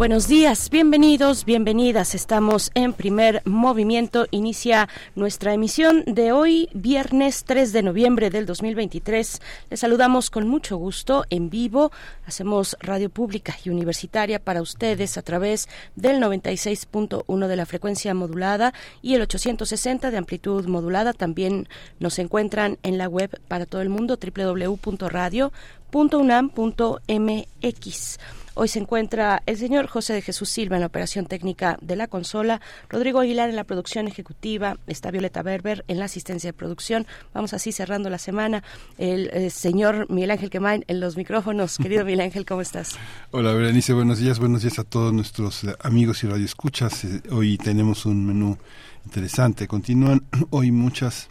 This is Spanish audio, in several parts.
Buenos días, bienvenidos, bienvenidas. Estamos en primer movimiento. Inicia nuestra emisión de hoy, viernes 3 de noviembre del 2023. Les saludamos con mucho gusto en vivo. Hacemos radio pública y universitaria para ustedes a través del 96.1 de la frecuencia modulada y el 860 de amplitud modulada. También nos encuentran en la web para todo el mundo www.radio.unam.mx. Hoy se encuentra el señor José de Jesús Silva en la operación técnica de la consola, Rodrigo Aguilar en la producción ejecutiva, está Violeta Berber en la asistencia de producción. Vamos así cerrando la semana. El, eh, señor Miguel Ángel Quemain en los micrófonos. Querido Miguel Ángel, ¿cómo estás? Hola, Berenice, buenos días. Buenos días a todos nuestros eh, amigos y radioescuchas. Eh, hoy tenemos un menú interesante. Continúan hoy muchas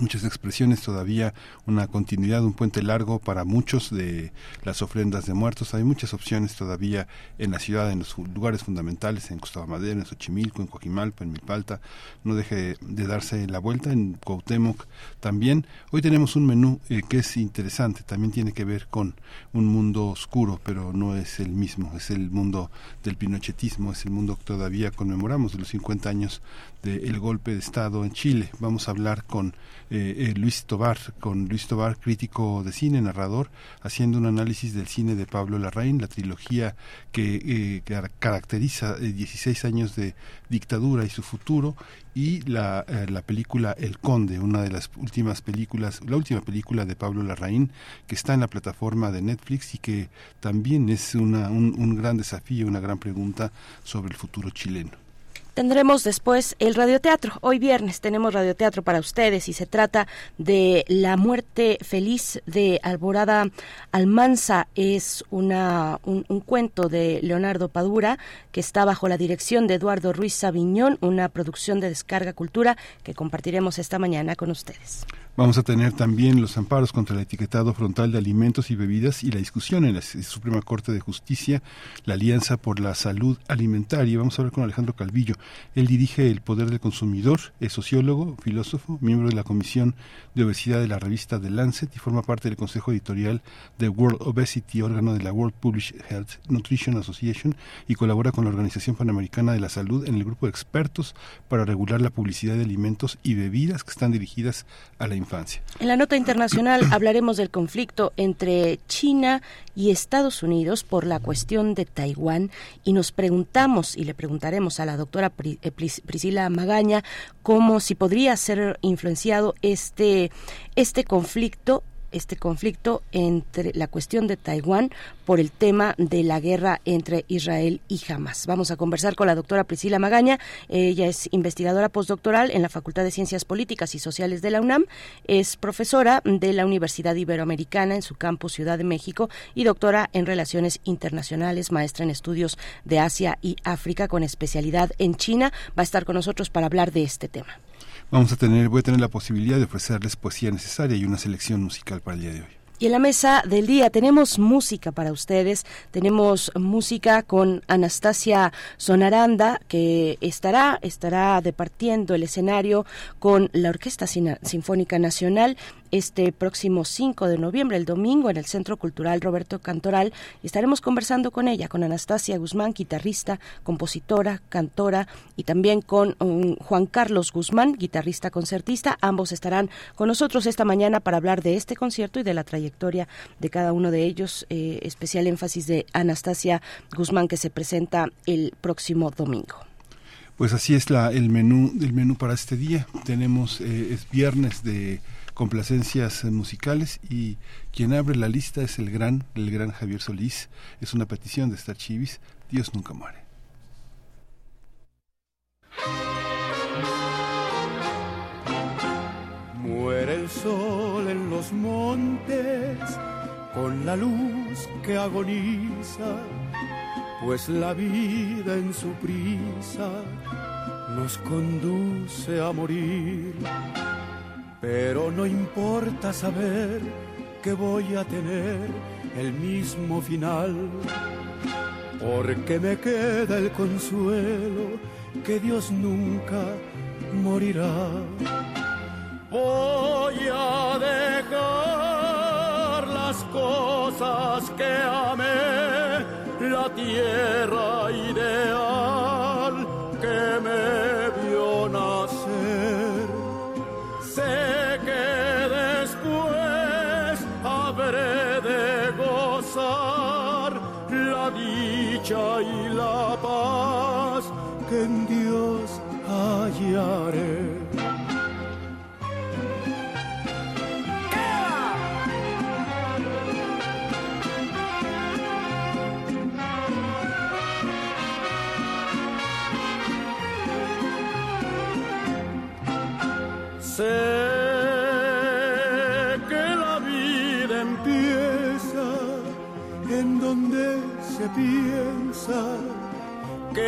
muchas expresiones todavía una continuidad un puente largo para muchos de las ofrendas de muertos. Hay muchas opciones todavía en la ciudad en los lugares fundamentales en Gustavo Madero en Xochimilco en Coajimalpa en Milpalta. No deje de darse la vuelta en Cuauhtémoc también. Hoy tenemos un menú eh, que es interesante también tiene que ver con un mundo oscuro pero no es el mismo es el mundo del pinochetismo es el mundo que todavía conmemoramos de los 50 años del golpe de estado en Chile vamos a hablar con eh, eh, Luis Tobar, con Luis Tobar, crítico de cine, narrador, haciendo un análisis del cine de Pablo Larraín, la trilogía que, eh, caracteriza 16 años de dictadura y su futuro, y la, la, película El Conde, una de las últimas películas, la última película de Pablo Larraín, que está en la plataforma de Netflix y que también es una, un gran desafío, una gran pregunta sobre el futuro chileno. Tendremos después el radioteatro. Hoy viernes tenemos radioteatro para ustedes y se trata de La muerte feliz de Alborada Almanza. Es una, un, un, cuento de Leonardo Padura que está bajo la dirección de Eduardo Ruiz Sabiñón, una producción de Descarga Cultura que compartiremos esta mañana con ustedes. Vamos a tener también los amparos contra el etiquetado frontal de alimentos y bebidas y la discusión en la Suprema Corte de Justicia, la Alianza por la Salud Alimentaria. Vamos a hablar con Alejandro Calvillo. Él dirige El Poder del Consumidor, es sociólogo, filósofo, miembro de la Comisión de Obesidad de la revista The Lancet y forma parte del Consejo Editorial de World Obesity, órgano de la World Public Health Nutrition Association, y colabora con la Organización Panamericana de la Salud en el grupo de expertos para regular la publicidad de alimentos y bebidas que están dirigidas a la infancia. En la nota internacional hablaremos del conflicto entre China y Estados Unidos por la cuestión de Taiwán y nos preguntamos y le preguntaremos a la doctora eh, Priscila Magaña cómo si podría ser influenciado este este conflicto este conflicto entre la cuestión de Taiwán por el tema de la guerra entre Israel y Hamas. Vamos a conversar con la doctora Priscila Magaña. Ella es investigadora postdoctoral en la Facultad de Ciencias Políticas y Sociales de la UNAM. Es profesora de la Universidad Iberoamericana en su campus Ciudad de México y doctora en Relaciones Internacionales, maestra en estudios de Asia y África con especialidad en China. Va a estar con nosotros para hablar de este tema vamos a tener, voy a tener la posibilidad de ofrecerles poesía necesaria y una selección musical para el día de hoy. Y en la mesa del día tenemos música para ustedes. Tenemos música con Anastasia Sonaranda, que estará, estará departiendo el escenario con la Orquesta Sinfónica Nacional este próximo 5 de noviembre, el domingo, en el Centro Cultural Roberto Cantoral. Estaremos conversando con ella, con Anastasia Guzmán, guitarrista, compositora, cantora, y también con um, Juan Carlos Guzmán, guitarrista concertista. Ambos estarán con nosotros esta mañana para hablar de este concierto y de la trayectoria de cada uno de ellos. Eh, especial énfasis de Anastasia Guzmán que se presenta el próximo domingo. Pues así es la, el menú el menú para este día. Tenemos eh, es viernes de complacencias musicales y quien abre la lista es el gran, el gran Javier Solís. Es una petición de Star Chivis, Dios nunca muere. Muere el sol en los montes con la luz que agoniza, pues la vida en su prisa nos conduce a morir. Pero no importa saber que voy a tener el mismo final, porque me queda el consuelo que Dios nunca morirá. Voy a dejar las cosas que amé, la tierra ideal dicha y la paz que en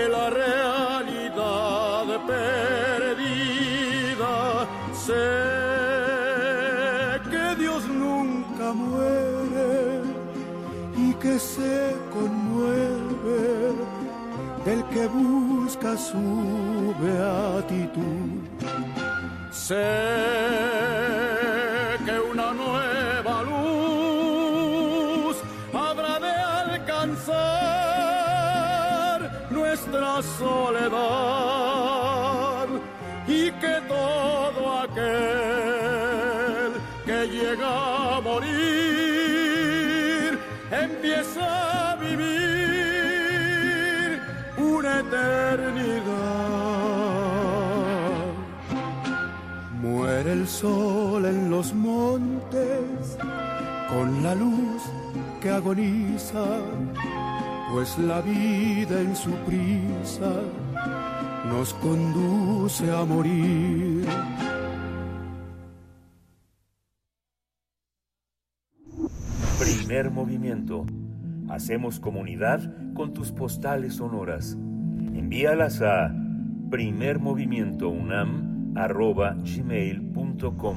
la realidad perdida. Sé que Dios nunca muere y que se conmueve del que busca su beatitud. Sé y que todo aquel que llega a morir empieza a vivir una eternidad. Muere el sol en los montes con la luz que agoniza, pues la vida en su prisa nos conduce a morir. Primer movimiento. Hacemos comunidad con tus postales sonoras. Envíalas a primermovimientounam.gmail.com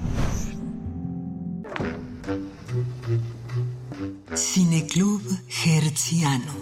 Cineclub Herziano.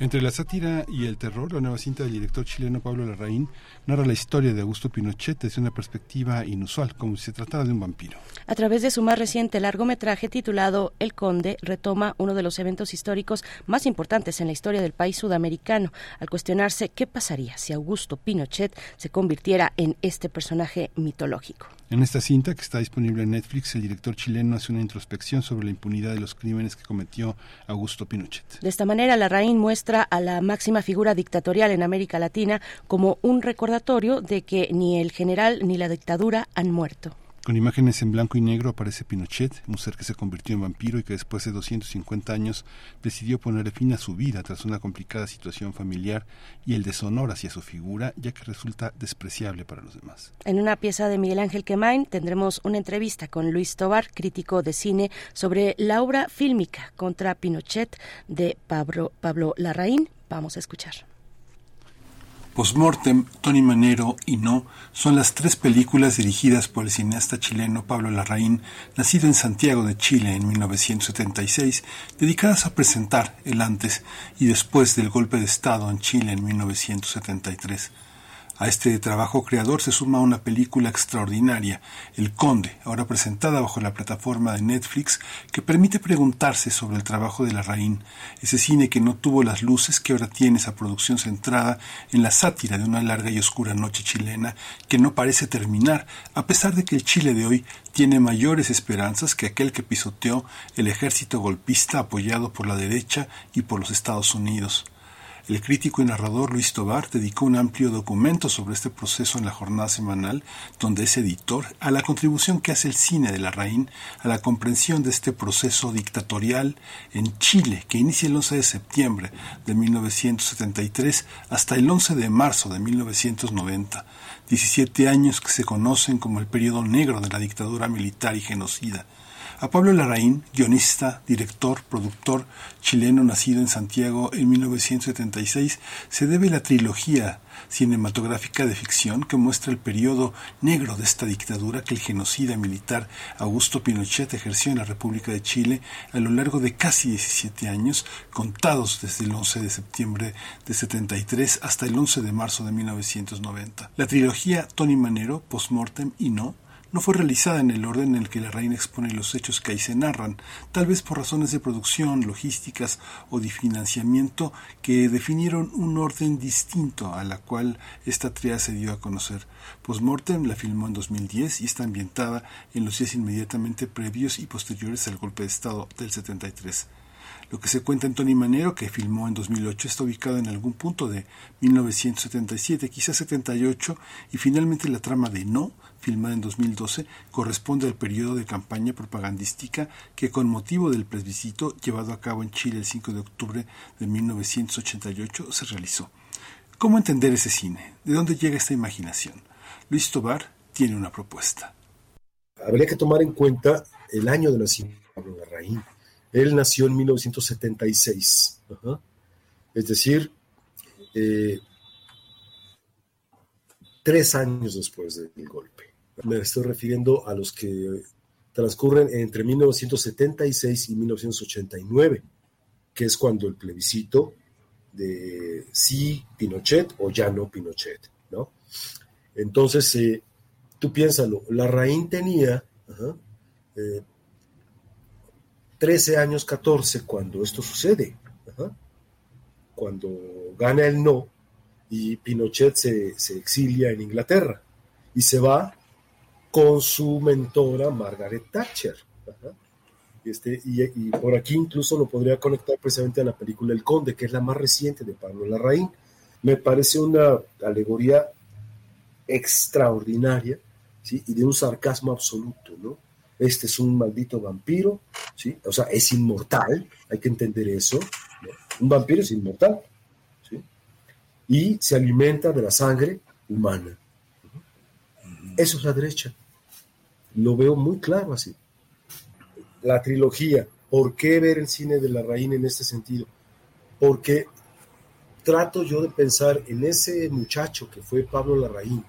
Entre la sátira y el terror, la nueva cinta del director chileno Pablo Larraín narra la historia de Augusto Pinochet desde una perspectiva inusual, como si se tratara de un vampiro. A través de su más reciente largometraje titulado El Conde, retoma uno de los eventos históricos más importantes en la historia del país sudamericano, al cuestionarse qué pasaría si Augusto Pinochet se convirtiera en este personaje mitológico. En esta cinta, que está disponible en Netflix, el director chileno hace una introspección sobre la impunidad de los crímenes que cometió Augusto Pinochet. De esta manera, Larraín muestra a la máxima figura dictatorial en América Latina como un recordatorio de que ni el general ni la dictadura han muerto. Con imágenes en blanco y negro aparece Pinochet, un ser que se convirtió en vampiro y que después de 250 años decidió ponerle fin a su vida tras una complicada situación familiar y el deshonor hacia su figura, ya que resulta despreciable para los demás. En una pieza de Miguel Ángel Quemain tendremos una entrevista con Luis Tobar, crítico de cine, sobre la obra fílmica contra Pinochet de Pablo, Pablo Larraín. Vamos a escuchar. Postmortem, Tony Manero y No son las tres películas dirigidas por el cineasta chileno Pablo Larraín, nacido en Santiago de Chile en 1976, dedicadas a presentar el antes y después del golpe de Estado en Chile en 1973. A este trabajo creador se suma una película extraordinaria, El Conde, ahora presentada bajo la plataforma de Netflix, que permite preguntarse sobre el trabajo de Larraín, ese cine que no tuvo las luces que ahora tiene esa producción centrada en la sátira de una larga y oscura noche chilena que no parece terminar, a pesar de que el Chile de hoy tiene mayores esperanzas que aquel que pisoteó el ejército golpista apoyado por la derecha y por los Estados Unidos. El crítico y narrador Luis Tobar dedicó un amplio documento sobre este proceso en la jornada semanal, donde es editor, a la contribución que hace el cine de la Raín a la comprensión de este proceso dictatorial en Chile, que inicia el 11 de septiembre de 1973 hasta el 11 de marzo de 1990. 17 años que se conocen como el periodo negro de la dictadura militar y genocida. A Pablo Larraín, guionista, director, productor chileno nacido en Santiago en 1976, se debe la trilogía cinematográfica de ficción que muestra el periodo negro de esta dictadura que el genocida militar Augusto Pinochet ejerció en la República de Chile a lo largo de casi 17 años, contados desde el 11 de septiembre de 73 hasta el 11 de marzo de 1990. La trilogía Tony Manero, Postmortem y No no fue realizada en el orden en el que la reina expone los hechos que ahí se narran, tal vez por razones de producción, logísticas o de financiamiento que definieron un orden distinto a la cual esta tría se dio a conocer. Postmortem la filmó en 2010 y está ambientada en los días inmediatamente previos y posteriores al golpe de Estado del 73. Lo que se cuenta en Tony Manero, que filmó en 2008, está ubicado en algún punto de 1977, quizás 78, y finalmente la trama de No filmada en 2012, corresponde al periodo de campaña propagandística que con motivo del plebiscito llevado a cabo en Chile el 5 de octubre de 1988 se realizó. ¿Cómo entender ese cine? ¿De dónde llega esta imaginación? Luis Tobar tiene una propuesta. Habría que tomar en cuenta el año de nacimiento de Pablo Larraín. Él nació en 1976, es decir, eh, tres años después del golpe. Me estoy refiriendo a los que transcurren entre 1976 y 1989, que es cuando el plebiscito de sí Pinochet o ya no Pinochet, ¿no? Entonces, eh, tú piénsalo, la Raín tenía 13 eh, años, 14 cuando esto sucede, cuando gana el no y Pinochet se exilia en Inglaterra y se va con su mentora Margaret Thatcher. Este, y, por aquí incluso lo podría conectar precisamente a la película El Conde, que es la más reciente de Pablo Larraín. Me parece una alegoría extraordinaria ¿sí? y de un sarcasmo absoluto. ¿no? Este es un maldito vampiro, ¿sí? o sea, es inmortal, hay que entender eso. Un vampiro es inmortal ¿sí? y se alimenta de la sangre humana. Eso es la derecha. Lo veo muy claro así. La trilogía, ¿por qué ver el cine de la reina en este sentido? Porque trato yo de pensar en ese muchacho que fue Pablo Larraín,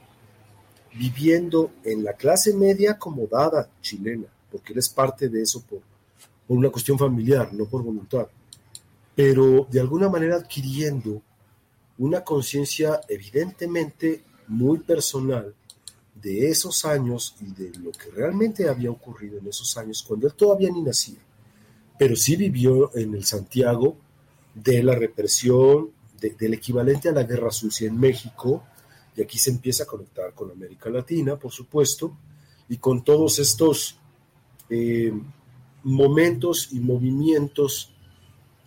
viviendo en la clase media acomodada chilena, porque él es parte de eso por, por una cuestión familiar, no por voluntad, pero de alguna manera adquiriendo una conciencia evidentemente muy personal de esos años y de lo que realmente había ocurrido en esos años, cuando él todavía ni nacía, pero sí vivió en el Santiago de la represión, del equivalente a la guerra sucia en México, y aquí se empieza a conectar con América Latina, por supuesto, y con todos estos eh, momentos y movimientos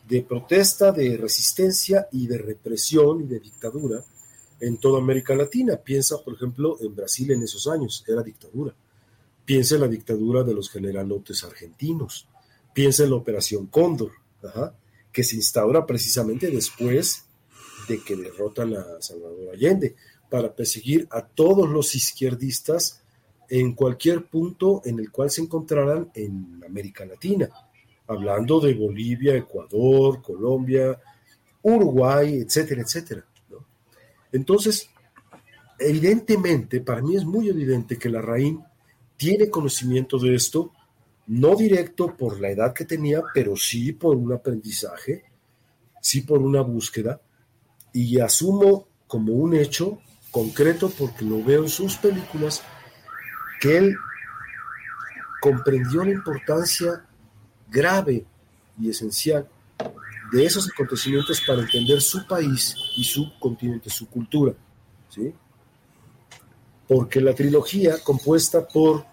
de protesta, de resistencia y de represión y de dictadura en toda América Latina. Piensa, por ejemplo, en Brasil en esos años, era dictadura. Piensa en la dictadura de los generalotes argentinos. Piensa en la Operación Cóndor, que se instaura precisamente después de que derrotan a Salvador Allende, para perseguir a todos los izquierdistas en cualquier punto en el cual se encontraran en América Latina, hablando de Bolivia, Ecuador, Colombia, Uruguay, etcétera, etcétera. Entonces, evidentemente, para mí es muy evidente que la Raín tiene conocimiento de esto, no directo por la edad que tenía, pero sí por un aprendizaje, sí por una búsqueda, y asumo como un hecho concreto porque lo veo en sus películas, que él comprendió la importancia grave y esencial de esos acontecimientos para entender su país y su continente, su cultura. ¿sí? Porque la trilogía compuesta por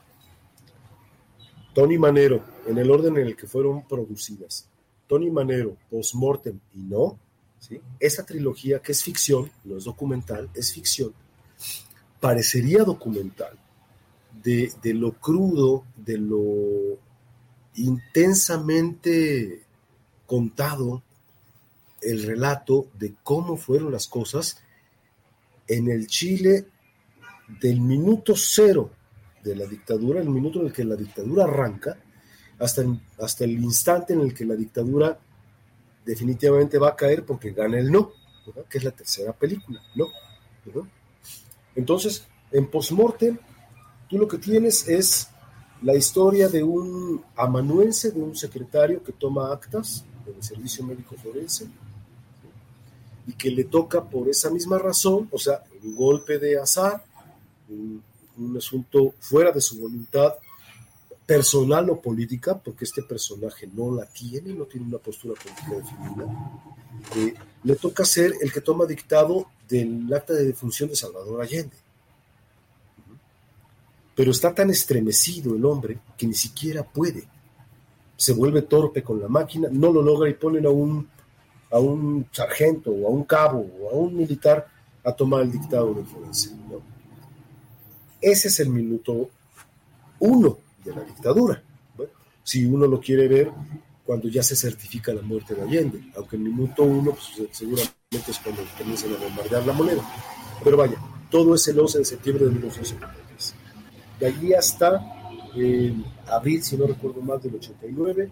Tony Manero, en el orden en el que fueron producidas, Tony Manero, Postmortem y No, ¿sí? esa trilogía que es ficción, no es documental, es ficción, parecería documental de, de lo crudo, de lo intensamente contado el relato de cómo fueron las cosas en el Chile del minuto cero de la dictadura, el minuto en el que la dictadura arranca, hasta, hasta el instante en el que la dictadura definitivamente va a caer porque gana el no, que es la tercera película, ¿no? Entonces, en Postmortem, tú lo que tienes es la historia de un amanuense, de un secretario que toma actas del servicio médico forense y que le toca por esa misma razón, o sea, un golpe de azar, un, un asunto fuera de su voluntad personal o política, porque este personaje no la tiene, no tiene una postura política definida, eh, le toca ser el que toma dictado del acta de defunción de Salvador Allende. Pero está tan estremecido el hombre que ni siquiera puede. Se vuelve torpe con la máquina, no lo logra y ponen a un, a un sargento o a un cabo o a un militar a tomar el dictado forense. Ese es el minuto uno de la dictadura. si uno lo quiere ver cuando ya se certifica la muerte de Allende, aunque en minuto uno pues, seguramente es cuando comienzan a bombardear la moneda. Pero vaya, todo es el 11 de septiembre de 1953. De allí hasta eh, abril, si no recuerdo mal, del 89,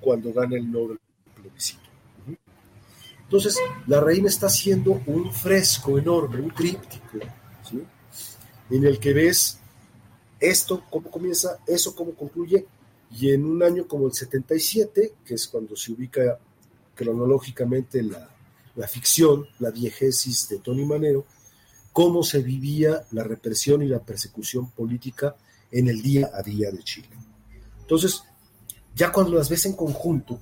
cuando gana el Nobel plebiscito. Entonces, la reina está haciendo un fresco enorme, un tríptico, en el que ves esto cómo comienza, eso cómo concluye, y en un año como el 77, que es cuando se ubica cronológicamente la, la ficción, la diegesis de Tony Manero, cómo se vivía la represión y la persecución política en el día a día de Chile. Entonces, ya cuando las ves en conjunto,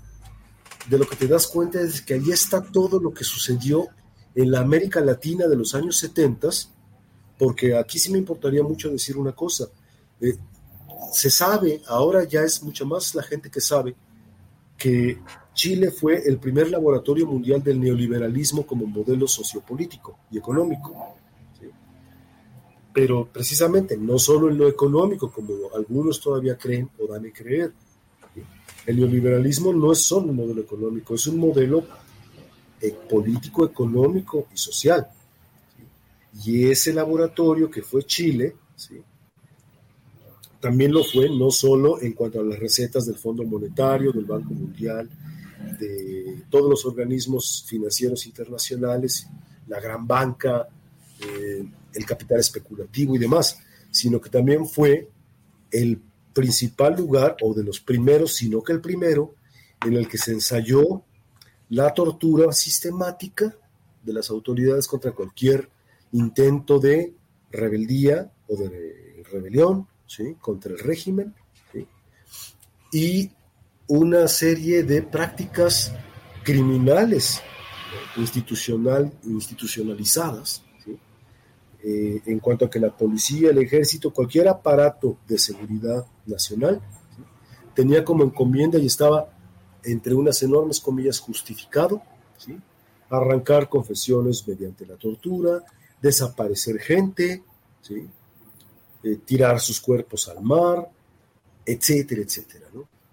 de lo que te das cuenta es que ahí está todo lo que sucedió en la América Latina de los años 70, porque aquí sí me importaría mucho decir una cosa. Eh, se sabe, ahora ya es mucha más la gente que sabe, que Chile fue el primer laboratorio mundial del neoliberalismo como modelo sociopolítico y económico. Pero precisamente no solo en lo económico, como algunos todavía creen o dan a creer. El neoliberalismo no es solo un modelo económico, es un modelo eh, político, económico y social. Y ese laboratorio que fue Chile, ¿sí? también lo fue no solo en cuanto a las recetas del Fondo Monetario, del Banco Mundial, de todos los organismos financieros internacionales, la gran banca, eh, el capital especulativo y demás, sino que también fue el principal lugar, o de los primeros, sino que el primero, en el que se ensayó la tortura sistemática de las autoridades contra cualquier intento de rebeldía o de rebelión contra el régimen, y una serie de prácticas criminales institucional, institucionalizadas, eh, en cuanto a que la policía, el ejército, cualquier aparato de seguridad nacional, tenía como encomienda y estaba entre unas enormes comillas justificado, arrancar confesiones mediante la tortura, desaparecer gente. Eh, tirar sus cuerpos al mar, etcétera, etcétera.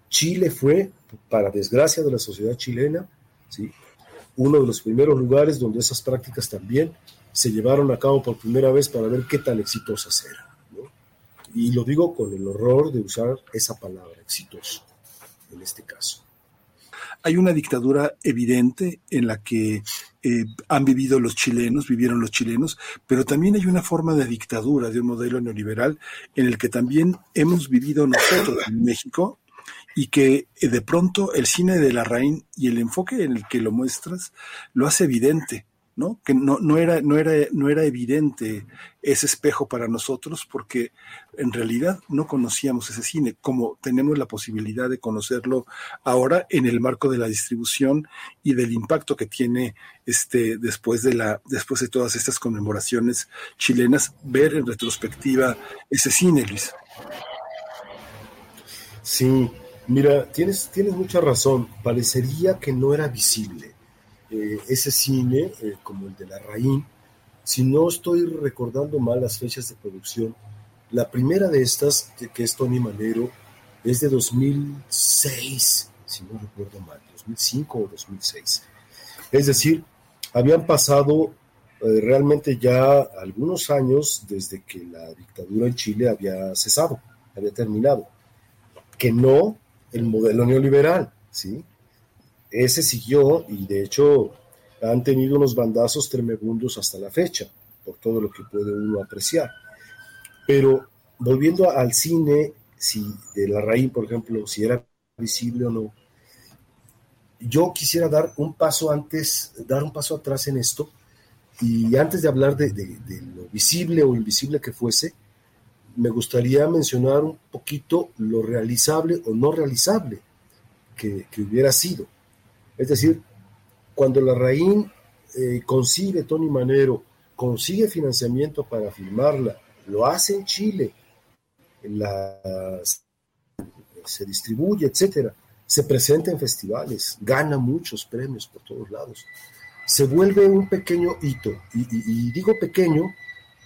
Chile fue, para desgracia de la sociedad chilena, uno de los primeros lugares donde esas prácticas también se llevaron a cabo por primera vez para ver qué tan exitosas eran. Y lo digo con el horror de usar esa palabra, exitoso, en este caso hay una dictadura evidente en la que eh, han vivido los chilenos, vivieron los chilenos, pero también hay una forma de dictadura, de un modelo neoliberal, en el que también hemos vivido nosotros en México y que eh, de pronto el cine de la Rain y el enfoque en el que lo muestras lo hace evidente. ¿No? Que no, no, era, no, era, no era evidente ese espejo para nosotros porque en realidad no conocíamos ese cine, como tenemos la posibilidad de conocerlo ahora en el marco de la distribución y del impacto que tiene este, después, de la, después de todas estas conmemoraciones chilenas, ver en retrospectiva ese cine, Luis. Sí, mira, tienes, tienes mucha razón, parecería que no era visible eh, ese cine, eh, como el de La Raín, si no estoy recordando mal las fechas de producción, la primera de estas, que, es Tony Manero, es de 2006, si no recuerdo mal, 2005 o 2006. Es decir, habían pasado eh, realmente ya algunos años desde que la dictadura en Chile había cesado, había terminado. Que no el modelo neoliberal, ¿sí? Ese siguió y de hecho han tenido unos bandazos tremendos hasta la fecha, por todo lo que puede uno apreciar. Pero volviendo al cine, si de la raíz, por ejemplo, si era visible o no, yo quisiera dar un paso antes, dar un paso atrás en esto, y antes de hablar de, lo visible o invisible que fuese, me gustaría mencionar un poquito lo realizable o no realizable que, hubiera sido. Es decir, cuando la Raín eh, consigue, Tony Manero, consigue financiamiento para filmarla, lo hace en Chile, se distribuye, etcétera, se presenta en festivales, gana muchos premios por todos lados. Se vuelve un pequeño hito, y, digo pequeño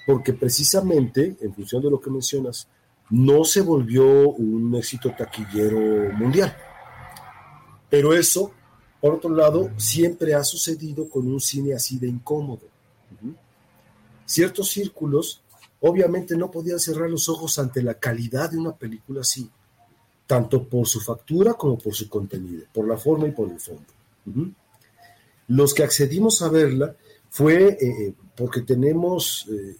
porque precisamente, en función de lo que mencionas, no se volvió un éxito taquillero mundial. Pero eso, por otro lado, siempre ha sucedido con un cine así de incómodo. Ciertos círculos obviamente no podían cerrar los ojos ante la calidad de una película así, tanto por su factura como por su contenido, por la forma y por el fondo. Los que accedimos a verla fue eh, eh, porque tenemos, eh,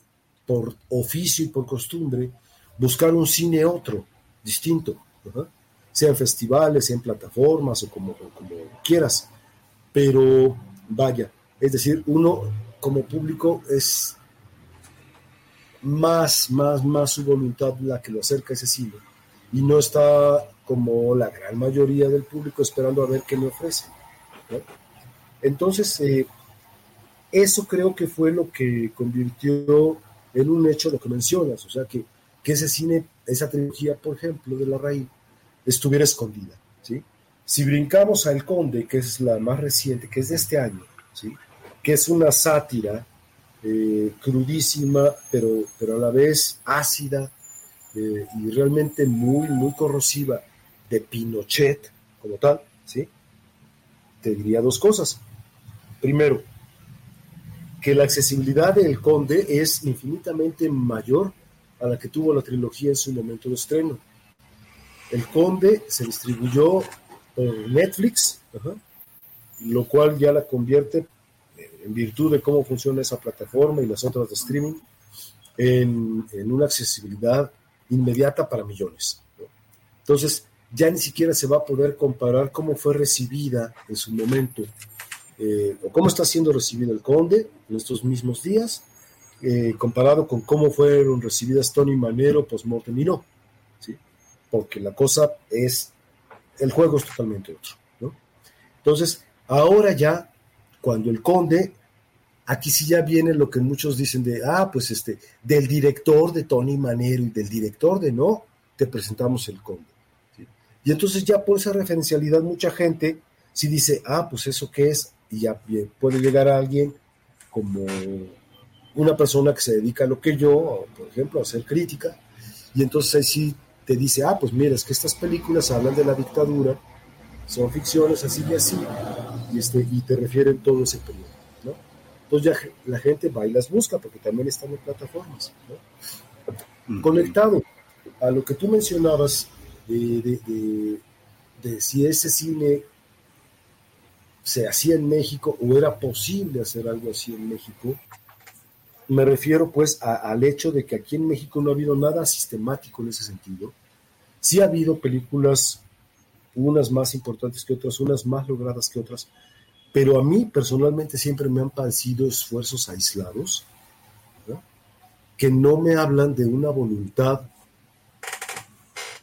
por oficio y por costumbre, buscar un cine otro, distinto, sea en festivales, sea en plataformas o como, quieras. Pero vaya, es decir, uno como público es más, más, más su voluntad la que lo acerca a ese cine. Y no está como la gran mayoría del público esperando a ver qué le ofrece. Entonces, eh, eso creo que fue lo que convirtió en un hecho lo que mencionas, o sea, que, que ese cine, esa trilogía, por ejemplo, de La Raíz, estuviera escondida. ¿sí? Si brincamos a El Conde, que es la más reciente, que es de este año, ¿sí? que es una sátira eh, crudísima, pero, pero a la vez ácida eh, y realmente muy, muy corrosiva de Pinochet como tal, ¿sí? Te diría dos cosas. Primero, que la accesibilidad del Conde es infinitamente mayor a la que tuvo la trilogía en su momento de estreno. El Conde se distribuyó por Netflix, lo cual ya la convierte en virtud de cómo funciona esa plataforma y las otras de streaming, en, una accesibilidad inmediata para millones. Entonces, ya ni siquiera se va a poder comparar cómo fue recibida en su momento, eh, o cómo está siendo recibido el Conde en estos mismos días, eh, comparado con cómo fueron recibidas Tony Manero, Postmortem y no. Porque la cosa es, el juego es totalmente otro. ¿no? Entonces, ahora ya cuando el conde, aquí sí ya viene lo que muchos dicen de, ah, pues este, del director de Tony Manero y del director de no, te presentamos el conde. Y entonces ya por esa referencialidad mucha gente sí dice, ah, pues eso qué es, y ya puede llegar a alguien como una persona que se dedica a lo que yo, por ejemplo, a hacer crítica, y entonces ahí sí te dice, ah, pues mira, es que estas películas hablan de la dictadura, son ficciones así y así, y, este, y te refieren todo ese periodo. ¿no? Entonces ya la gente va y las busca porque también están en plataformas. ¿no? Conectado a lo que tú mencionabas de, de, si ese cine se hacía en México o era posible hacer algo así en México, me refiero pues al hecho de que aquí en México no ha habido nada sistemático en ese sentido. Sí ha habido películas unas más importantes que otras, unas más logradas que otras, pero a mí personalmente siempre me han parecido esfuerzos aislados, que no me hablan de una voluntad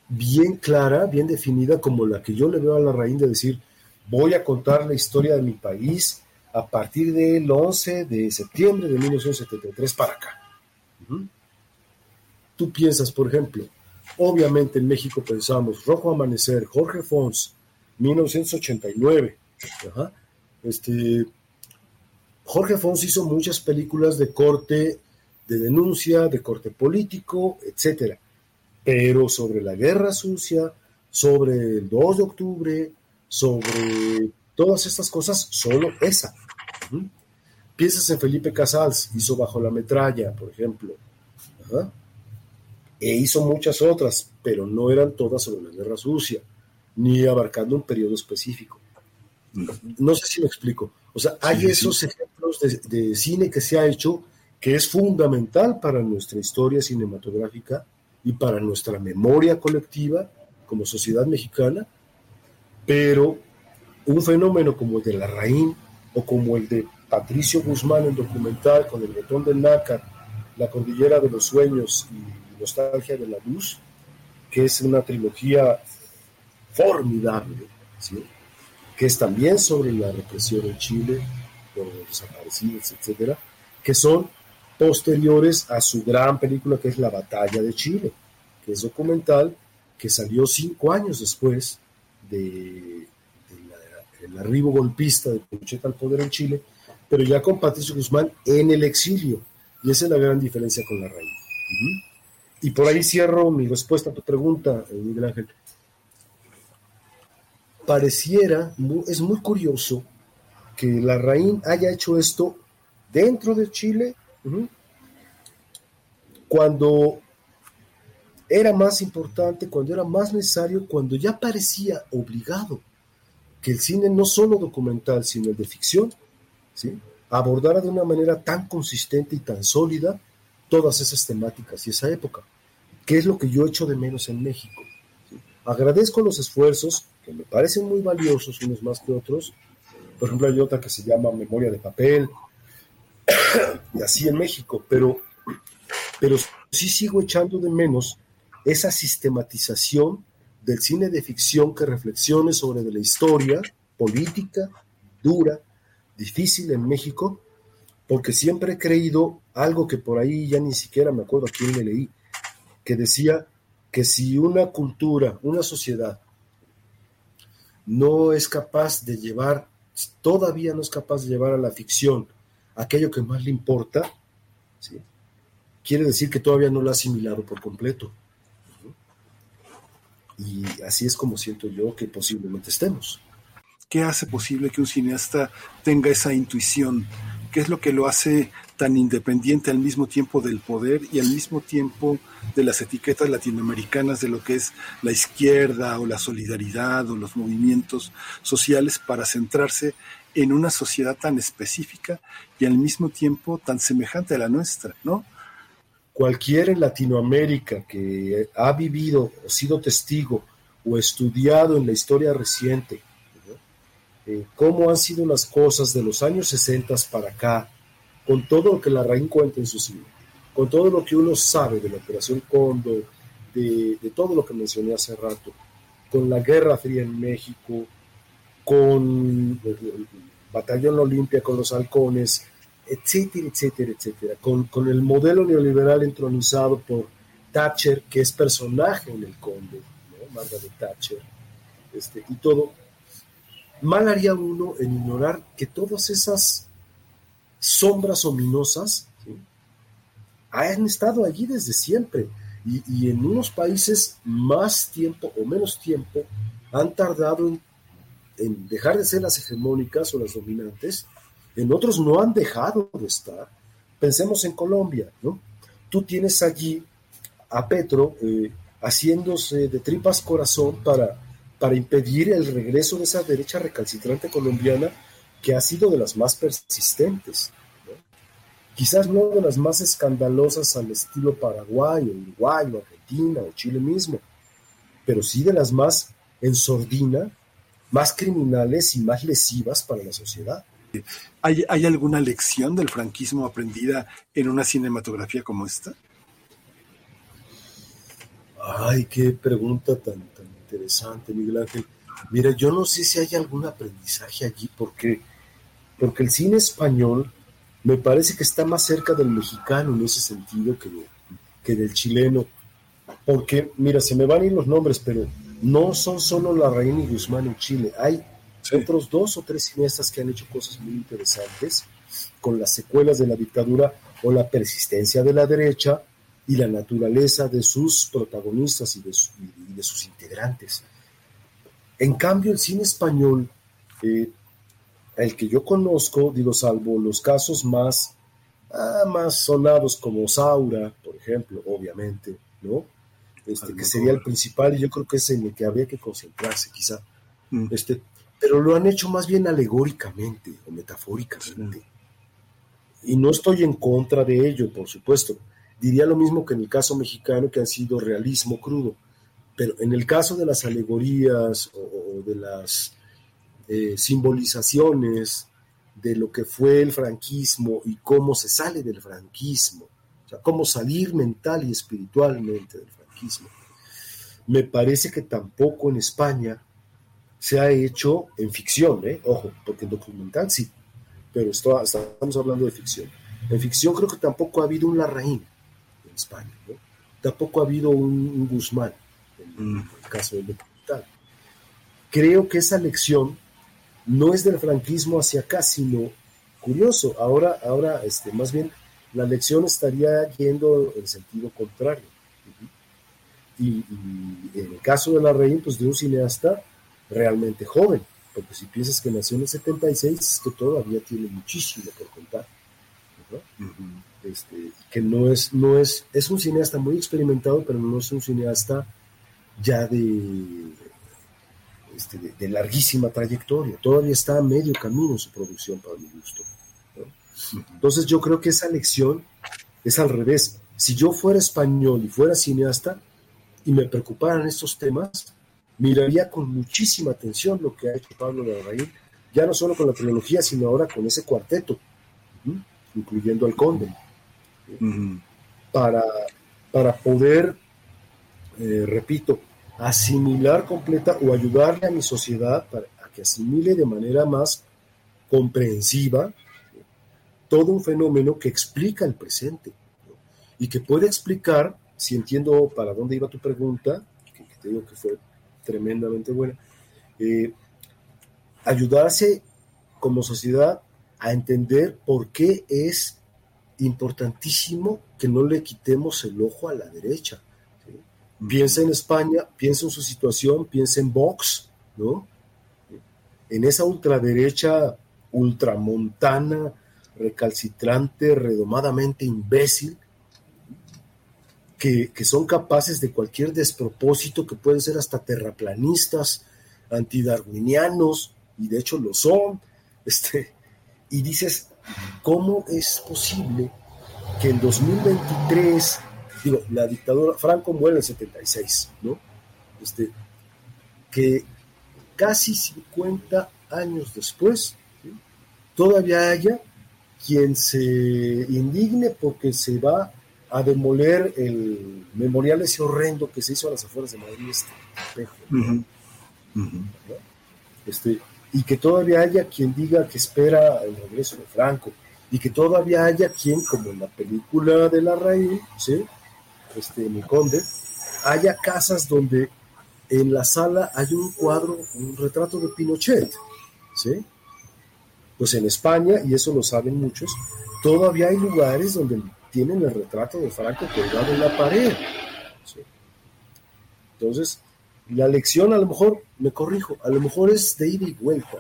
bien clara, bien definida, como la que yo le veo a la raíz de decir, voy a contar la historia de mi país a partir del 11 de septiembre de 1973 para acá. Tú piensas, por ejemplo, Obviamente en México pensamos Rojo Amanecer, Jorge Fons, 1989. Este, Jorge Fons hizo muchas películas de corte de denuncia, de corte político, etcétera, pero sobre la guerra sucia, sobre el 2 de octubre, sobre todas estas cosas, solo esa. Piensas en Felipe Casals, hizo Bajo la Metralla, por ejemplo. Ajá e hizo muchas otras, pero no eran todas sobre la guerra sucia. ni abarcando un periodo específico. No sé si me explico. O sea, hay esos ejemplos de, de, cine que se ha hecho que es fundamental para nuestra historia cinematográfica y para nuestra memoria colectiva como sociedad mexicana, pero un fenómeno como el de la Raín o como el de Patricio Guzmán en documental con el botón del nácar, La cordillera de los sueños y Nostalgia de la luz, que es una trilogía formidable, que es también sobre la represión en Chile, los desaparecidos, etcétera, que son posteriores a su gran película que es La Batalla de Chile, que es documental que salió cinco años después de, el arribo golpista de Pinochet al poder en Chile, pero ya con Patricio Guzmán en el exilio. Y esa es la gran diferencia con la raíz. Y por ahí cierro mi respuesta a tu pregunta, eh, Miguel Ángel. Pareciera, es muy curioso que la raíz haya hecho esto dentro de Chile, cuando era más importante, cuando era más necesario, cuando ya parecía obligado que el cine no solo documental, sino el de ficción, ¿sí? abordara de una manera tan consistente y tan sólida todas esas temáticas y esa época, que es lo que yo echo de menos en México. Agradezco los esfuerzos, que me parecen muy valiosos unos más que otros. Por ejemplo, hay otra que se llama Memoria de Papel, y así en México, pero, pero sí sigo echando de menos esa sistematización del cine de ficción que reflexione sobre la historia política dura, difícil en México, porque siempre he creído algo que por ahí ya ni siquiera me acuerdo a quién le leí, que decía que si una cultura, una sociedad, no es capaz de llevar, todavía no es capaz de llevar a la ficción aquello que más le importa, quiere decir que todavía no lo ha asimilado por completo. Y así es como siento yo que posiblemente estemos. ¿Qué hace posible que un cineasta tenga esa intuición? ¿Qué es lo que lo hace tan independiente al mismo tiempo del poder y al mismo tiempo de las etiquetas latinoamericanas de lo que es la izquierda o la solidaridad o los movimientos sociales para centrarse en una sociedad tan específica y al mismo tiempo tan semejante a la nuestra, ¿no? Cualquiera en Latinoamérica que ha vivido o sido testigo o estudiado en la historia reciente eh, cómo han sido las cosas de los años 60 para acá, con todo lo que la RAIN cuenta en su cine, con todo lo que uno sabe de la Operación Cóndor, de, de todo lo que mencioné hace rato, con la Guerra Fría en México, con el Batallón Olimpia, con los halcones, etcétera, etcétera, etcétera, con, con el modelo neoliberal entronizado por Thatcher, que es personaje en el Conde, ¿no? Margaret Thatcher, este, y todo. Mal haría uno en ignorar que todas esas sombras ominosas han estado allí desde siempre y, y, en unos países más tiempo o menos tiempo han tardado en, en dejar de ser las hegemónicas o las dominantes en otros no han dejado de estar. Pensemos en Colombia, ¿no? Tú tienes allí a Petro eh, haciéndose de tripas corazón para, para impedir el regreso de esa derecha recalcitrante colombiana que ha sido de las más persistentes. Quizás no de las más escandalosas al estilo Paraguay, o Uruguay, o Argentina, o Chile mismo, pero sí de las más en sordina, más criminales y más lesivas para la sociedad. ¿Hay, ¿Hay alguna lección del franquismo aprendida en una cinematografía como esta? Ay, qué pregunta tan, tan interesante, Miguel Ángel. Mira, yo no sé si hay algún aprendizaje allí, porque, porque el cine español me parece que está más cerca del mexicano en ese sentido que, que del chileno. Porque, mira, se me van a ir los nombres, pero no son solo la Reina y Guzmán en Chile. Hay otros dos o tres cineastas que han hecho cosas muy interesantes con las secuelas de la dictadura o la persistencia de la derecha y la naturaleza de sus protagonistas y de, y de sus integrantes. En cambio, el cine español, eh, el que yo conozco, digo, salvo los casos más, ah, más sonados como Saura, por ejemplo, obviamente, ¿no? este, que sería el principal y yo creo que es en el que habría que concentrarse quizá. Este, pero lo han hecho más bien alegóricamente o metafóricamente. Y no estoy en contra de ello, por supuesto. Diría lo mismo que en el caso mexicano, que han sido realismo crudo. Pero en el caso de las alegorías o, de las eh, simbolizaciones de lo que fue el franquismo y cómo se sale del franquismo, o sea, cómo salir mental y espiritualmente del franquismo, me parece que tampoco en España se ha hecho en ficción, ¿eh? ojo, porque en documental sí, pero esto, estamos hablando de ficción. En ficción creo que tampoco ha habido un Larraín en España, ¿no? tampoco ha habido un, Guzmán en, el caso del documental. Creo que esa lección no es del franquismo hacia acá, sino curioso, ahora, ahora este, más bien la lección estaría yendo en sentido contrario. Y, en el caso de la pues de un cineasta realmente joven, porque si piensas que nació en el 76, es que todavía tiene muchísimo por contar. Este, que no es, no es, es un cineasta muy experimentado, pero no es un cineasta ya de, este, de, larguísima trayectoria. Todavía está a medio camino en su producción, para mi gusto. Entonces yo creo que esa lección es al revés. Si yo fuera español y fuera cineasta y me preocuparan estos temas, miraría con muchísima atención lo que ha hecho Pablo Larraín, ya no solo con la trilogía, sino ahora con ese cuarteto, incluyendo al conde, para, para poder, eh, repito, asimilar completa o ayudarle a mi sociedad para, a que asimile de manera más comprensiva todo un fenómeno que explica el presente y que puede explicar, si entiendo para dónde iba tu pregunta, que te digo que fue tremendamente buena. Eh, ayudarse como sociedad a entender por qué es importantísimo que no le quitemos el ojo a la derecha. Piensa en España, piensa en su situación, piensa en Vox, ¿no? En esa ultraderecha ultramontana, recalcitrante, redomadamente imbécil, que, son capaces de cualquier despropósito, que pueden ser hasta terraplanistas, antidarwinianos, y de hecho lo son, este, y dices, ¿cómo es posible que en 2023, digo, la dictadura, Franco muere en el 76, ¿no? Este, que casi 50 años después, todavía haya quien se indigne porque se va a demoler el memorial ese horrendo que se hizo a las afueras de Madrid, este este, y que todavía haya quien diga que espera el regreso de Franco, y que todavía haya quien, como en la película de la raíz, ¿sí? este, mi conde, haya casas donde en la sala hay un cuadro, un retrato de Pinochet, ¿sí? Pues en España, y eso lo saben muchos, todavía hay lugares donde tienen el retrato de Franco colgado en la pared. Entonces, la lección a lo mejor, me corrijo, a lo mejor es de ida y vuelta.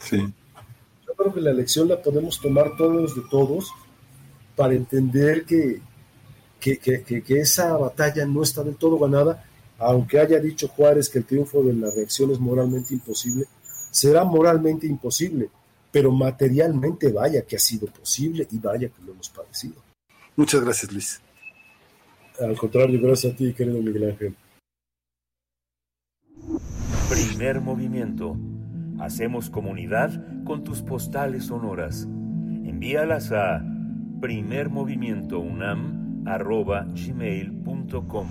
Sí. Yo creo que la lección la podemos tomar todos de todos para entender que, que, que, que esa batalla no está del todo ganada, aunque haya dicho Juárez que el triunfo de la reacción es moralmente imposible, será moralmente imposible, pero materialmente vaya que ha sido posible y vaya que lo hemos padecido. Muchas gracias, Luis. Al contrario, gracias a ti, querido Miguel Ángel. Primer movimiento. Hacemos comunidad con tus postales sonoras. Envíalas a primermovimientounam.gmail.com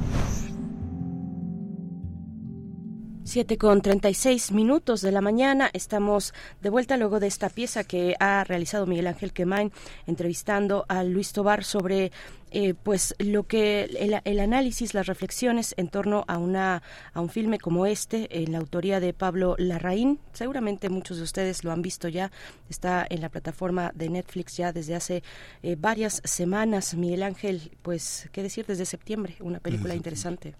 7 con 36 minutos de la mañana. Estamos de vuelta luego de esta pieza que ha realizado Miguel Ángel Quemain entrevistando a Luis Tobar sobre eh, pues lo que el, análisis, las reflexiones en torno a una a un filme como este en la autoría de Pablo Larraín. Seguramente muchos de ustedes lo han visto ya. Está en la plataforma de Netflix ya desde hace eh, varias semanas. Miguel Ángel, pues qué decir desde septiembre, una película interesante.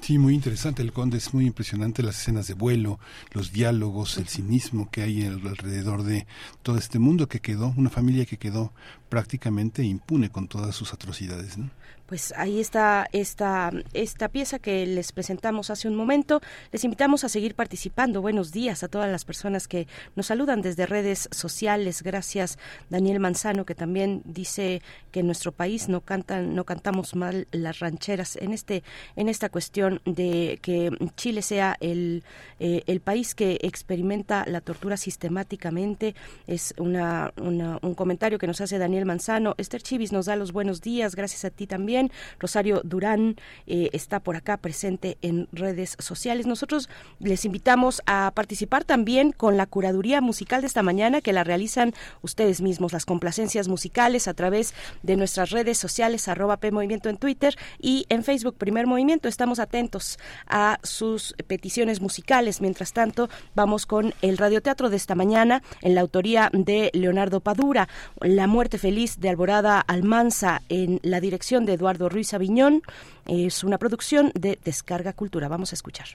Sí, muy interesante. El Conde es muy impresionante. Las escenas de vuelo, los diálogos, el cinismo que hay alrededor de todo este mundo que quedó, una familia que quedó prácticamente impune con todas sus atrocidades. ¿no? Pues ahí está esta, esta pieza que les presentamos hace un momento. Les invitamos a seguir participando. Buenos días a todas las personas que nos saludan desde redes sociales. Gracias, Daniel Manzano, que también dice que en nuestro país no cantan, no cantamos mal las rancheras. En este, en esta cuestión de que Chile sea el, eh, el país que experimenta la tortura sistemáticamente, es una, un comentario que nos hace Daniel Manzano. Esther Chivis nos da los buenos días. Gracias a ti también. Rosario Durán eh, está por acá presente en redes sociales. Nosotros les invitamos a participar también con la curaduría musical de esta mañana que la realizan ustedes mismos, las complacencias musicales a través de nuestras redes sociales, arroba P Movimiento en Twitter y en Facebook Primer Movimiento. Estamos atentos a sus peticiones musicales. Mientras tanto, vamos con el radioteatro de esta mañana en la autoría de Leonardo Padura, La muerte feliz de Alborada Almanza en la dirección de Eduardo Ruiz Aviñón. Es una producción de Descarga Cultura. Vamos a escuchar.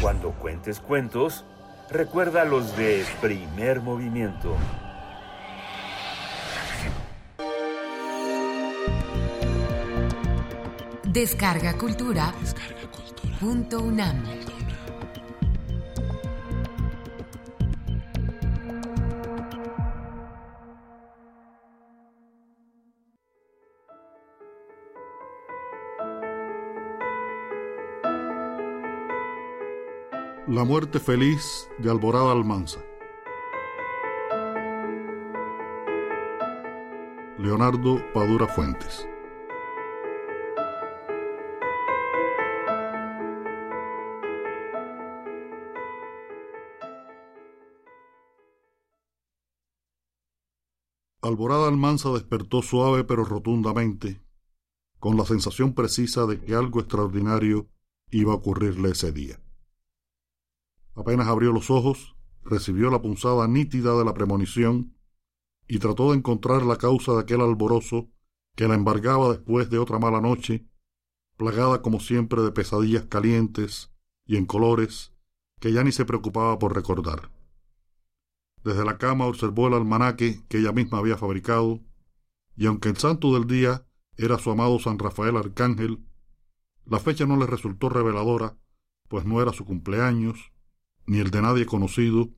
Cuando cuentes cuentos, recuerda los de primer movimiento. Descarga Cultura. Descarga Cultura. Punto UNAM. La muerte feliz de Alborada Almanza. Leonardo Padura Fuentes. Alborada Almanza despertó suave pero rotundamente, con la sensación precisa de que algo extraordinario iba a ocurrirle ese día. Apenas abrió los ojos, recibió la punzada nítida de la premonición y trató de encontrar la causa de aquel alborozo que la embargaba después de otra mala noche, plagada como siempre de pesadillas calientes y en colores que ya ni se preocupaba por recordar. Desde la cama observó el almanaque que ella misma había fabricado, y aunque el santo del día era su amado San Rafael Arcángel, la fecha no le resultó reveladora, pues no era su cumpleaños, ni el de nadie conocido,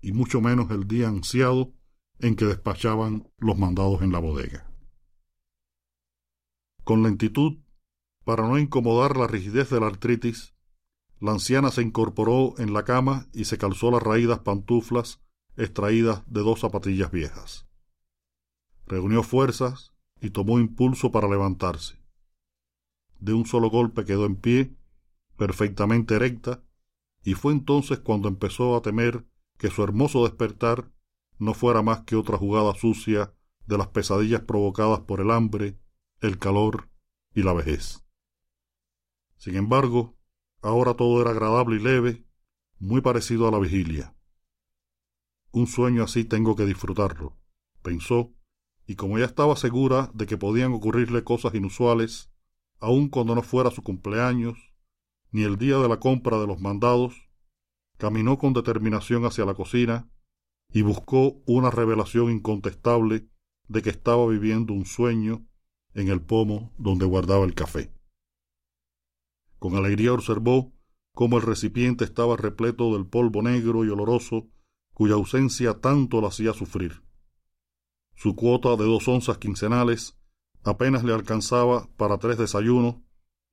y mucho menos el día ansiado en que despachaban los mandados en la bodega. Con lentitud, para no incomodar la rigidez de la artritis, la anciana se incorporó en la cama y se calzó las raídas pantuflas extraídas de dos zapatillas viejas. Reunió fuerzas y tomó impulso para levantarse. De un solo golpe quedó en pie, perfectamente erecta, y fue entonces cuando empezó a temer que su hermoso despertar no fuera más que otra jugada sucia de las pesadillas provocadas por el hambre, el calor y la vejez. Sin embargo, ahora todo era agradable y leve, muy parecido a la vigilia. Un sueño así tengo que disfrutarlo, pensó, y como ya estaba segura de que podían ocurrirle cosas inusuales, aun cuando no fuera su cumpleaños, ni el día de la compra de los mandados, caminó con determinación hacia la cocina y buscó una revelación incontestable de que estaba viviendo un sueño en el pomo donde guardaba el café. Con alegría observó cómo el recipiente estaba repleto del polvo negro y oloroso cuya ausencia tanto la hacía sufrir. Su cuota de dos onzas quincenales apenas le alcanzaba para tres desayunos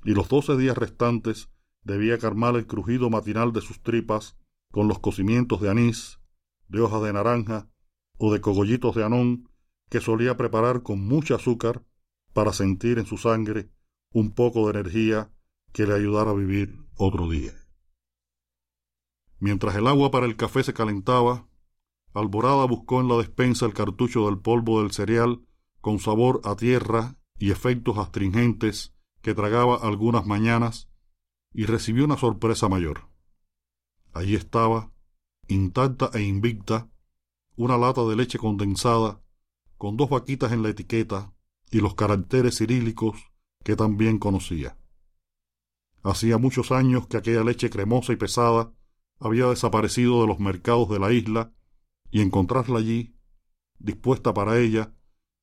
y los doce días restantes debía calmar el crujido matinal de sus tripas con los cocimientos de anís, de hojas de naranja o de cogollitos de anón que solía preparar con mucho azúcar para sentir en su sangre un poco de energía que le ayudara a vivir otro día. Mientras el agua para el café se calentaba, Alborada buscó en la despensa el cartucho del polvo del cereal con sabor a tierra y efectos astringentes que tragaba algunas mañanas y recibió una sorpresa mayor. Allí estaba, intacta e invicta, una lata de leche condensada, con dos vaquitas en la etiqueta y los caracteres cirílicos que también conocía. Hacía muchos años que aquella leche cremosa y pesada había desaparecido de los mercados de la isla y encontrarla allí, dispuesta para ella,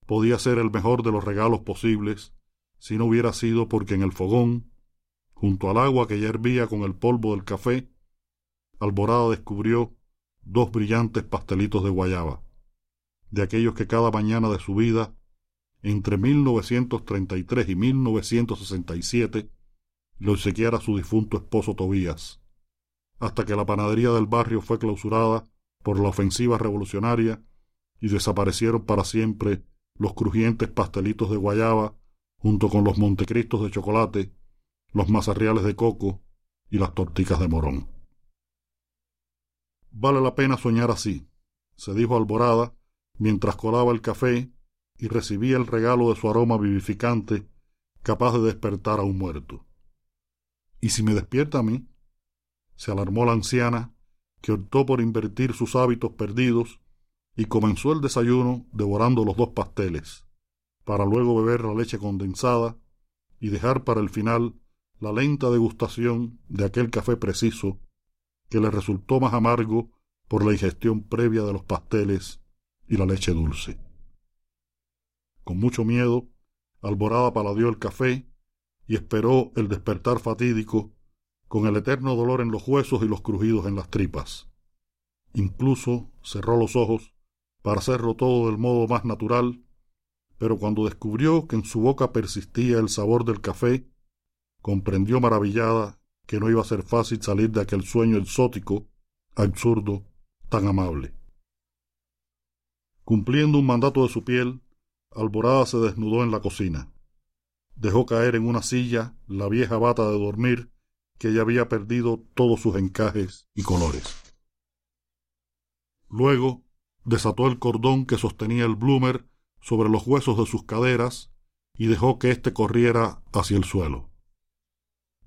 podía ser el mejor de los regalos posibles si no hubiera sido porque en el fogón, junto al agua que ya hervía con el polvo del café, Alborada descubrió dos brillantes pastelitos de guayaba, de aquellos que cada mañana de su vida, entre 1933 y 1967, le obsequiara su difunto esposo Tobías, hasta que la panadería del barrio fue clausurada por la ofensiva revolucionaria y desaparecieron para siempre los crujientes pastelitos de guayaba junto con los montecristos de chocolate, los mazarriales de coco y las torticas de morón. Vale la pena soñar así, se dijo Alborada mientras colaba el café y recibía el regalo de su aroma vivificante, capaz de despertar a un muerto. ¿Y si me despierta a mí? se alarmó la anciana, que optó por invertir sus hábitos perdidos y comenzó el desayuno devorando los dos pasteles, para luego beber la leche condensada y dejar para el final la lenta degustación de aquel café preciso que le resultó más amargo por la ingestión previa de los pasteles y la leche dulce. Con mucho miedo, Alborada paladió el café y esperó el despertar fatídico con el eterno dolor en los huesos y los crujidos en las tripas. Incluso cerró los ojos para hacerlo todo del modo más natural, pero cuando descubrió que en su boca persistía el sabor del café, comprendió maravillada que no iba a ser fácil salir de aquel sueño exótico, absurdo, tan amable. Cumpliendo un mandato de su piel, Alborada se desnudó en la cocina. Dejó caer en una silla la vieja bata de dormir que ya había perdido todos sus encajes y colores. Luego desató el cordón que sostenía el bloomer sobre los huesos de sus caderas y dejó que éste corriera hacia el suelo.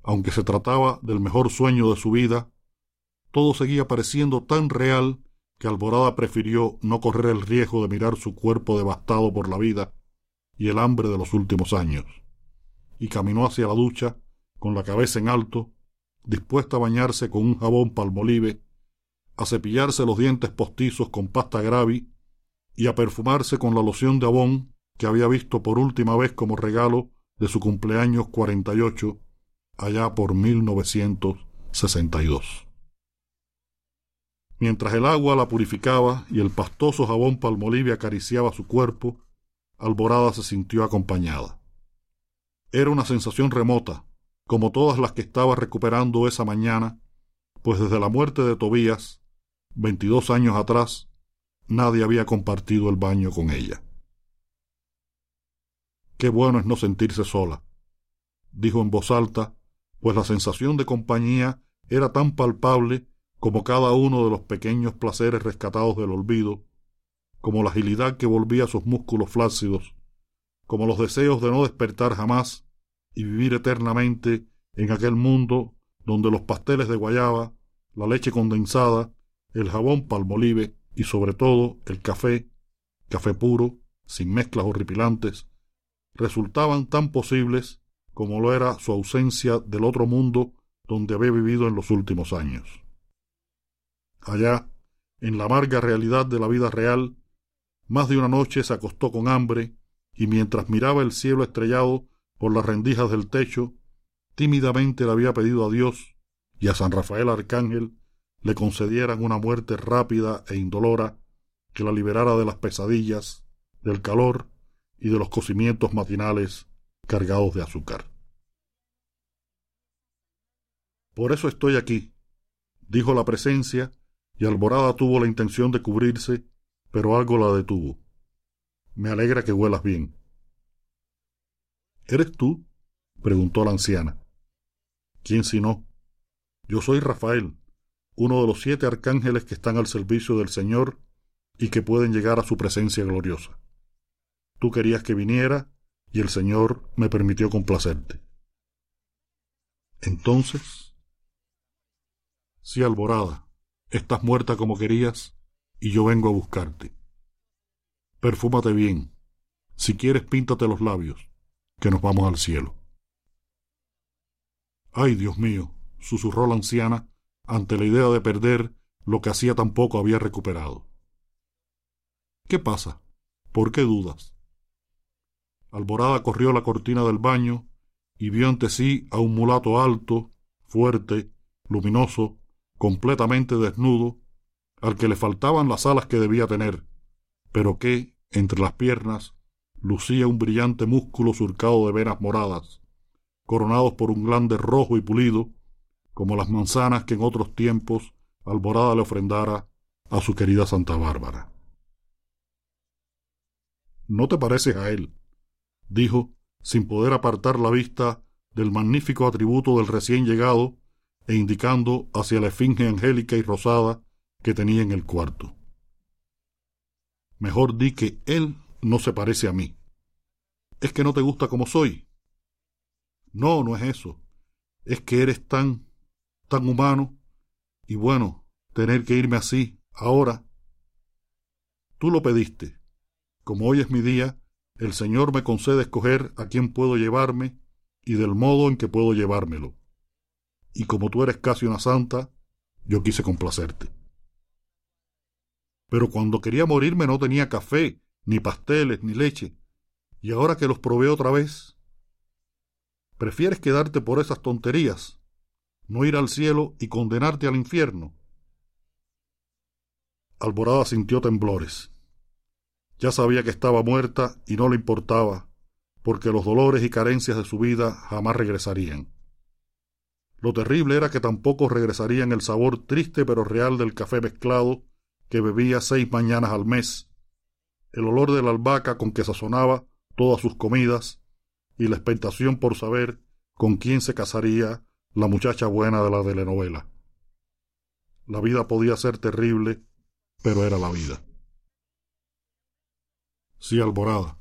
Aunque se trataba del mejor sueño de su vida, todo seguía pareciendo tan real que Alborada prefirió no correr el riesgo de mirar su cuerpo devastado por la vida y el hambre de los últimos años, y caminó hacia la ducha con la cabeza en alto, dispuesta a bañarse con un jabón palmolive, a cepillarse los dientes postizos con pasta gravi y a perfumarse con la loción de abón que había visto por última vez como regalo de su cumpleaños 48 allá por 1962. Mientras el agua la purificaba y el pastoso jabón palmolive acariciaba su cuerpo, Alborada se sintió acompañada. Era una sensación remota, como todas las que estaba recuperando esa mañana, pues desde la muerte de Tobías, veintidós años atrás, nadie había compartido el baño con ella. Qué bueno es no sentirse sola, dijo en voz alta, pues la sensación de compañía era tan palpable como cada uno de los pequeños placeres rescatados del olvido, como la agilidad que volvía sus músculos flácidos, como los deseos de no despertar jamás y vivir eternamente en aquel mundo donde los pasteles de guayaba, la leche condensada, el jabón palmolive y sobre todo el café, café puro, sin mezclas horripilantes, resultaban tan posibles como lo era su ausencia del otro mundo donde había vivido en los últimos años. Allá, en la amarga realidad de la vida real, más de una noche se acostó con hambre y mientras miraba el cielo estrellado por las rendijas del techo, tímidamente le había pedido a Dios y a San Rafael Arcángel le concedieran una muerte rápida e indolora que la liberara de las pesadillas, del calor y de los cocimientos matinales cargados de azúcar. Por eso estoy aquí, dijo la presencia y Alborada tuvo la intención de cubrirse, pero algo la detuvo. Me alegra que huelas bien. ¿Eres tú? preguntó la anciana. ¿Quién si no? Yo soy Rafael, uno de los siete arcángeles que están al servicio del Señor y que pueden llegar a su presencia gloriosa. Tú querías que viniera y el Señor me permitió complacerte. Entonces, sí, Alborada, Estás muerta como querías y yo vengo a buscarte. Perfúmate bien. Si quieres, píntate los labios, que nos vamos al cielo. Ay, Dios mío, susurró la anciana ante la idea de perder lo que hacía tan poco había recuperado. ¿Qué pasa? ¿Por qué dudas? Alborada corrió la cortina del baño y vio ante sí a un mulato alto, fuerte, luminoso, completamente desnudo, al que le faltaban las alas que debía tener, pero que, entre las piernas, lucía un brillante músculo surcado de venas moradas, coronados por un glande rojo y pulido, como las manzanas que en otros tiempos Alborada le ofrendara a su querida Santa Bárbara. ¿No te pareces a él? Dijo, sin poder apartar la vista del magnífico atributo del recién llegado e indicando hacia la esfinge angélica y rosada que tenía en el cuarto. Mejor di que él no se parece a mí. ¿Es que no te gusta como soy? No, no es eso. Es que eres tan, tan humano. Y bueno, tener que irme así, ahora. Tú lo pediste. Como hoy es mi día, el Señor me concede escoger a quién puedo llevarme y del modo en que puedo llevármelo. Y como tú eres casi una santa, yo quise complacerte. Pero cuando quería morirme no tenía café, ni pasteles, ni leche. Y ahora que los probé otra vez, prefieres quedarte por esas tonterías, no ir al cielo y condenarte al infierno. Alborada sintió temblores. Ya sabía que estaba muerta y no le importaba, porque los dolores y carencias de su vida jamás regresarían. Lo terrible era que tampoco regresarían el sabor triste pero real del café mezclado que bebía seis mañanas al mes, el olor de la albahaca con que sazonaba todas sus comidas y la expectación por saber con quién se casaría la muchacha buena de la telenovela. La vida podía ser terrible, pero era la vida. Sí, Alborada,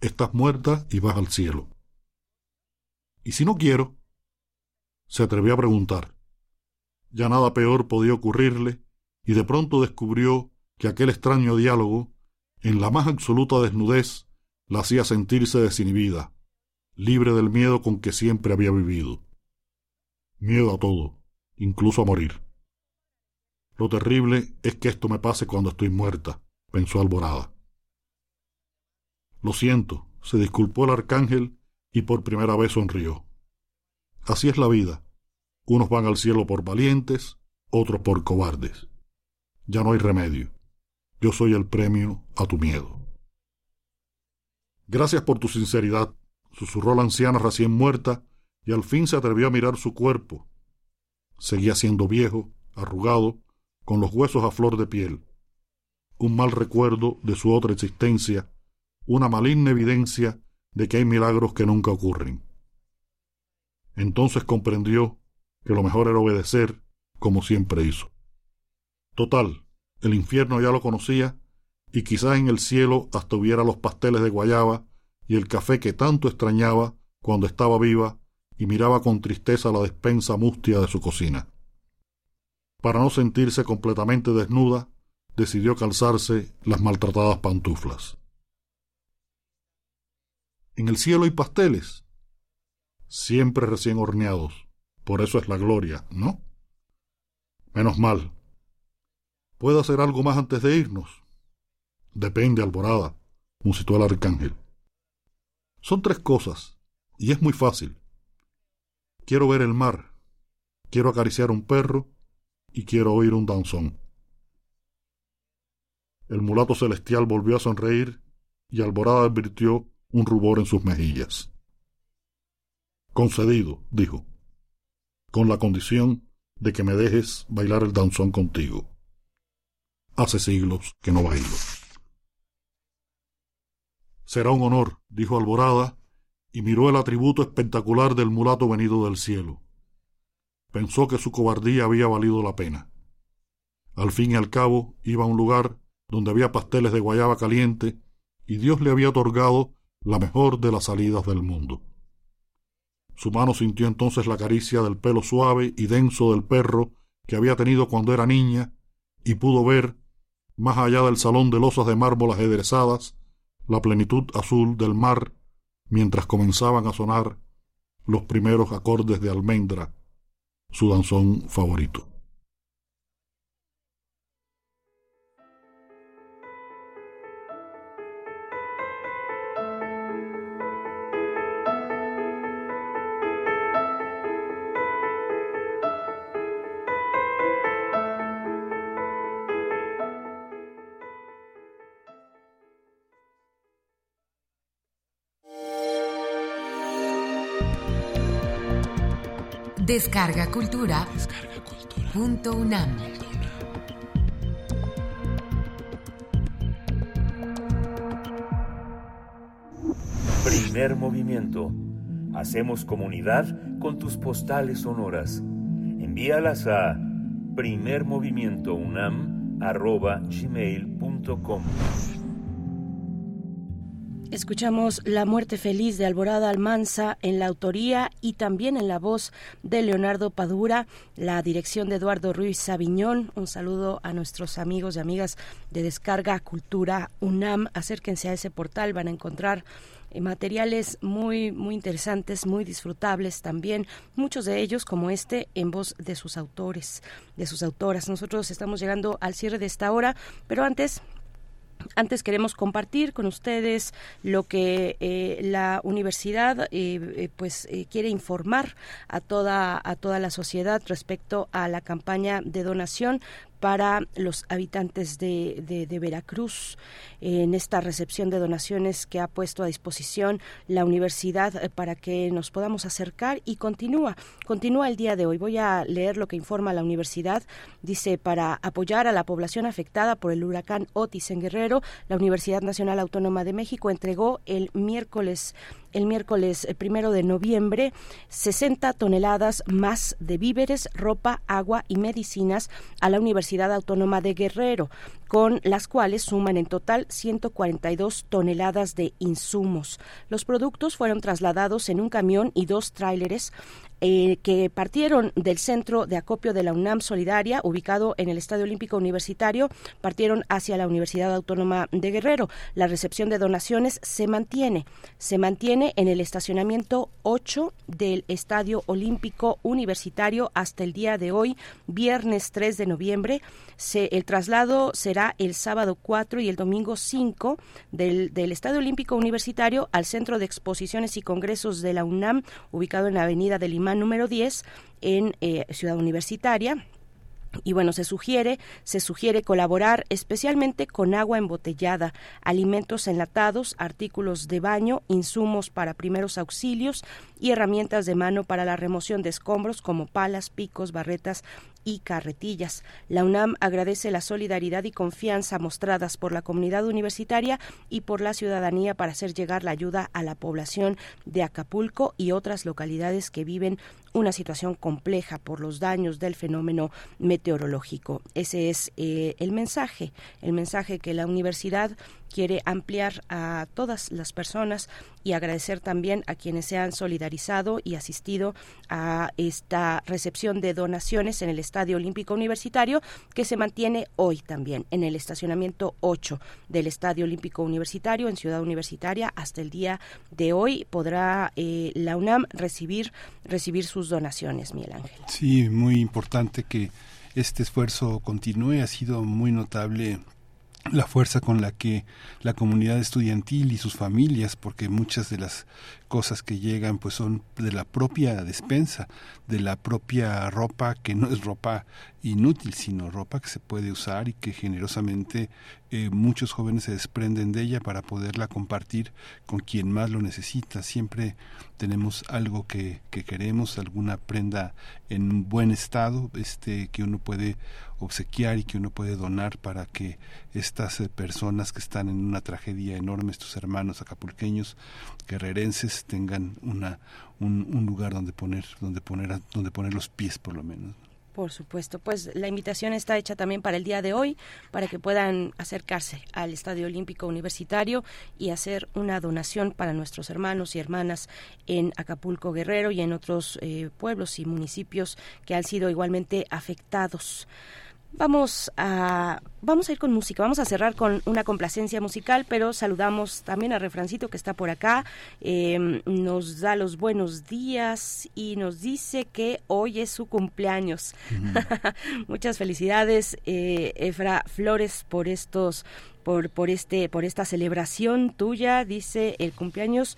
estás muerta y vas al cielo. ¿Y si no quiero? Se atrevió a preguntar. Ya nada peor podía ocurrirle y de pronto descubrió que aquel extraño diálogo, en la más absoluta desnudez, la hacía sentirse desinhibida, libre del miedo con que siempre había vivido. Miedo a todo, incluso a morir. Lo terrible es que esto me pase cuando estoy muerta, pensó Alborada. Lo siento, se disculpó el arcángel y por primera vez sonrió. Así es la vida. Unos van al cielo por valientes, otros por cobardes. Ya no hay remedio. Yo soy el premio a tu miedo. Gracias por tu sinceridad, susurró la anciana recién muerta, y al fin se atrevió a mirar su cuerpo. Seguía siendo viejo, arrugado, con los huesos a flor de piel. Un mal recuerdo de su otra existencia, una maligna evidencia de que hay milagros que nunca ocurren. Entonces comprendió que lo mejor era obedecer como siempre hizo. Total, el infierno ya lo conocía y quizás en el cielo hasta hubiera los pasteles de guayaba y el café que tanto extrañaba cuando estaba viva y miraba con tristeza la despensa mustia de su cocina. Para no sentirse completamente desnuda, decidió calzarse las maltratadas pantuflas. En el cielo hay pasteles, siempre recién horneados, por eso es la gloria, ¿no? Menos mal, ¿Puedo hacer algo más antes de irnos? Depende, Alborada, musitó el arcángel. Son tres cosas, y es muy fácil. Quiero ver el mar, quiero acariciar un perro y quiero oír un danzón. El mulato celestial volvió a sonreír y Alborada advirtió un rubor en sus mejillas. Concedido, dijo, con la condición de que me dejes bailar el danzón contigo. Hace siglos que no bailo. Será un honor, dijo Alborada, y miró el atributo espectacular del mulato venido del cielo. Pensó que su cobardía había valido la pena. Al fin y al cabo iba a un lugar donde había pasteles de guayaba caliente y Dios le había otorgado la mejor de las salidas del mundo. Su mano sintió entonces la caricia del pelo suave y denso del perro que había tenido cuando era niña y pudo ver más allá del salón de losas de mármol ajedrezadas, la plenitud azul del mar, mientras comenzaban a sonar los primeros acordes de almendra, su danzón favorito. Descarga Cultura. Punto UNAM. Primer movimiento. Hacemos comunidad con tus postales sonoras. Envíalas a primermovimientounam.gmail.com Escuchamos La muerte feliz de Alborada Almanza en la autoría y también en la voz de Leonardo Padura, la dirección de Eduardo Ruiz Sabiñón. Un saludo a nuestros amigos y amigas de Descarga Cultura UNAM. Acérquense a ese portal, van a encontrar eh, materiales muy muy interesantes, muy disfrutables también, muchos de ellos como este en voz de sus autores, de sus autoras. Nosotros estamos llegando al cierre de esta hora, pero antes antes queremos compartir con ustedes lo que eh, la universidad eh, eh, pues quiere informar a toda a toda la sociedad respecto a la campaña de donación para los habitantes de, Veracruz en esta recepción de donaciones que ha puesto a disposición la universidad eh, para que nos podamos acercar y continúa, continúa el día de hoy. Voy a leer lo que informa la universidad. Dice, para apoyar a la población afectada por el huracán Otis en Guerrero, la Universidad Nacional Autónoma de México entregó el miércoles el miércoles eh, primero de noviembre 60 toneladas más de víveres, ropa, agua y medicinas a la Universidad Autónoma de Guerrero, con las cuales suman en total 142 toneladas de insumos. Los productos fueron trasladados en un camión y dos tráileres eh, que partieron del centro de acopio de la UNAM Solidaria, ubicado en el Estadio Olímpico Universitario, partieron hacia la Universidad Autónoma de Guerrero. La recepción de donaciones se mantiene, se mantiene en el estacionamiento 8 del Estadio Olímpico Universitario hasta el día de hoy, viernes 3 de noviembre. el traslado será el sábado 4 y el domingo 5 del, del Estadio Olímpico Universitario al Centro de Exposiciones y Congresos de la UNAM, ubicado en la Avenida de Lima número 10 en eh, Ciudad Universitaria. Y bueno, se sugiere, se sugiere colaborar especialmente con agua embotellada, alimentos enlatados, artículos de baño, insumos para primeros auxilios y herramientas de mano para la remoción de escombros como palas, picos, barretas y carretillas. La UNAM agradece la solidaridad y confianza mostradas por la comunidad universitaria y por la ciudadanía para hacer llegar la ayuda a la población de Acapulco y otras localidades que viven una situación compleja por los daños del fenómeno meteorológico. Ese es eh, el mensaje, el mensaje que la universidad quiere ampliar a todas las personas y agradecer también a quienes se han solidarizado y asistido a esta recepción de donaciones en el Estadio Olímpico Universitario que se mantiene hoy también en el estacionamiento 8 del Estadio Olímpico Universitario en Ciudad Universitaria hasta el día de hoy podrá eh, la UNAM recibir recibir sus donaciones, Miguel Ángel. Sí, muy importante que este esfuerzo continúe. Ha sido muy notable la fuerza con la que la comunidad estudiantil y sus familias, porque muchas de las cosas que llegan pues son de la propia despensa, de la propia ropa que no es ropa inútil, sino ropa que se puede usar y que generosamente eh, muchos jóvenes se desprenden de ella para poderla compartir con quien más lo necesita. Siempre tenemos algo que, que queremos, alguna prenda en buen estado, este que uno puede obsequiar y que uno puede donar para que estas eh, personas que están en una tragedia enorme, estos hermanos acapulqueños, guerrerenses, tengan una, un, un lugar donde poner, donde poner, donde poner los pies por lo menos. Por supuesto, pues la invitación está hecha también para el día de hoy, para que puedan acercarse al Estadio Olímpico Universitario y hacer una donación para nuestros hermanos y hermanas en Acapulco Guerrero y en otros eh, pueblos y municipios que han sido igualmente afectados. Vamos a, vamos a ir con música, vamos a cerrar con una complacencia musical, pero saludamos también a Refrancito que está por acá, em, nos da los buenos días y nos dice que hoy es su cumpleaños. Muchas felicidades, eh, Efra Flores, por estos, por, por este, por esta celebración tuya, dice el cumpleaños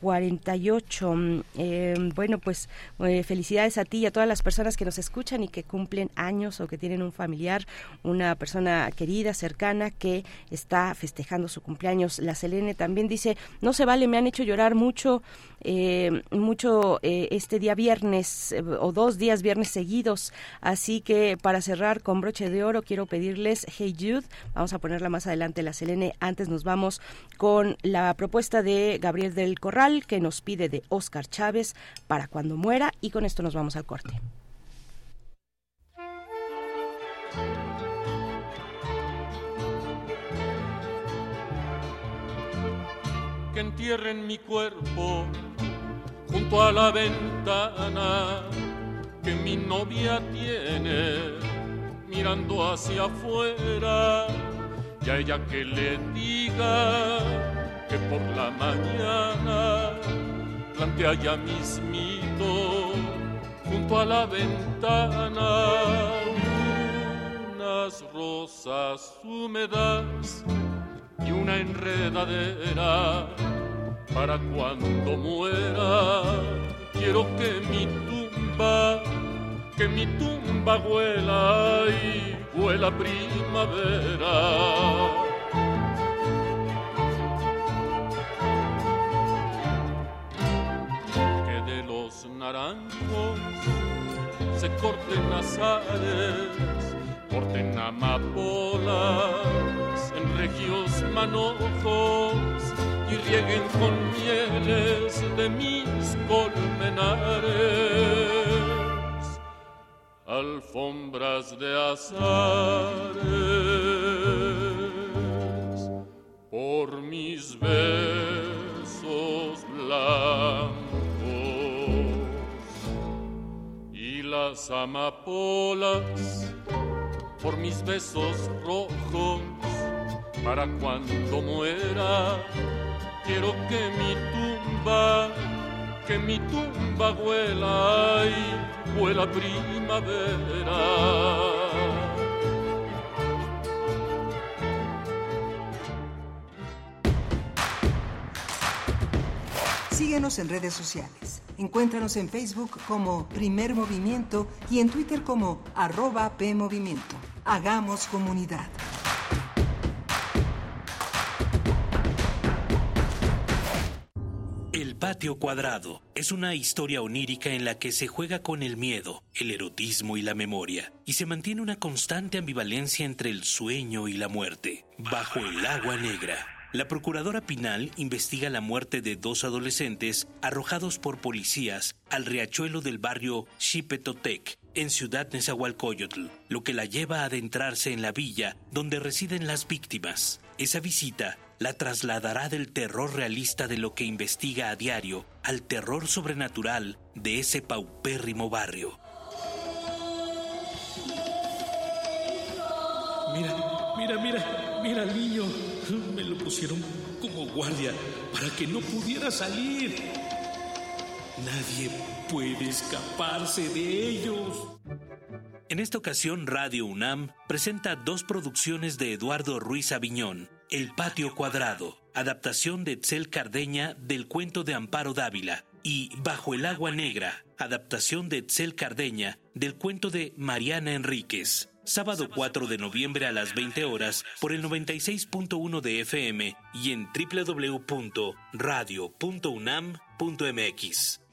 48. Mm, eh, bueno, pues eh, felicidades a ti y a todas las personas que nos escuchan y que cumplen años o que tienen un familiar, una persona querida, cercana, que está festejando su cumpleaños. La Selene también dice, no se vale, me han hecho llorar mucho, eh, mucho este día viernes o dos días viernes seguidos. Así que para cerrar con broche de oro, quiero pedirles Hey Jude, vamos a ponerla más adelante la Selene. Antes nos vamos con la propuesta de Gabriel del Corral que nos pide de Oscar Chávez para cuando muera y con esto nos vamos al corte. Que entierren mi cuerpo junto a la ventana que mi novia tiene mirando hacia afuera. Y a ella que le diga que por la mañana plantea ya mismito junto a la ventana. Unas rosas húmedas y una enredadera para cuando muera. Quiero que mi tumba que mi tumba huela y huela primavera. Naranjos se corten azares, corten amapolas en regios manojos y rieguen con mieles de mis colmenares, alfombras de azares por mis besos blancos. las amapolas por mis besos rojos para cuando muera quiero que mi tumba que mi tumba vuela y vuela primavera Síguenos en redes sociales. Encuéntranos en Facebook como Primer Movimiento y en Twitter como arroba PMovimiento. Hagamos comunidad. El patio cuadrado es una historia onírica en la que se juega con el miedo, el erotismo y la memoria, y se mantiene una constante ambivalencia entre el sueño y la muerte, bajo el agua negra. La procuradora Pinal investiga la muerte de dos adolescentes arrojados por policías al riachuelo del barrio Xipetotec, en Ciudad Nezahualcóyotl, lo que la lleva a adentrarse en la villa donde residen las víctimas. Esa visita la trasladará del terror realista de lo que investiga a diario al terror sobrenatural de ese paupérrimo barrio. Mira, mira, mira, mira al niño. Me lo pusieron como guardia para que no pudiera salir. Nadie puede escaparse de ellos. En esta ocasión, Radio UNAM presenta dos producciones de Eduardo Ruiz Aviñón. El Patio Cuadrado, adaptación de Etzel Cardeña del cuento de Amparo Dávila, y Bajo el Agua Negra, adaptación de Etzel Cardeña del cuento de Mariana Enríquez sábado 4 de noviembre a las 20 horas por el 96.1 de FM y en www.radio.unam.mx.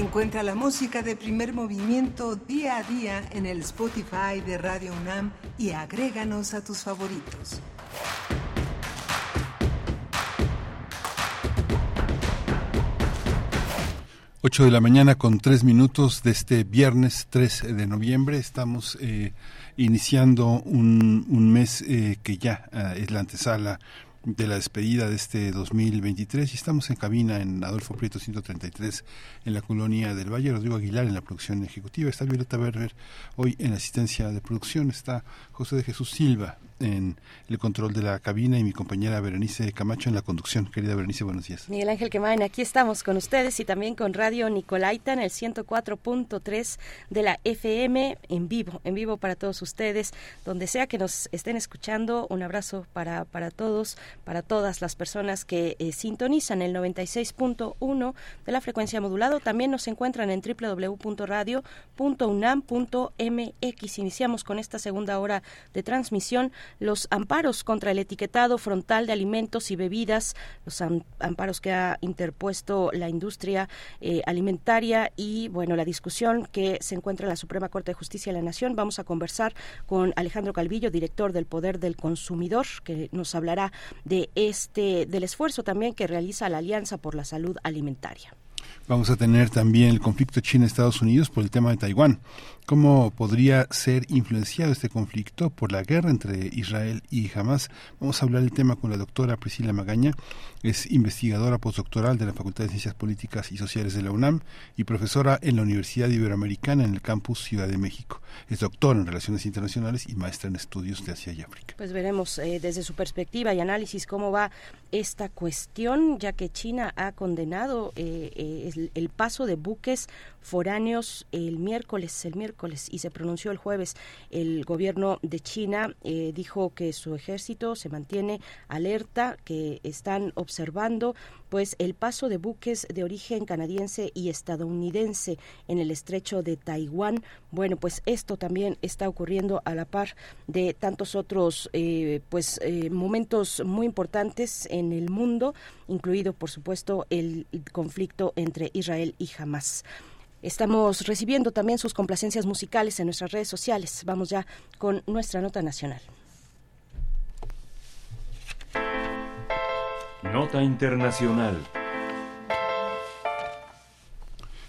Encuentra la música de primer movimiento día a día en el Spotify de Radio UNAM y agréganos a tus favoritos. 8 de la mañana con tres minutos de este viernes 3 de noviembre. Estamos eh, iniciando un, un mes eh, que ya eh, es la antesala de la despedida de este 2023 y estamos en cabina en Adolfo Prieto 133 en la colonia del Valle, Rodrigo Aguilar en la producción ejecutiva, está Violeta Berber hoy en asistencia de producción, está José de Jesús Silva en el control de la cabina y mi compañera Berenice Camacho en la conducción. Querida Berenice, buenos días. Miguel Ángel Quemain, aquí estamos con ustedes y también con Radio Nicolaita en el 104.3 de la FM en vivo, en vivo para todos ustedes, donde sea que nos estén escuchando. Un abrazo para, para todos, para todas las personas que eh, sintonizan el 96.1 de la frecuencia modulado. También nos encuentran en www.radio.unam.mx. Iniciamos con esta segunda hora de transmisión los amparos contra el etiquetado frontal de alimentos y bebidas, los amparos que ha interpuesto la industria eh, alimentaria y, bueno, la discusión que se encuentra en la Suprema Corte de Justicia de la Nación. Vamos a conversar con Alejandro Calvillo, director del Poder del Consumidor, que nos hablará de este, del esfuerzo también que realiza la Alianza por la Salud Alimentaria. Vamos a tener también el conflicto China-Estados Unidos por el tema de Taiwán. ¿Cómo podría ser influenciado este conflicto por la guerra entre Israel y Hamas? Vamos a hablar del tema con la doctora Priscila Magaña, es investigadora postdoctoral de la Facultad de Ciencias Políticas y Sociales de la UNAM y profesora en la Universidad Iberoamericana en el campus Ciudad de México. Es doctora en Relaciones Internacionales y maestra en Estudios de Asia y África. Pues veremos eh, desde su perspectiva y análisis cómo va esta cuestión, ya que China ha condenado eh, eh, el, paso de buques foráneos el miércoles, el miércoles y se pronunció el jueves. El gobierno de China eh, dijo que su ejército se mantiene alerta, que están observando pues el paso de buques de origen canadiense y estadounidense en el estrecho de Taiwán. Bueno, pues esto también está ocurriendo a la par de tantos otros eh, pues eh, momentos muy importantes en el mundo, incluido por supuesto el conflicto entre Israel y Hamas. Estamos recibiendo también sus complacencias musicales en nuestras redes sociales. Vamos ya con nuestra nota nacional. Nota internacional.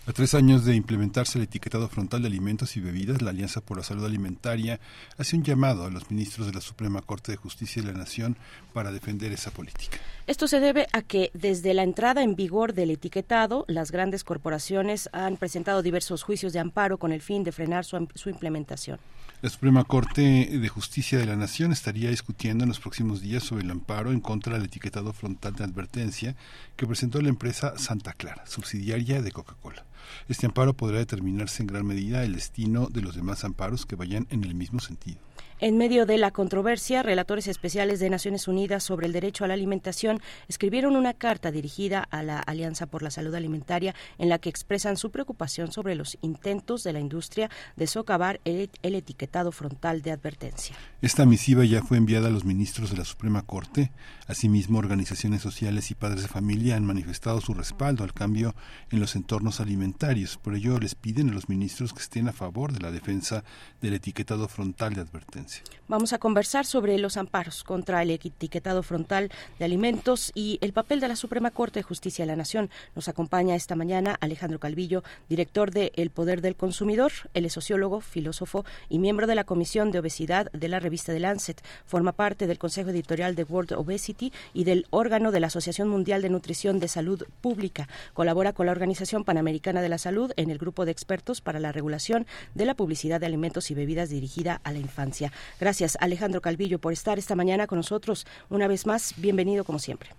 A tres años de implementarse el etiquetado frontal de alimentos y bebidas, la Alianza por la Salud Alimentaria hace un llamado a los ministros de la Suprema Corte de Justicia de la Nación para defender esa política. Esto se debe a que desde la entrada en vigor del etiquetado, las grandes corporaciones han presentado diversos juicios de amparo con el fin de frenar su, implementación. La Suprema Corte de Justicia de la Nación estaría discutiendo en los próximos días sobre el amparo en contra del etiquetado frontal de advertencia que presentó la empresa Santa Clara, subsidiaria de Coca-Cola. Este amparo podrá determinarse en gran medida el destino de los demás amparos que vayan en el mismo sentido. En medio de la controversia, relatores especiales de Naciones Unidas sobre el derecho a la alimentación escribieron una carta dirigida a la Alianza por la Salud Alimentaria en la que expresan su preocupación sobre los intentos de la industria de socavar el, etiquetado frontal de advertencia. Esta misiva ya fue enviada a los ministros de la Suprema Corte. Asimismo, organizaciones sociales y padres de familia han manifestado su respaldo al cambio en los entornos alimentarios. Por ello, les piden a los ministros que estén a favor de la defensa del etiquetado frontal de advertencia. Vamos a conversar sobre los amparos contra el etiquetado frontal de alimentos y el papel de la Suprema Corte de Justicia de la Nación. Nos acompaña esta mañana Alejandro Calvillo, director de El Poder del Consumidor. Él es sociólogo, filósofo y miembro de la Comisión de Obesidad de la revista The Lancet. Forma parte del Consejo Editorial de World Obesity y del órgano de la Asociación Mundial de Nutrición de Salud Pública. Colabora con la Organización Panamericana de la Salud en el grupo de expertos para la regulación de la publicidad de alimentos y bebidas dirigida a la infancia. Gracias Alejandro Calvillo, por estar esta mañana con nosotros. Una vez más, bienvenido como siempre.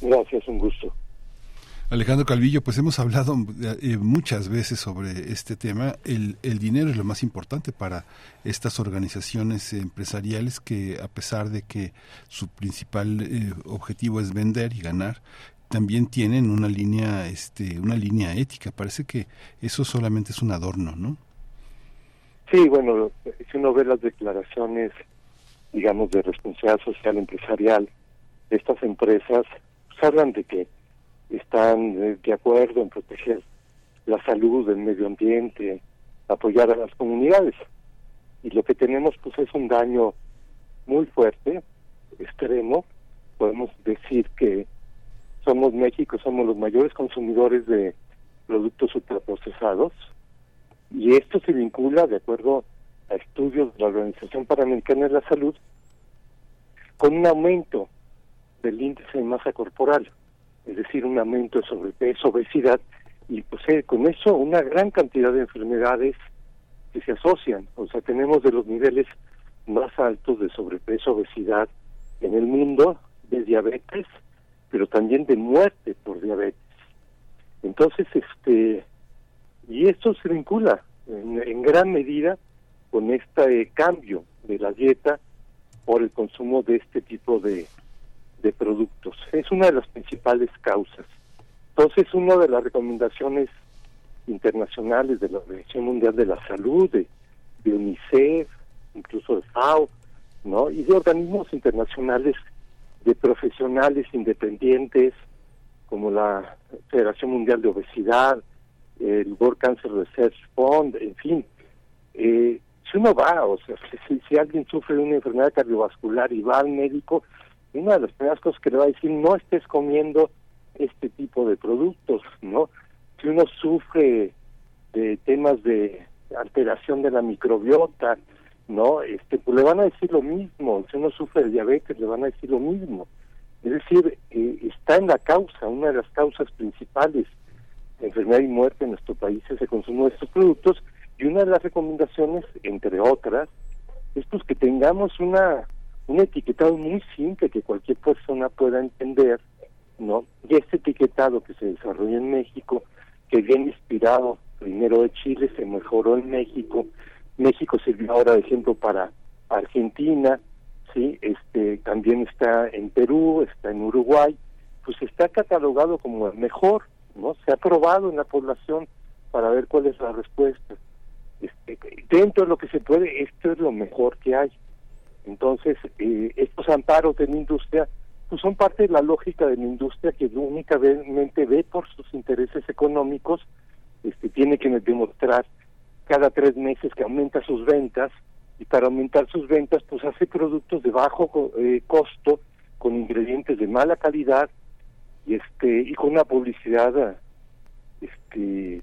Gracias, un gusto. Alejandro Calvillo, pues hemos hablado eh, muchas veces sobre este tema. El, dinero es lo más importante para estas organizaciones empresariales que a pesar de que su principal eh, objetivo es vender y ganar, también tienen una línea, este, una línea ética. Parece que eso solamente es un adorno, ¿no? Sí, bueno, si uno ve las declaraciones, digamos, de responsabilidad social empresarial estas empresas, pues hablan de que están eh, de acuerdo en proteger la salud del medio ambiente, apoyar a las comunidades. Y lo que tenemos pues es un daño muy fuerte, extremo. Podemos decir que somos México, somos los mayores consumidores de productos ultraprocesados, y esto se vincula, de acuerdo a estudios de la Organización Panamericana de la Salud, con un aumento del índice de masa corporal, es decir, un aumento de sobrepeso, obesidad, y pues eh, con eso una gran cantidad de enfermedades que se asocian. O sea, tenemos de los niveles más altos de sobrepeso, obesidad en el mundo, de diabetes, pero también de muerte por diabetes. Entonces, este, y esto se vincula en, gran medida con este cambio de la dieta por el consumo de este tipo de, de productos. Es una de las principales causas. Entonces, una de las recomendaciones internacionales de la Organización Mundial de la Salud, de, de UNICEF, incluso de FAO, ¿no? y de organismos internacionales de profesionales independientes como la Federación Mundial de Obesidad, el World Cancer Research Fund, en fin. Eh, si uno va, o sea, si, si, alguien sufre de una enfermedad cardiovascular y va al médico, una de las primeras cosas que le va a decir, no estés comiendo este tipo de productos, ¿no? Si uno sufre de temas de alteración de la microbiota, ¿no? Este, pues le van a decir lo mismo. Si uno sufre de diabetes, le van a decir lo mismo. Es decir, eh, está en la causa, una de las causas principales enfermedad y muerte en nuestro país es el consumo de estos productos y una de las recomendaciones, entre otras, es pues que tengamos una un etiquetado muy simple que cualquier persona pueda entender, ¿no? Y este etiquetado que se desarrolla en México, que viene inspirado primero de Chile, se mejoró en México, México sirvió ahora de ejemplo para Argentina, sí, este también está en Perú, está en Uruguay, pues está catalogado como el mejor ¿no? Se ha probado en la población para ver cuál es la respuesta. Este, dentro de lo que se puede, esto es lo mejor que hay. Entonces, eh, estos amparos de la industria pues son parte de la lógica de la industria que únicamente ve por sus intereses económicos, este, tiene que demostrar cada tres meses que aumenta sus ventas y para aumentar sus ventas pues hace productos de bajo eh, costo con ingredientes de mala calidad y este y con una publicidad este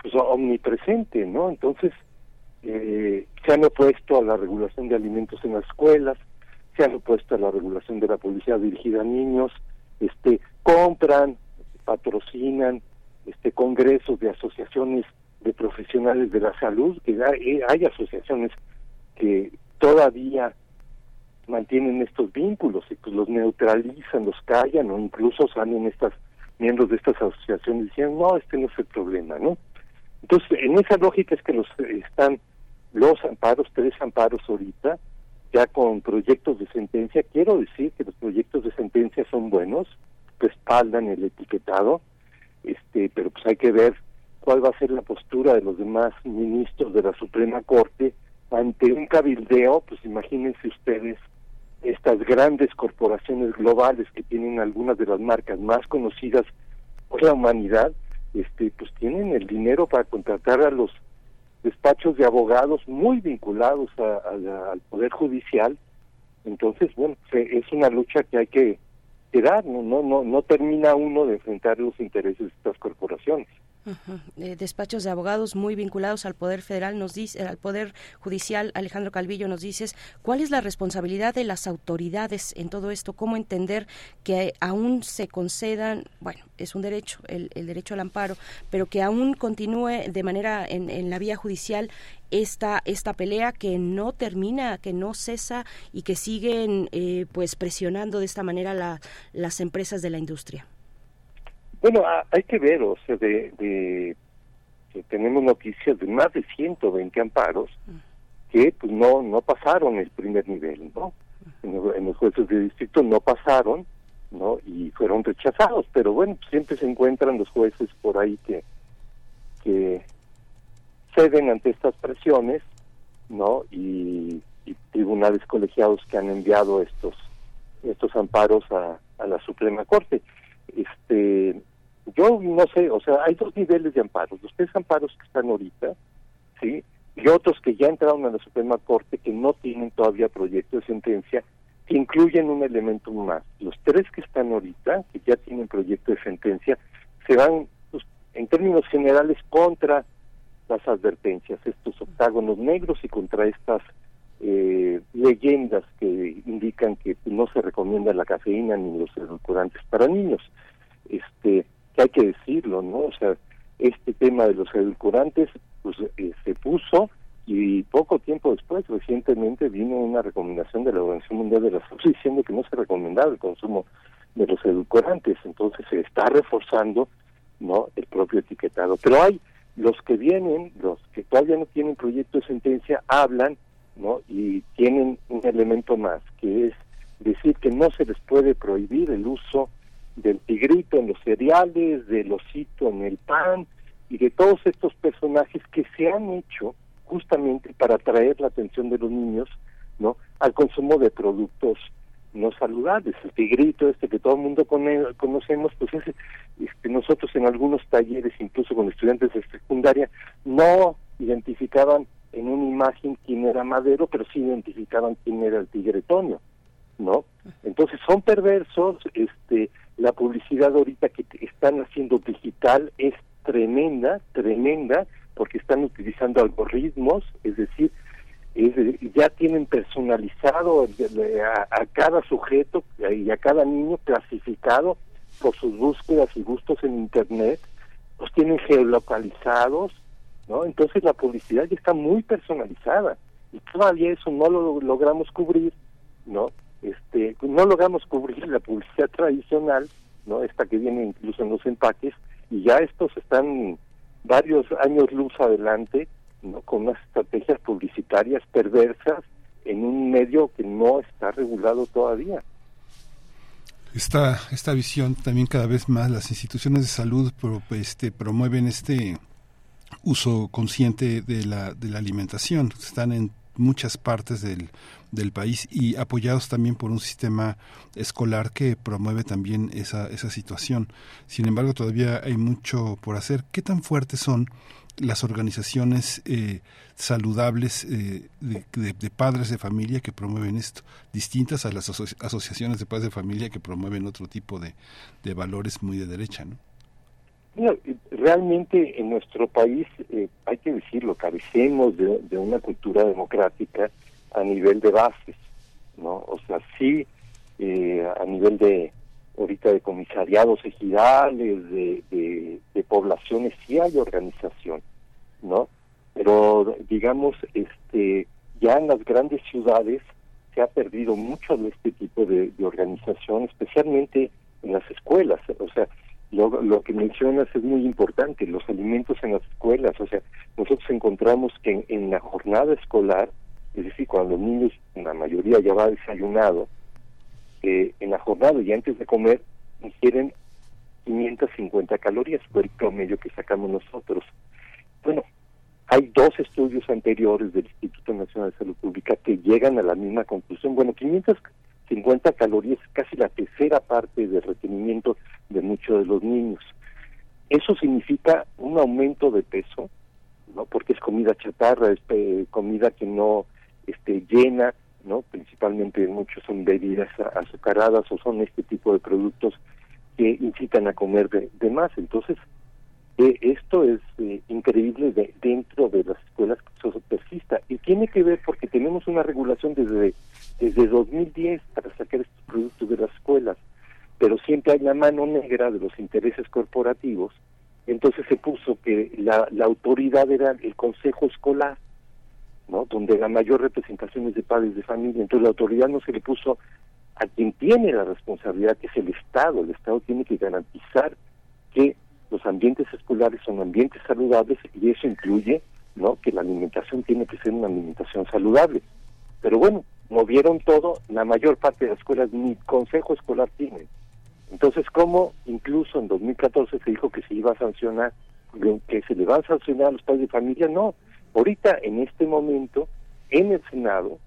pues omnipresente no entonces eh, se han opuesto a la regulación de alimentos en las escuelas se han opuesto a la regulación de la publicidad dirigida a niños este compran patrocinan este congresos de asociaciones de profesionales de la salud que hay, hay asociaciones que todavía mantienen estos vínculos y pues los neutralizan, los callan o incluso salen estas miembros de estas asociaciones diciendo no, este no es el problema, ¿no? Entonces, en esa lógica es que los están los amparos, tres amparos ahorita, ya con proyectos de sentencia. Quiero decir que los proyectos de sentencia son buenos, respaldan el etiquetado, este, pero pues hay que ver cuál va a ser la postura de los demás ministros de la Suprema Corte ante un cabildeo, pues imagínense ustedes estas grandes corporaciones globales que tienen algunas de las marcas más conocidas por la humanidad, este, pues tienen el dinero para contratar a los despachos de abogados muy vinculados al Poder Judicial. Entonces, bueno, es una lucha que hay que, dar, ¿no? No, no, no termina uno de enfrentar los intereses de estas corporaciones. Eh, despachos de abogados muy vinculados al poder federal nos dice al poder judicial Alejandro Calvillo nos dices cuál es la responsabilidad de las autoridades en todo esto cómo entender que aún se concedan bueno es un derecho el, derecho al amparo pero que aún continúe de manera en, la vía judicial esta esta pelea que no termina que no cesa y que siguen eh, pues presionando de esta manera las empresas de la industria bueno, hay que ver, o sea, de, tenemos noticias de más de 120 amparos que pues no no pasaron el primer nivel, ¿no? En, los jueces de distrito no pasaron, ¿no? Y fueron rechazados, pero bueno, siempre se encuentran los jueces por ahí que que ceden ante estas presiones, ¿no? Y, tribunales colegiados que han enviado estos estos amparos a, a la Suprema Corte. Este yo no sé, o sea, hay dos niveles de amparos, los tres amparos que están ahorita, ¿sí? Y otros que ya entraron a la Suprema Corte que no tienen todavía proyecto de sentencia, que incluyen un elemento más. Los tres que están ahorita, que ya tienen proyecto de sentencia, se van, pues, en términos generales, contra las advertencias, estos octágonos negros y contra estas eh, leyendas que indican que no se recomienda la cafeína ni los edulcorantes para niños. Este, que hay que decirlo, ¿no? O sea, este tema de los edulcorantes pues eh, se puso y poco tiempo después, recientemente, vino una recomendación de la Organización Mundial de la Salud diciendo que no se recomendaba el consumo de los edulcorantes, entonces se está reforzando no el propio etiquetado. Pero hay los que vienen, los que todavía no tienen proyecto de sentencia, hablan no y tienen un elemento más, que es decir que no se les puede prohibir el uso del tigrito en los cereales, del osito en el pan y de todos estos personajes que se han hecho justamente para atraer la atención de los niños no al consumo de productos no saludables. El tigrito este que todo el mundo conocemos pues ese este, nosotros en algunos talleres incluso con estudiantes de secundaria no identificaban en una imagen quién era Madero pero sí identificaban quién era el tigretonio no entonces son perversos este la publicidad ahorita que están haciendo digital es tremenda, tremenda, porque están utilizando algoritmos, es decir, ya tienen personalizado a, cada sujeto y a cada niño clasificado por sus búsquedas y gustos en Internet, los tienen geolocalizados, ¿no? Entonces la publicidad ya está muy personalizada y todavía eso no lo logramos cubrir, ¿no? Este no logramos cubrir la publicidad tradicional, no esta que viene incluso en los empaques, y ya estos están varios años luz adelante, no con unas estrategias publicitarias perversas en un medio que no está regulado todavía. Esta, esta visión también cada vez más las instituciones de salud este, promueven este uso consciente de la, de la alimentación. Están en muchas partes del, del país y apoyados también por un sistema escolar que promueve también esa, esa situación. Sin embargo, todavía hay mucho por hacer. ¿Qué tan fuertes son las organizaciones eh, saludables eh, de, padres de familia que promueven esto, distintas a las asociaciones de padres de familia que promueven otro tipo de, de valores muy de derecha, ¿no? Realmente en nuestro país, eh, hay que decirlo, carecemos de, una cultura democrática a nivel de bases, ¿no? O sea, sí, eh, a nivel de, ahorita de comisariados ejidales, de, de, poblaciones, sí hay organización, ¿no? Pero, digamos, este ya en las grandes ciudades se ha perdido mucho de este tipo de, de organización, especialmente en las escuelas. O sea, lo, que mencionas es muy importante, los alimentos en las escuelas, o sea, nosotros encontramos que en, la jornada escolar, es decir, cuando los niños, la mayoría ya va desayunado, eh, en la jornada y antes de comer, ingieren 550 calorías, fue el promedio que sacamos nosotros. Bueno, hay dos estudios anteriores del Instituto Nacional de Salud Pública que llegan a la misma conclusión. Bueno, 500 50 calorías, casi la tercera parte del retenimiento de muchos de los niños. Eso significa un aumento de peso ¿no? Porque es comida chatarra, es eh, comida que no este, llena, ¿no? Principalmente muchos son bebidas azucaradas o son este tipo de productos que incitan a comer de, más. Entonces, eh, esto es eh, increíble de, dentro de las escuelas que eso persista y tiene que ver porque tenemos una regulación desde desde 2010 para sacar estos productos de las escuelas, pero siempre hay la mano negra de los intereses corporativos. Entonces se puso que la, autoridad era el consejo escolar, ¿no? Donde la mayor representación es de padres de familia. Entonces la autoridad no se le puso a quien tiene la responsabilidad, que es el Estado. El Estado tiene que garantizar que los ambientes escolares son ambientes saludables y eso incluye no que la alimentación tiene que ser una alimentación saludable. Pero bueno, movieron todo, la mayor parte de las escuelas ni consejo escolar tienen. Entonces, ¿cómo incluso en 2014 se dijo que se iba a sancionar, que se le va a sancionar a los padres de familia? No, ahorita en este momento, en el Senado,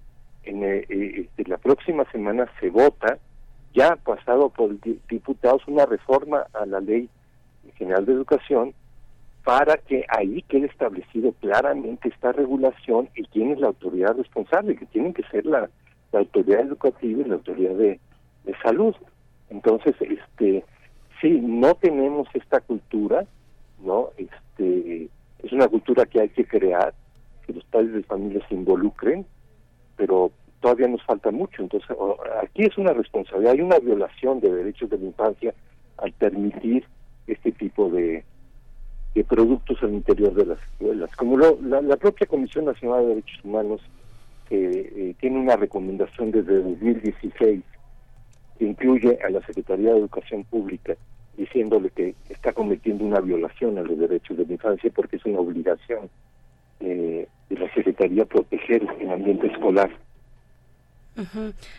en eh, eh, este, la próxima semana se vota, ya pasado por diputados, una reforma a la ley general de educación para que ahí quede establecido claramente esta regulación y quién es la autoridad responsable, que tienen que ser la, autoridad educativa y la autoridad de, salud. Entonces, este, sí, no tenemos esta cultura, ¿no? Este, es una cultura que hay que crear, que los padres de familia se involucren, pero todavía nos falta mucho. Entonces, aquí es una responsabilidad, hay una violación de derechos de la infancia al permitir este tipo de, de productos al interior de las escuelas. Como la, propia Comisión Nacional de Derechos Humanos eh, tiene una recomendación desde 2016 que incluye a la Secretaría de Educación Pública diciéndole que está cometiendo una violación a los derechos de la infancia porque es una obligación eh, de la Secretaría proteger el ambiente escolar.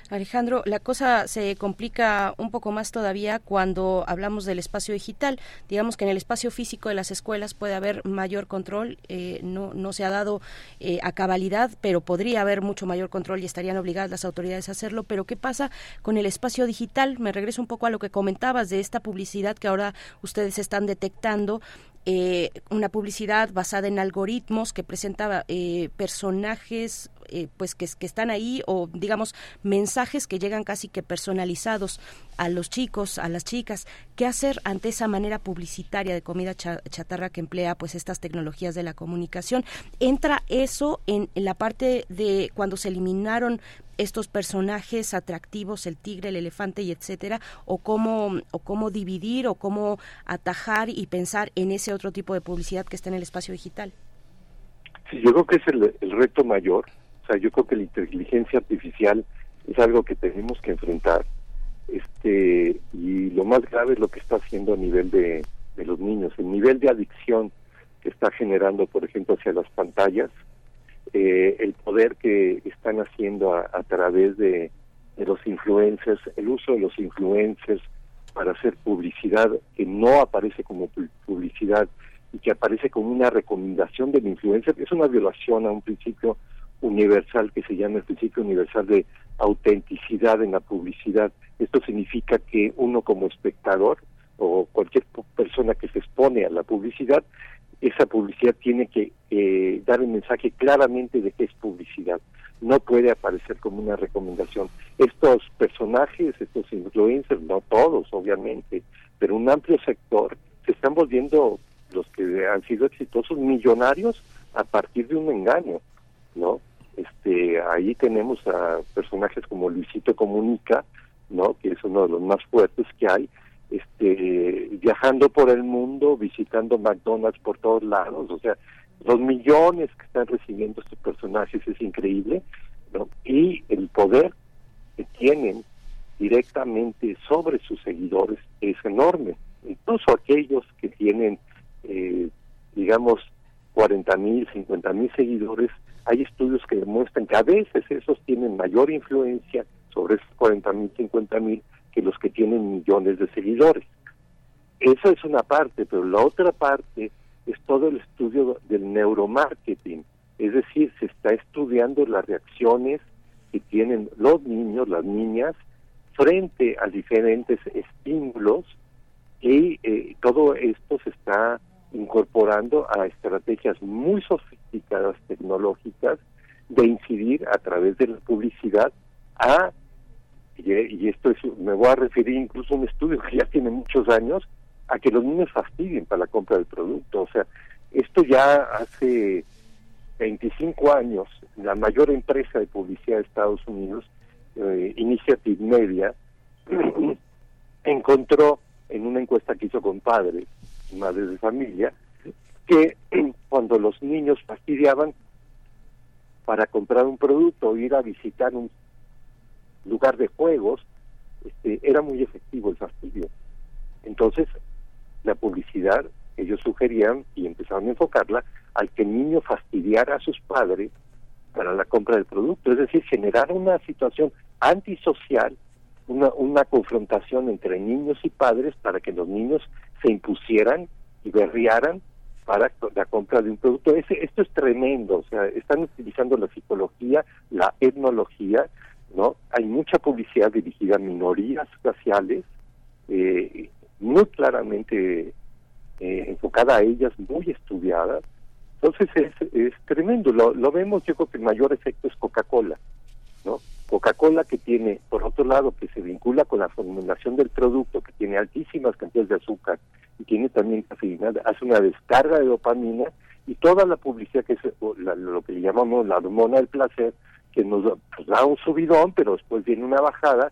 Alejandro, la cosa se complica un poco más todavía cuando hablamos del espacio digital. Digamos que en el espacio físico de las escuelas puede haber mayor control, eh, no, no se ha dado eh, a cabalidad, pero podría haber mucho mayor control y estarían obligadas las autoridades a hacerlo. Pero ¿qué pasa con el espacio digital? Me regreso un poco a lo que comentabas de esta publicidad que ahora ustedes están detectando eh, una publicidad basada en algoritmos que presenta eh, personajes eh, pues que, que, están ahí o digamos mensajes que llegan casi que personalizados a los chicos, a las chicas. ¿Qué hacer ante esa manera publicitaria de comida chatarra que emplea pues estas tecnologías de la comunicación? ¿Entra eso en, en la parte de cuando se eliminaron estos personajes atractivos, el tigre, el elefante y etcétera, o cómo, o cómo dividir o cómo atajar y pensar en ese otro tipo de publicidad que está en el espacio digital. Sí, yo creo que es el, reto mayor. O sea, yo creo que la inteligencia artificial es algo que tenemos que enfrentar. Este, y lo más grave es lo que está haciendo a nivel de, de los niños, el nivel de adicción que está generando, por ejemplo, hacia las pantallas, eh, el poder que están haciendo a, través de, los influencers, el uso de los influencers para hacer publicidad que no aparece como publicidad y que aparece como una recomendación del influencer, es una violación a un principio universal que se llama el principio universal de autenticidad en la publicidad. Esto significa que uno como espectador o cualquier persona que se expone a la publicidad esa publicidad tiene que eh, dar el mensaje claramente de que es publicidad. No puede aparecer como una recomendación. Estos personajes, estos influencers, no todos obviamente, pero un amplio sector, se están volviendo los que han sido exitosos millonarios a partir de un engaño, ¿no? Este, ahí tenemos a personajes como Luisito Comunica, ¿no? Que es uno de los más fuertes que hay, este, viajando por el mundo, visitando McDonald's por todos lados, o sea, los millones que están recibiendo estos personajes es increíble, ¿no? Y el poder que tienen directamente sobre sus seguidores es enorme. Incluso aquellos que tienen, eh, digamos, 40 mil, 50 mil seguidores, hay estudios que demuestran que a veces esos tienen mayor influencia sobre esos 40 mil, 50 mil que los que tienen millones de seguidores. Esa es una parte, pero la otra parte es todo el estudio del neuromarketing, es decir, se está estudiando las reacciones que tienen los niños, las niñas, frente a diferentes estímulos y eh, todo esto se está incorporando a estrategias muy sofisticadas tecnológicas de incidir a través de la publicidad a y, esto es me voy a referir incluso a un estudio que ya tiene muchos años a que los niños fastidien para la compra del producto. O sea esto ya hace 25 años la mayor empresa de publicidad de Estados Unidos eh, Initiative Media encontró en una encuesta que hizo con padres madres de familia que cuando los niños fastidiaban para comprar un producto o ir a visitar un lugar de juegos, este, era muy efectivo el fastidio. Entonces, la publicidad, ellos sugerían y empezaron a enfocarla al que el niño fastidiara a sus padres para la compra del producto, es decir, generar una situación antisocial, una, una confrontación entre niños y padres para que los niños se impusieran y berriaran para la compra de un producto. Ese, esto es tremendo, o sea, están utilizando la psicología, la etnología, ¿no? Hay mucha publicidad dirigida a minorías raciales, eh, muy claramente eh, enfocada a ellas, muy estudiada. Entonces es, es tremendo, lo, lo vemos, yo creo que el mayor efecto es Coca-Cola, ¿no? Coca-Cola que tiene, por otro lado, que se vincula con la formulación del producto, que tiene altísimas cantidades de azúcar y tiene también cafeína, hace una descarga de dopamina y toda la publicidad que es lo que llamamos la hormona del placer, que nos pues, da un subidón, pero después viene una bajada,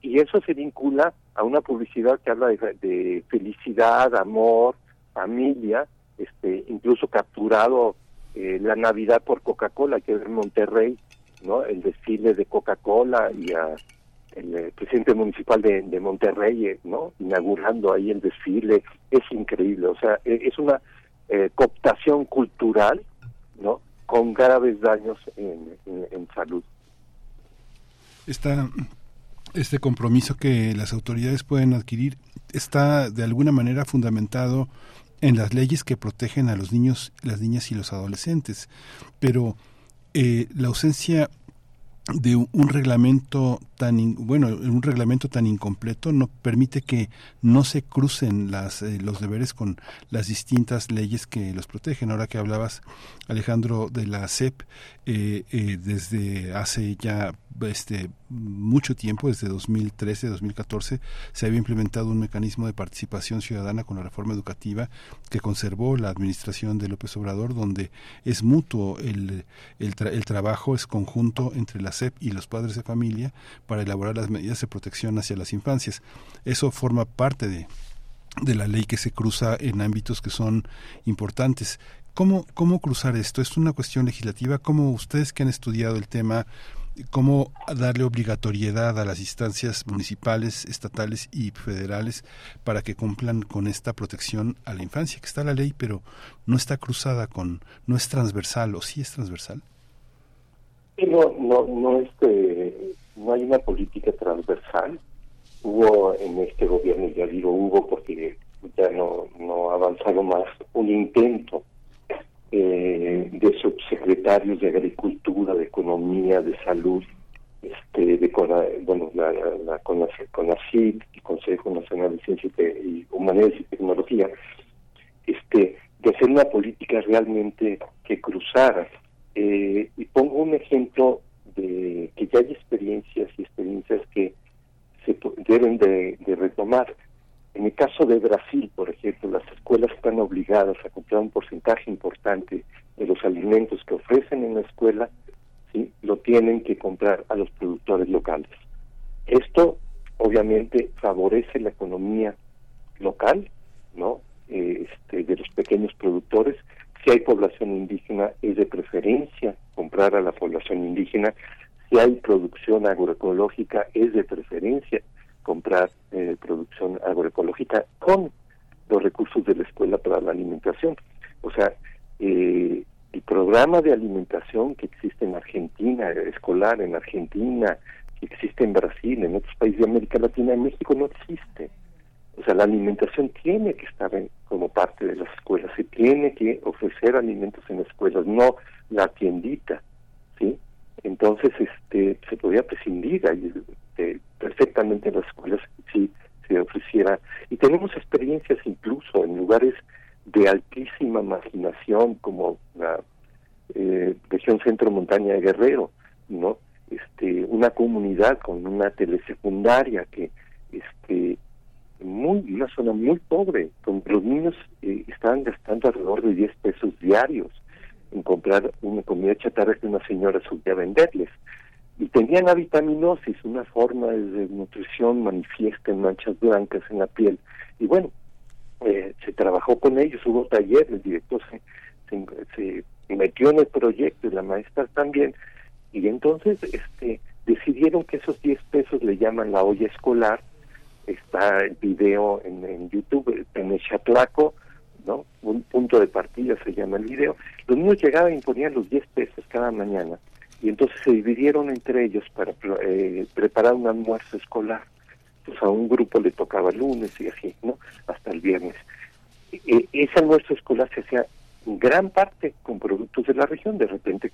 y eso se vincula a una publicidad que habla de, felicidad, amor, familia, este incluso capturado eh, la Navidad por Coca-Cola, que es en Monterrey, ¿no? El desfile de Coca-Cola y el eh, presidente municipal de, Monterrey, eh, ¿no? Inaugurando ahí el desfile, es increíble, o sea, e, es una eh, cooptación cultural, ¿no? Con graves daños en, en, salud. Esta, este compromiso que las autoridades pueden adquirir está de alguna manera fundamentado en las leyes que protegen a los niños, las niñas y los adolescentes, pero eh, la ausencia de un reglamento tan bueno un reglamento tan incompleto no permite que no se crucen las eh, los deberes con las distintas leyes que los protegen. Ahora que hablabas Alejandro de la CEP eh, eh, desde hace ya este mucho tiempo desde 2013 2014 se había implementado un mecanismo de participación ciudadana con la reforma educativa que conservó la administración de López Obrador donde es mutuo el el, trabajo es conjunto entre la CEP y los padres de familia para elaborar las medidas de protección hacia las infancias. Eso forma parte de, de la ley que se cruza en ámbitos que son importantes. ¿Cómo, ¿Cómo cruzar esto? ¿Es una cuestión legislativa? ¿Cómo ustedes que han estudiado el tema, cómo darle obligatoriedad a las instancias municipales, estatales y federales para que cumplan con esta protección a la infancia? Que está la ley, pero no está cruzada con, no es transversal, o sí es transversal. No, no, no, este, no hay una política transversal. Hubo en este gobierno, ya digo hubo porque ya no, no ha avanzado más, un intento eh, de subsecretarios de Agricultura, de Economía, de Salud, este, de bueno, la, la, CONACYT, el Consejo Nacional de Ciencia y Humanidades y Tecnología, este, de hacer una política realmente que cruzara eh, y pongo un ejemplo de que ya hay experiencias y experiencias que se deben de, retomar. En el caso de Brasil, por ejemplo, las escuelas están obligadas a comprar un porcentaje importante de los alimentos que ofrecen en la escuela, lo tienen que comprar a los productores locales. Esto obviamente favorece la economía local, ¿no? Eh, este, de los pequeños productores si hay población indígena, es de preferencia a la población indígena. Si hay producción agroecológica, es de preferencia comprar eh, producción agroecológica con los recursos de la escuela para la alimentación. O sea, eh, el programa de alimentación que existe en Argentina, escolar en Argentina, que existe en Brasil, en otros países de América Latina, en México no existe. O sea, la alimentación tiene que estar como parte de las escuelas, se tiene que ofrecer alimentos en las escuelas, no la tiendita, ¿sí? Entonces, este, se podría prescindir ahí perfectamente en las escuelas si se ofreciera. Y tenemos experiencias incluso en lugares de altísima marginación como la eh, región centro montaña de Guerrero, ¿no? Este, una comunidad con una telesecundaria que este muy una zona muy pobre donde los niños eh, estaban gastando alrededor de 10 pesos diarios en comprar una comida chatarra que una señora subía a venderles. Y tenían avitaminosis una forma de nutrición manifiesta en manchas blancas en la piel. Y bueno eh, se trabajó con ellos hubo taller el director se, se, se metió en el proyecto y la maestra también. Y entonces este decidieron que esos 10 pesos le llaman la olla escolar. Está el video en, en YouTube, en el Chatlaco, ¿no? Un punto de partida se llama el video. Los niños llegaban y ponían los 10 pesos cada mañana y entonces se dividieron entre ellos para eh, preparar un almuerzo escolar. Pues a un grupo le tocaba el lunes y así, ¿no? Hasta el viernes. E, ese almuerzo escolar se hacía en gran parte con productos de la región, de repente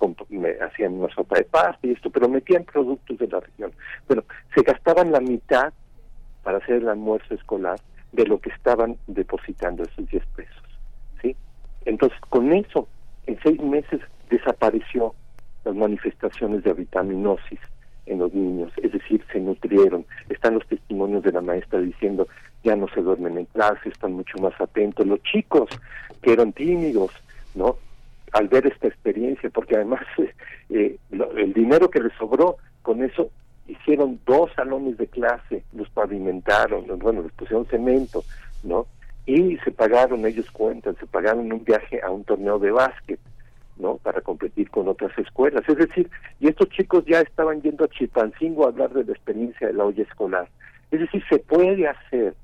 hacían una sopa de pasta y esto, pero metían productos de la región. Bueno, se gastaban la mitad para hacer el almuerzo escolar de lo que estaban depositando esos 10 pesos. ¿sí? Entonces, con eso, en seis meses desapareció las manifestaciones de vitaminosis en los niños, es decir, se nutrieron. Están los testimonios de la maestra diciendo, ya no se duermen en clase, están mucho más atentos. Los chicos que eran tímidos, ¿no? Al ver esta experiencia, porque además eh, el dinero que les sobró, con eso hicieron dos salones de clase, los pavimentaron, bueno, les pusieron cemento, ¿no? Y se pagaron, ellos cuentan, se pagaron un viaje a un torneo de básquet, ¿no? Para competir con otras escuelas. Es decir, y estos chicos ya estaban yendo a Chipancingo a hablar de la experiencia de la olla escolar. Es decir, se puede hacer,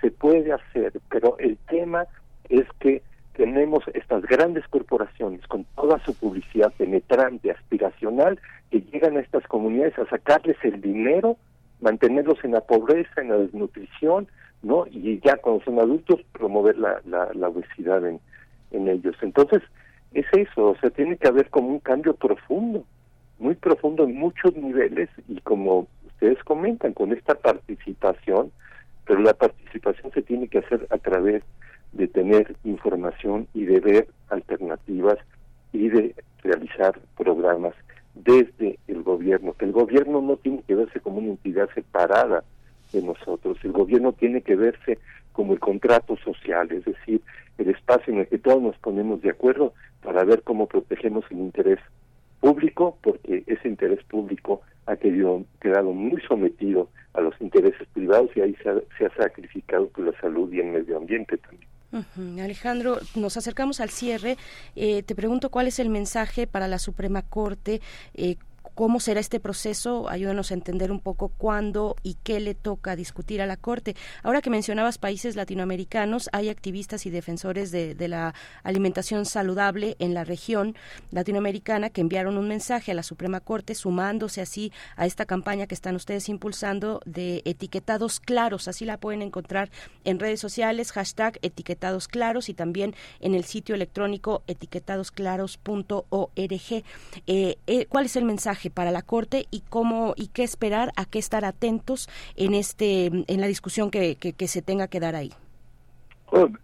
se puede hacer, pero el tema es que tenemos estas grandes corporaciones con toda su publicidad penetrante, aspiracional, que llegan a estas comunidades a sacarles el dinero, mantenerlos en la pobreza, en la desnutrición, ¿no? Y ya cuando son adultos, promover la, la, obesidad en, en ellos. Entonces, es eso, o sea, tiene que haber como un cambio profundo, muy profundo en muchos niveles y como ustedes comentan, con esta participación, pero la participación se tiene que hacer a través de tener información y de ver alternativas y de realizar programas desde el gobierno, que el gobierno no tiene que verse como una entidad separada de nosotros, el gobierno tiene que verse como el contrato social, es decir, el espacio en el que todos nos ponemos de acuerdo para ver cómo protegemos el interés público, porque ese interés público ha quedado, muy sometido a los intereses privados y ahí se ha, se ha sacrificado por la salud y el medio ambiente también. Alejandro, nos acercamos al cierre. Eh, te pregunto cuál es el mensaje para la Suprema Corte, eh, ¿Cómo será este proceso? Ayúdanos a entender un poco cuándo y qué le toca discutir a la Corte. Ahora que mencionabas países latinoamericanos, hay activistas y defensores de, la alimentación saludable en la región latinoamericana que enviaron un mensaje a la Suprema Corte sumándose así a esta campaña que están ustedes impulsando de etiquetados claros. Así la pueden encontrar en redes sociales, hashtag etiquetados claros y también en el sitio electrónico etiquetadosclaros.org. Eh, eh, ¿Cuál es el mensaje? Para la Corte y cómo y qué esperar, a qué estar atentos en este en la discusión que, que, se tenga que dar ahí.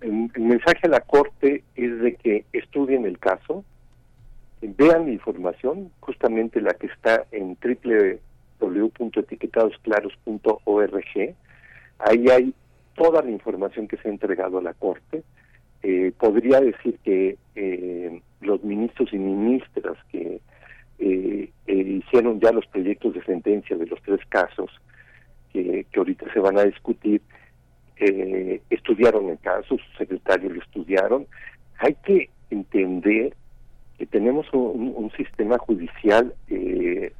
el, mensaje a la Corte es de que estudien el caso, vean la información, justamente la que está en www.etiquetadosclaros.org. Ahí hay toda la información que se ha entregado a la Corte. Eh, podría decir que eh, los ministros y ministras que eh, eh, hicieron ya los proyectos de sentencia de los tres casos que, que ahorita se van a discutir, eh, estudiaron el caso, sus secretarios lo estudiaron. Hay que entender que tenemos un, sistema judicial eh,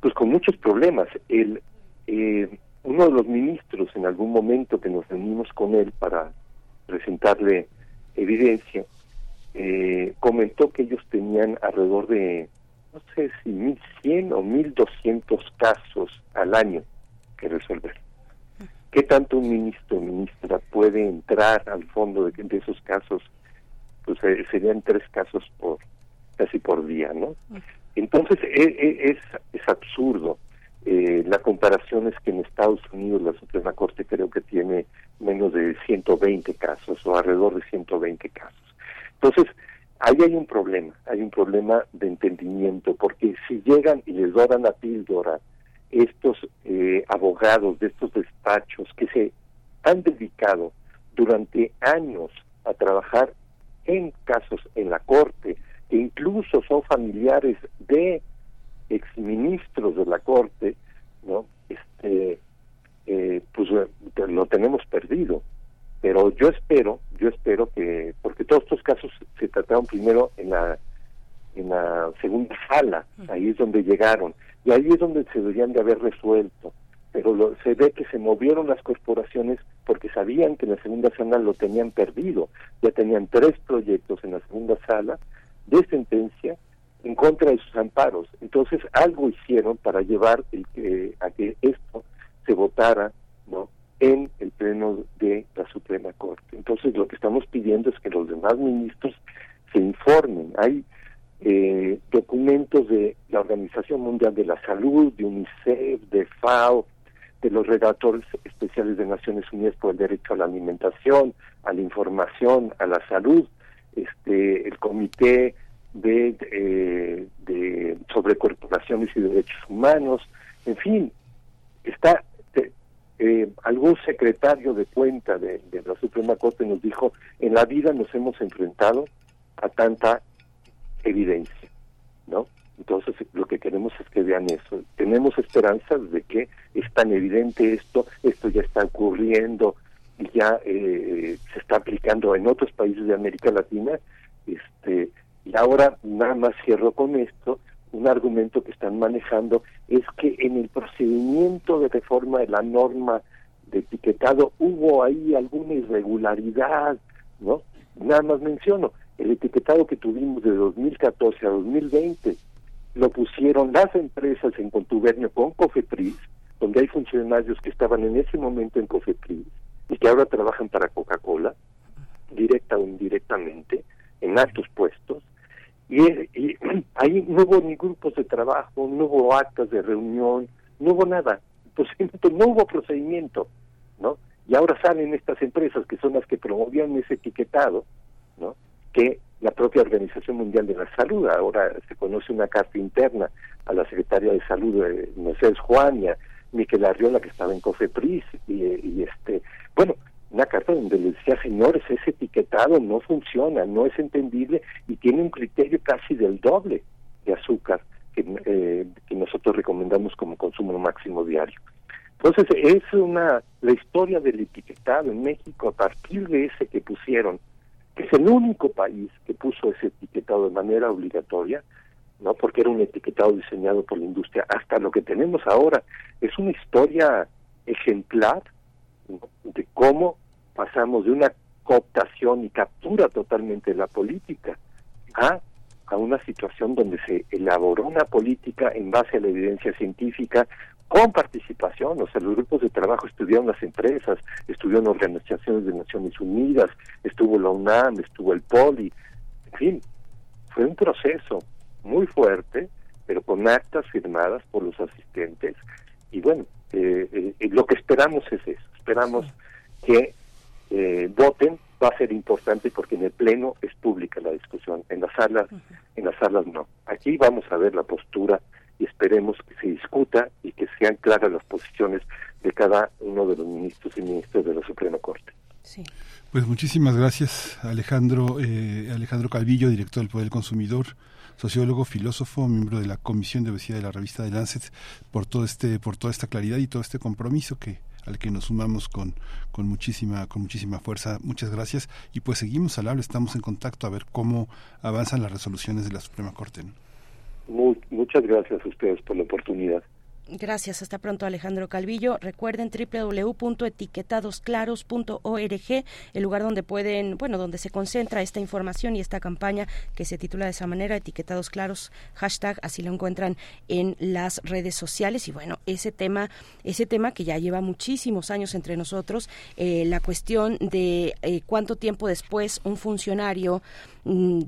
pues con muchos problemas. El, uno de los ministros en algún momento que nos reunimos con él para presentarle evidencia, eh, comentó que ellos tenían alrededor de no sé si 1.100 o 1.200 casos al año que resolver. ¿Qué tanto un ministro o ministra puede entrar al fondo de, esos casos? Pues eh, serían tres casos por casi por día, ¿no? Entonces e, e, es, es absurdo. Eh, la comparación es que en Estados Unidos la Suprema Corte creo que tiene menos de 120 casos o alrededor de 120 casos. Entonces, ahí hay un problema, hay un problema de entendimiento, porque si llegan y les doran la píldora estos eh, abogados de estos despachos que se han dedicado durante años a trabajar en casos en la corte, que incluso son familiares de exministros de la corte, ¿no? Este, eh, pues eh, lo tenemos perdido. Pero yo espero, yo espero que, porque todos estos casos se trataron primero en la en la segunda sala, ahí es donde llegaron, y ahí es donde se deberían de haber resuelto. Pero se ve que se movieron las corporaciones porque sabían que en la segunda sala lo tenían perdido. Ya tenían tres proyectos en la segunda sala de sentencia en contra de sus amparos. Entonces algo hicieron para llevar el que, a que esto se votara no en el pleno de la Suprema Corte. Entonces lo que estamos pidiendo es que los demás ministros se informen. Hay eh, documentos de la Organización Mundial de la Salud, de UNICEF, de FAO, de los redactores especiales de Naciones Unidas por el derecho a la alimentación, a la información, a la salud, este, el Comité de, eh, de sobre corporaciones y derechos humanos, en fin, está eh, algún secretario de cuenta de, la Suprema Corte nos dijo, en la vida nos hemos enfrentado a tanta evidencia, ¿no? Entonces lo que queremos es que vean eso. Tenemos esperanzas de que es tan evidente esto, esto ya está ocurriendo y ya eh, se está aplicando en otros países de América Latina. Este, y ahora nada más cierro con esto, un argumento que están manejando es que en el procedimiento de reforma de la norma de etiquetado hubo ahí alguna irregularidad, ¿no? Nada más menciono, el etiquetado que tuvimos de 2014 a 2020 lo pusieron las empresas en contubernio con Cofepris, donde hay funcionarios que estaban en ese momento en Cofepris y que ahora trabajan para Coca-Cola, directa o indirectamente, en altos puestos, y, ahí no hubo ni grupos de trabajo, no hubo actas de reunión, no hubo nada, procedimiento, no hubo procedimiento, ¿no? Y ahora salen estas empresas que son las que promovían ese etiquetado, ¿no? Que la propia Organización Mundial de la Salud, ahora se conoce una carta interna a la Secretaria de Salud, de Mercedes Juania, Miquel Arriola, que estaba en COFEPRIS, y, y este, bueno, una carta donde les decía, señores, ese etiquetado no funciona, no es entendible y tiene un criterio casi del doble de azúcar que, eh, que nosotros recomendamos como consumo máximo diario. Entonces, es una la historia del etiquetado en México a partir de ese que pusieron, que es el único país que puso ese etiquetado de manera obligatoria, no porque era un etiquetado diseñado por la industria, hasta lo que tenemos ahora es una historia ejemplar de cómo pasamos de una cooptación y captura totalmente de la política a, a una situación donde se elaboró una política en base a la evidencia científica con participación, o sea, los grupos de trabajo estudiaron las empresas, estudiaron organizaciones de Naciones Unidas, estuvo la UNAM, estuvo el POLI, en fin, fue un proceso muy fuerte, pero con actas firmadas por los asistentes, y bueno, eh, eh, lo que esperamos es eso, esperamos que eh, voten va a ser importante porque en el pleno es pública la discusión, en las salas, en las salas no. Aquí vamos a ver la postura y esperemos que se discuta y que sean claras las posiciones de cada uno de los ministros y ministros de la Suprema Corte. Pues muchísimas gracias Alejandro eh, Alejandro Calvillo, director del Poder del Consumidor sociólogo, filósofo, miembro de la Comisión de Obesidad de la revista de Lancet, por todo este, por toda esta claridad y todo este compromiso que al que nos sumamos con, con muchísima con muchísima fuerza. Muchas gracias y pues seguimos al habla, estamos en contacto a ver cómo avanzan las resoluciones de la Suprema Corte. muchas gracias a ustedes por la oportunidad. Gracias, hasta pronto Alejandro Calvillo. Recuerden www.etiquetadosclaros.org, el lugar donde pueden, bueno, donde se concentra esta información y esta campaña que se titula de esa manera, Etiquetados Claros, hashtag, así lo encuentran en las redes sociales. Y bueno, ese tema, ese tema que ya lleva muchísimos años entre nosotros, eh, la cuestión de eh, cuánto tiempo después un funcionario mm,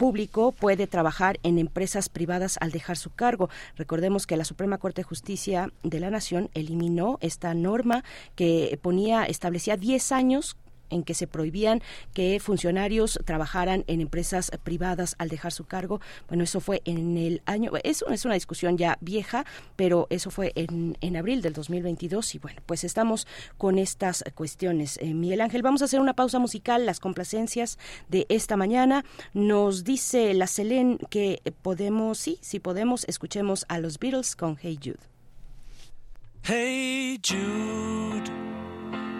público puede trabajar en empresas privadas al dejar su cargo. Recordemos que la Suprema Corte de Justicia de la Nación eliminó esta norma que ponía, establecía 10 años en que se prohibían que funcionarios trabajaran en empresas privadas al dejar su cargo. Bueno, eso fue en el año, eso es una discusión ya vieja, pero eso fue en, en abril del 2022 y bueno, pues estamos con estas cuestiones. Eh, Miguel Ángel, vamos a hacer una pausa musical, las complacencias de esta mañana. Nos dice la Selén que podemos, sí, sí podemos, escuchemos a los Beatles con Hey Jude. Hey Jude.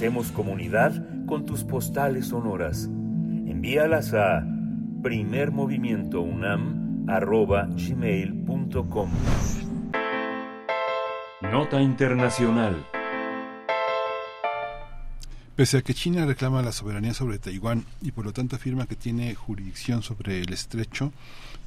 Hacemos comunidad con tus postales sonoras. Envíalas a primermovimientounam.gmail.com Nota Internacional Pese a que China reclama la soberanía sobre Taiwán y por lo tanto afirma que tiene jurisdicción sobre el estrecho,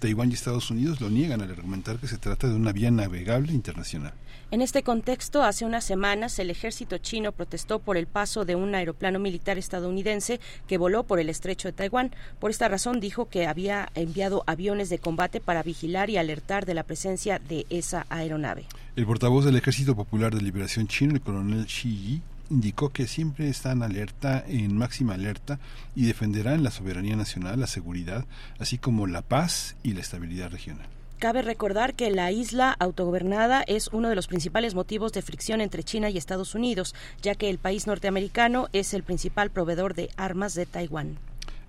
Taiwán y Estados Unidos lo niegan al argumentar que se trata de una vía navegable internacional. En este contexto, hace unas semanas el ejército chino protestó por el paso de un aeroplano militar estadounidense que voló por el estrecho de Taiwán. Por esta razón dijo que había enviado aviones de combate para vigilar y alertar de la presencia de esa aeronave. El portavoz del Ejército Popular de Liberación Chino, el coronel Xi Yi, indicó que siempre están alerta, en máxima alerta, y defenderán la soberanía nacional, la seguridad, así como la paz y la estabilidad regional. Cabe recordar que la isla autogobernada es uno de los principales motivos de fricción entre China y Estados Unidos, ya que el país norteamericano es el principal proveedor de armas de Taiwán.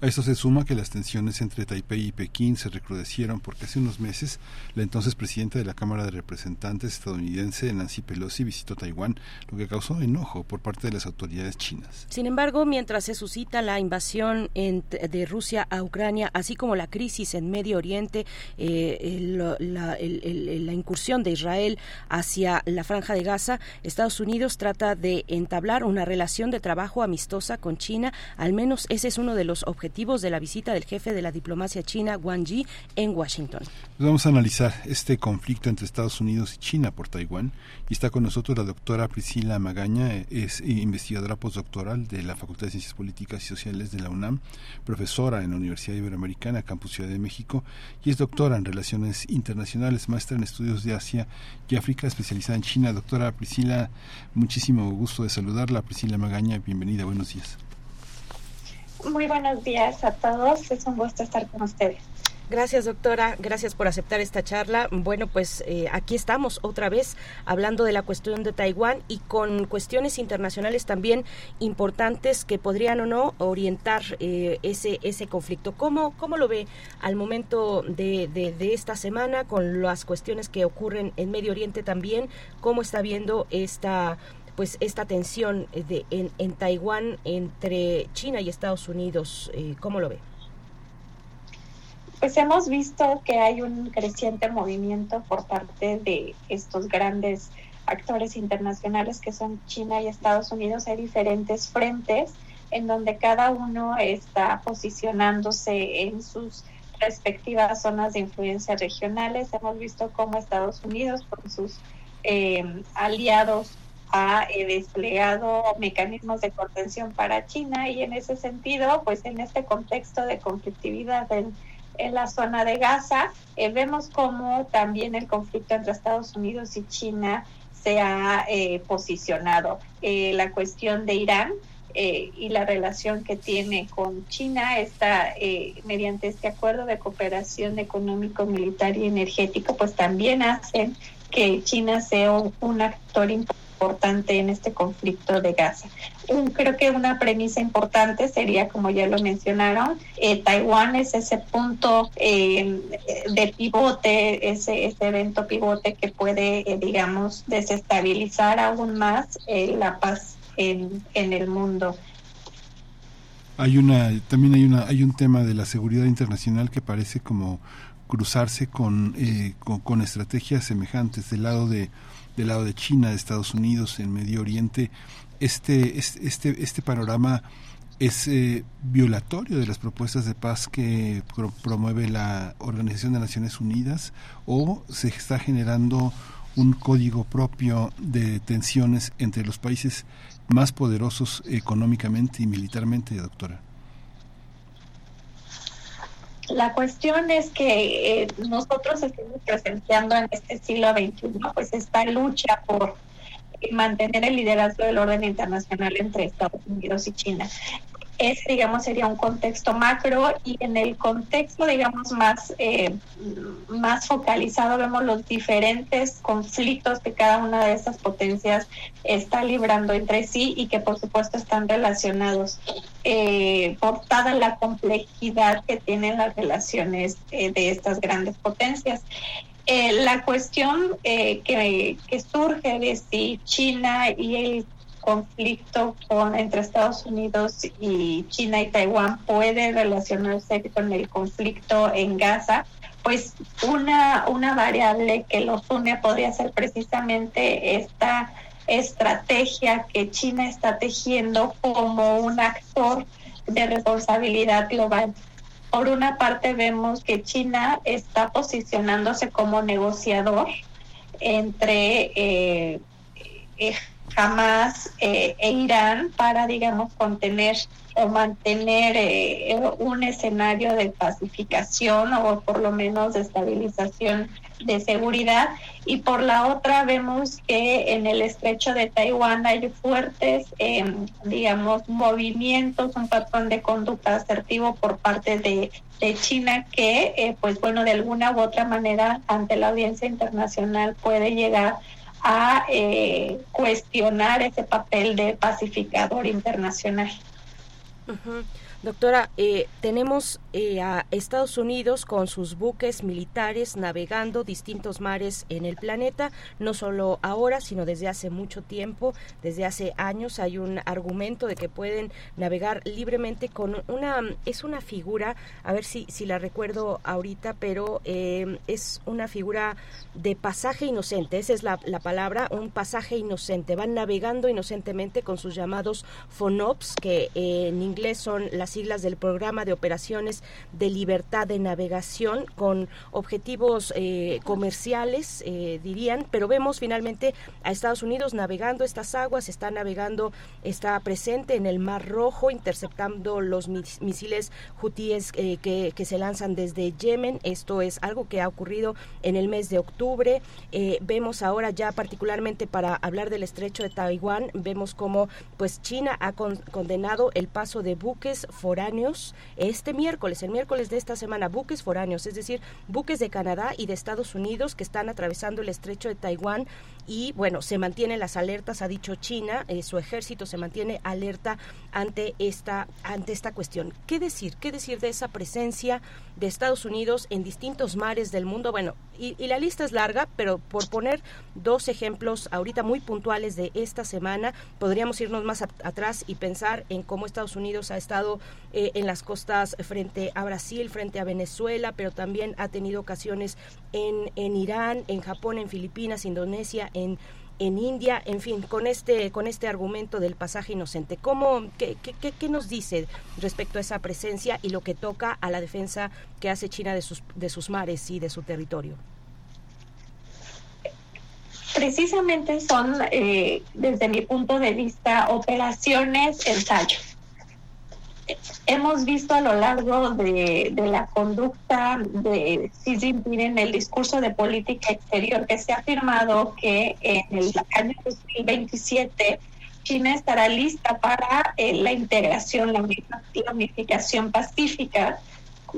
A esto se suma que las tensiones entre Taipei y Pekín se recrudecieron porque hace unos meses la entonces presidenta de la Cámara de Representantes estadounidense, Nancy Pelosi, visitó Taiwán, lo que causó enojo por parte de las autoridades chinas. Sin embargo, mientras se suscita la invasión de Rusia a Ucrania, así como la crisis en Medio Oriente, eh, la incursión de Israel hacia la franja de Gaza, Estados Unidos trata de entablar una relación de trabajo amistosa con China, al menos ese es uno de los objetivos de la visita del jefe de la diplomacia china, Wang Yi, en Washington. Vamos a analizar este conflicto entre Estados Unidos y China por Taiwán. Y está con nosotros la doctora Priscila Magaña, es investigadora postdoctoral de la Facultad de Ciencias Políticas y Sociales de la UNAM, profesora en la Universidad Iberoamericana, Campus Ciudad de México, y es doctora en Relaciones Internacionales, maestra en Estudios de Asia y África, especializada en China. Doctora Priscila, muchísimo gusto de saludarla. Priscila Magaña, bienvenida, buenos días. Muy buenos días a todos, es un gusto estar con ustedes. Gracias, doctora. Gracias por aceptar esta charla. Bueno, pues eh, aquí estamos otra vez hablando de la cuestión de Taiwán y con cuestiones internacionales también importantes que podrían o no orientar eh, ese, ese conflicto. ¿Cómo, ¿Cómo lo ve al momento de, de, de, esta semana con las cuestiones que ocurren en Medio Oriente también? ¿Cómo está viendo esta pues esta tensión de, en, en Taiwán entre China y Estados Unidos. Eh, ¿Cómo lo ve? Pues hemos visto que hay un creciente movimiento por parte de estos grandes actores internacionales que son China y Estados Unidos. Hay diferentes frentes en donde cada uno está posicionándose en sus respectivas zonas de influencia regionales. Hemos visto cómo Estados Unidos con sus eh, aliados ha eh, desplegado mecanismos de contención para China y en ese sentido, pues en este contexto de conflictividad en, la zona de Gaza, eh, vemos cómo también el conflicto entre Estados Unidos y China se ha eh, posicionado. la cuestión de Irán y la relación que tiene con China está mediante este acuerdo de cooperación económico, militar y energético, pues también hacen que China sea un actor importante importante en este conflicto de Gaza. Creo que una premisa importante sería, como ya lo mencionaron, eh, Taiwán es ese punto eh, de pivote, ese, ese, evento pivote que puede, eh, digamos, desestabilizar aún más la paz en, en el mundo. Hay una, también hay una, hay un tema de la seguridad internacional que parece como cruzarse con, con estrategias semejantes del lado de del lado de China, de Estados Unidos, en Medio Oriente, este, este, este panorama es eh, violatorio de las propuestas de paz que pro promueve la Organización de Naciones Unidas o se está generando un código propio de tensiones entre los países más poderosos económicamente y militarmente, doctora. La cuestión es que eh, nosotros estamos presenciando en este siglo XXI pues esta lucha por mantener el liderazgo del orden internacional entre Estados Unidos y China ese, digamos, sería un contexto macro y en el contexto, digamos, más, eh, más focalizado vemos los diferentes conflictos que cada una de estas potencias está librando entre sí y que por supuesto están relacionados eh, por toda la complejidad que tienen las relaciones eh, de estas grandes potencias. la cuestión que, que surge de si China y el conflicto con, entre Estados Unidos y China y Taiwán puede relacionarse con el conflicto en Gaza, pues una, una variable que los une podría ser precisamente esta estrategia que China está tejiendo como un actor de responsabilidad global. Por una parte vemos que China está posicionándose como negociador entre eh, eh, Hamas eh, e Irán para, digamos, contener o mantener eh, un escenario de pacificación o por lo menos de estabilización de seguridad. Y por la otra vemos que en el estrecho de Taiwán hay fuertes, eh, digamos, movimientos, un patrón de conducta asertivo por parte de, China que, eh, pues bueno, de alguna u otra manera ante la audiencia internacional puede llegar eh, cuestionar ese papel de pacificador internacional. Doctora, eh, tenemos eh, a Estados Unidos con sus buques militares navegando distintos mares en el planeta, no solo ahora, sino desde hace mucho tiempo, desde hace años. Hay un argumento de que pueden navegar libremente con una, es una figura, a ver si, si la recuerdo ahorita, pero eh, es una figura de pasaje inocente, esa es la, la palabra, un pasaje inocente, van navegando inocentemente con sus llamados FONOPS, que eh, en inglés son las siglas del Programa de Operaciones de Libertad de Navegación con objetivos eh, comerciales, eh, dirían, pero vemos finalmente a Estados Unidos navegando estas aguas, está navegando, está presente en el Mar Rojo, interceptando los mis- misiles hutíes eh, que, se lanzan desde Yemen. Esto es algo que ha ocurrido en el mes de octubre. Eh, vemos ahora ya particularmente para hablar del estrecho de Taiwán, vemos como pues China ha con- condenado el paso de buques foráneos este miércoles, el miércoles de esta semana, buques foráneos, es decir, buques de Canadá y de Estados Unidos que están atravesando el estrecho de Taiwán y bueno, se mantienen las alertas, ha dicho China, eh, su ejército se mantiene alerta ante esta, ante esta cuestión. ¿Qué decir? ¿Qué decir de esa presencia de Estados Unidos en distintos mares del mundo? Bueno, y, la lista es larga, pero por poner dos ejemplos ahorita muy puntuales de esta semana, podríamos irnos más atrás y pensar en cómo Estados Unidos ha estado eh, en las costas frente a Brasil, frente a Venezuela, pero también ha tenido ocasiones en, en Irán, en Japón, en Filipinas, Indonesia, en en India, en fin, con este con este argumento del pasaje inocente, ¿cómo qué, qué, qué- nos dice respecto a esa presencia y lo que toca a la defensa que hace China de sus de sus mares y de su territorio? Precisamente son, eh, desde mi punto de vista, operaciones ensayo. Hemos visto a lo largo de, la conducta de Xi Jinping en el discurso de política exterior que se ha afirmado que en el año 2027 China estará lista para eh, la integración, la unificación pacífica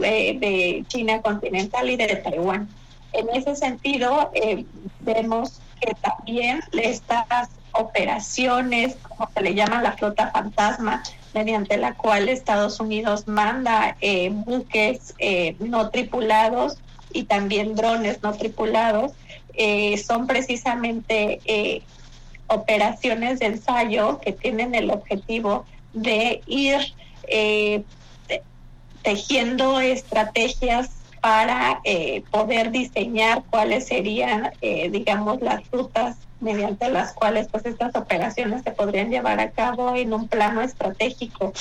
eh, de China continental y de Taiwán. En ese sentido, eh, vemos que también estas operaciones, como se le llama la flota fantasma, mediante la cual Estados Unidos manda eh, buques eh, no tripulados y también drones no tripulados, eh, son precisamente operaciones de ensayo que tienen el objetivo de ir te- tejiendo estrategias para poder diseñar cuáles serían, digamos, las rutas mediante las cuales pues estas operaciones se podrían llevar a cabo en un plano estratégico.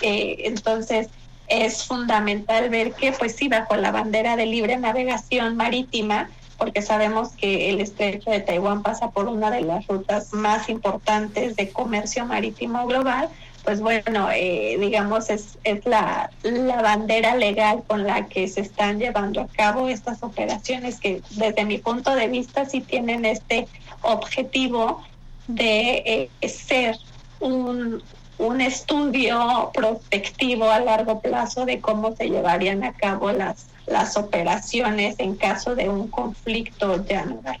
Eh, entonces, es fundamental ver que, pues sí, bajo la bandera de libre navegación marítima, porque sabemos que el estrecho de Taiwán pasa por una de las rutas más importantes de comercio marítimo global, pues bueno, eh, digamos, es, es la, la bandera legal con la que se están llevando a cabo estas operaciones que desde mi punto de vista sí tienen este objetivo de eh, ser un, un estudio prospectivo a largo plazo de cómo se llevarían a cabo las, las operaciones en caso de un conflicto ya naval.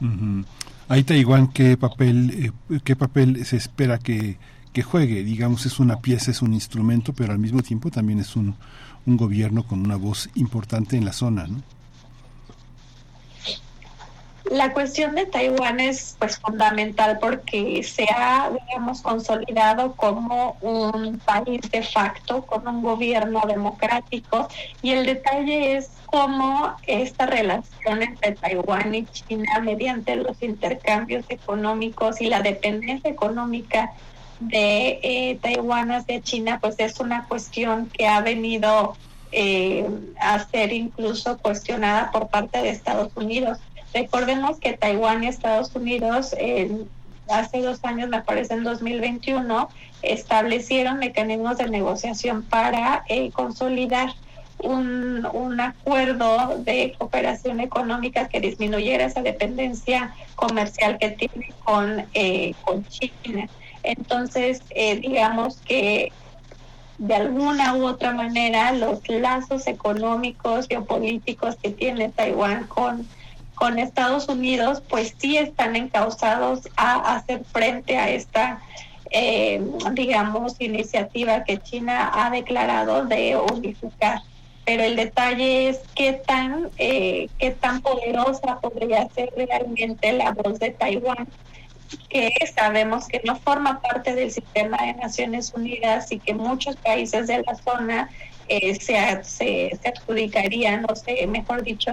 Ujú. Ahí Taiwán, ¿qué papel, eh, qué papel se espera que, que juegue? Digamos, es una pieza, es un instrumento, pero al mismo tiempo también es un, un gobierno con una voz importante en la zona, ¿no? La cuestión de Taiwán es pues fundamental porque se ha, digamos, consolidado como un país de facto, con un gobierno democrático y el detalle es cómo esta relación entre Taiwán y China mediante los intercambios económicos y la dependencia económica de eh, Taiwán hacia China, pues es una cuestión que ha venido eh, a ser incluso cuestionada por parte de Estados Unidos. Recordemos que Taiwán y Estados Unidos hace dos años, me parece en 2021, establecieron mecanismos de negociación para eh, consolidar un, un, acuerdo de cooperación económica que disminuyera esa dependencia comercial que tiene con, eh, con China. Entonces, eh, digamos que de alguna u otra manera los lazos económicos, geopolíticos que tiene Taiwán con, con Estados Unidos, pues sí están encausados a hacer frente a esta, eh, digamos, iniciativa que China ha declarado de unificar. Pero el detalle es qué tan, eh, qué tan poderosa podría ser realmente la voz de Taiwán que sabemos que no forma parte del sistema de Naciones Unidas y que muchos países de la zona eh, se, se, adjudicarían, o se, mejor dicho,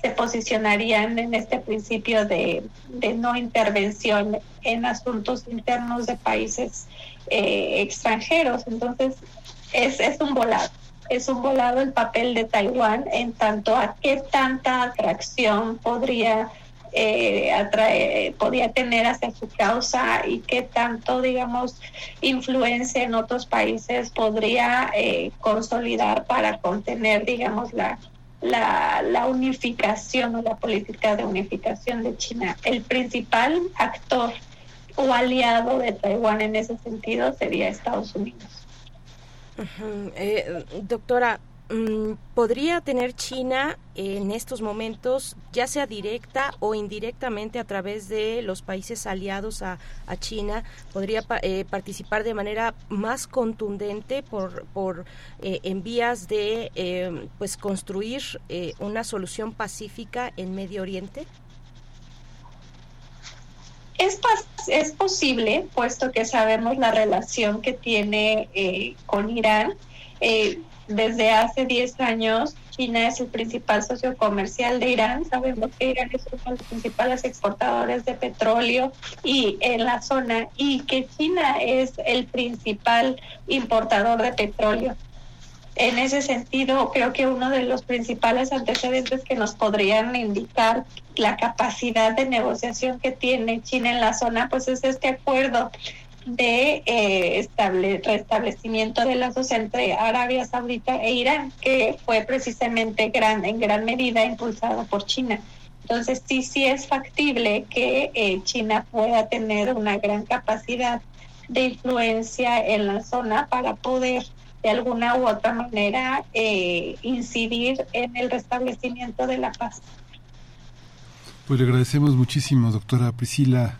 se posicionarían en este principio de, de no intervención en asuntos internos de países eh, extranjeros. Entonces, es, es un volado. Es un volado el papel de Taiwán en tanto a qué tanta atracción podría eh, atrae, podía tener hacia su causa y qué tanto, digamos, influencia en otros países podría eh, consolidar para contener, digamos, la, la, la unificación o la política de unificación de China. El principal actor o aliado de Taiwán en ese sentido sería Estados Unidos. eh, doctora, ¿Podría tener China en estos momentos, ya sea directa o indirectamente a través de los países aliados a, China, podría eh, participar de manera más contundente por, por eh, en vías de eh, pues construir una solución pacífica en Medio Oriente? Es, es posible, puesto que sabemos la relación que tiene con Irán. Eh, desde hace 10 años China es el principal socio comercial de Irán. Sabemos que Irán es uno de los principales exportadores de petróleo y en la zona y que China es el principal importador de petróleo. En ese sentido, creo que uno de los principales antecedentes que nos podrían indicar la capacidad de negociación que tiene China en la zona, pues es este acuerdo de eh, estable, restablecimiento de lazos entre Arabia Saudita e Irán, que fue precisamente gran, en gran medida impulsado por China. Entonces sí, sí es factible que eh, China pueda tener una gran capacidad de influencia en la zona para poder de alguna u otra manera eh, incidir en el restablecimiento de la paz. Pues le agradecemos muchísimo, doctora Priscila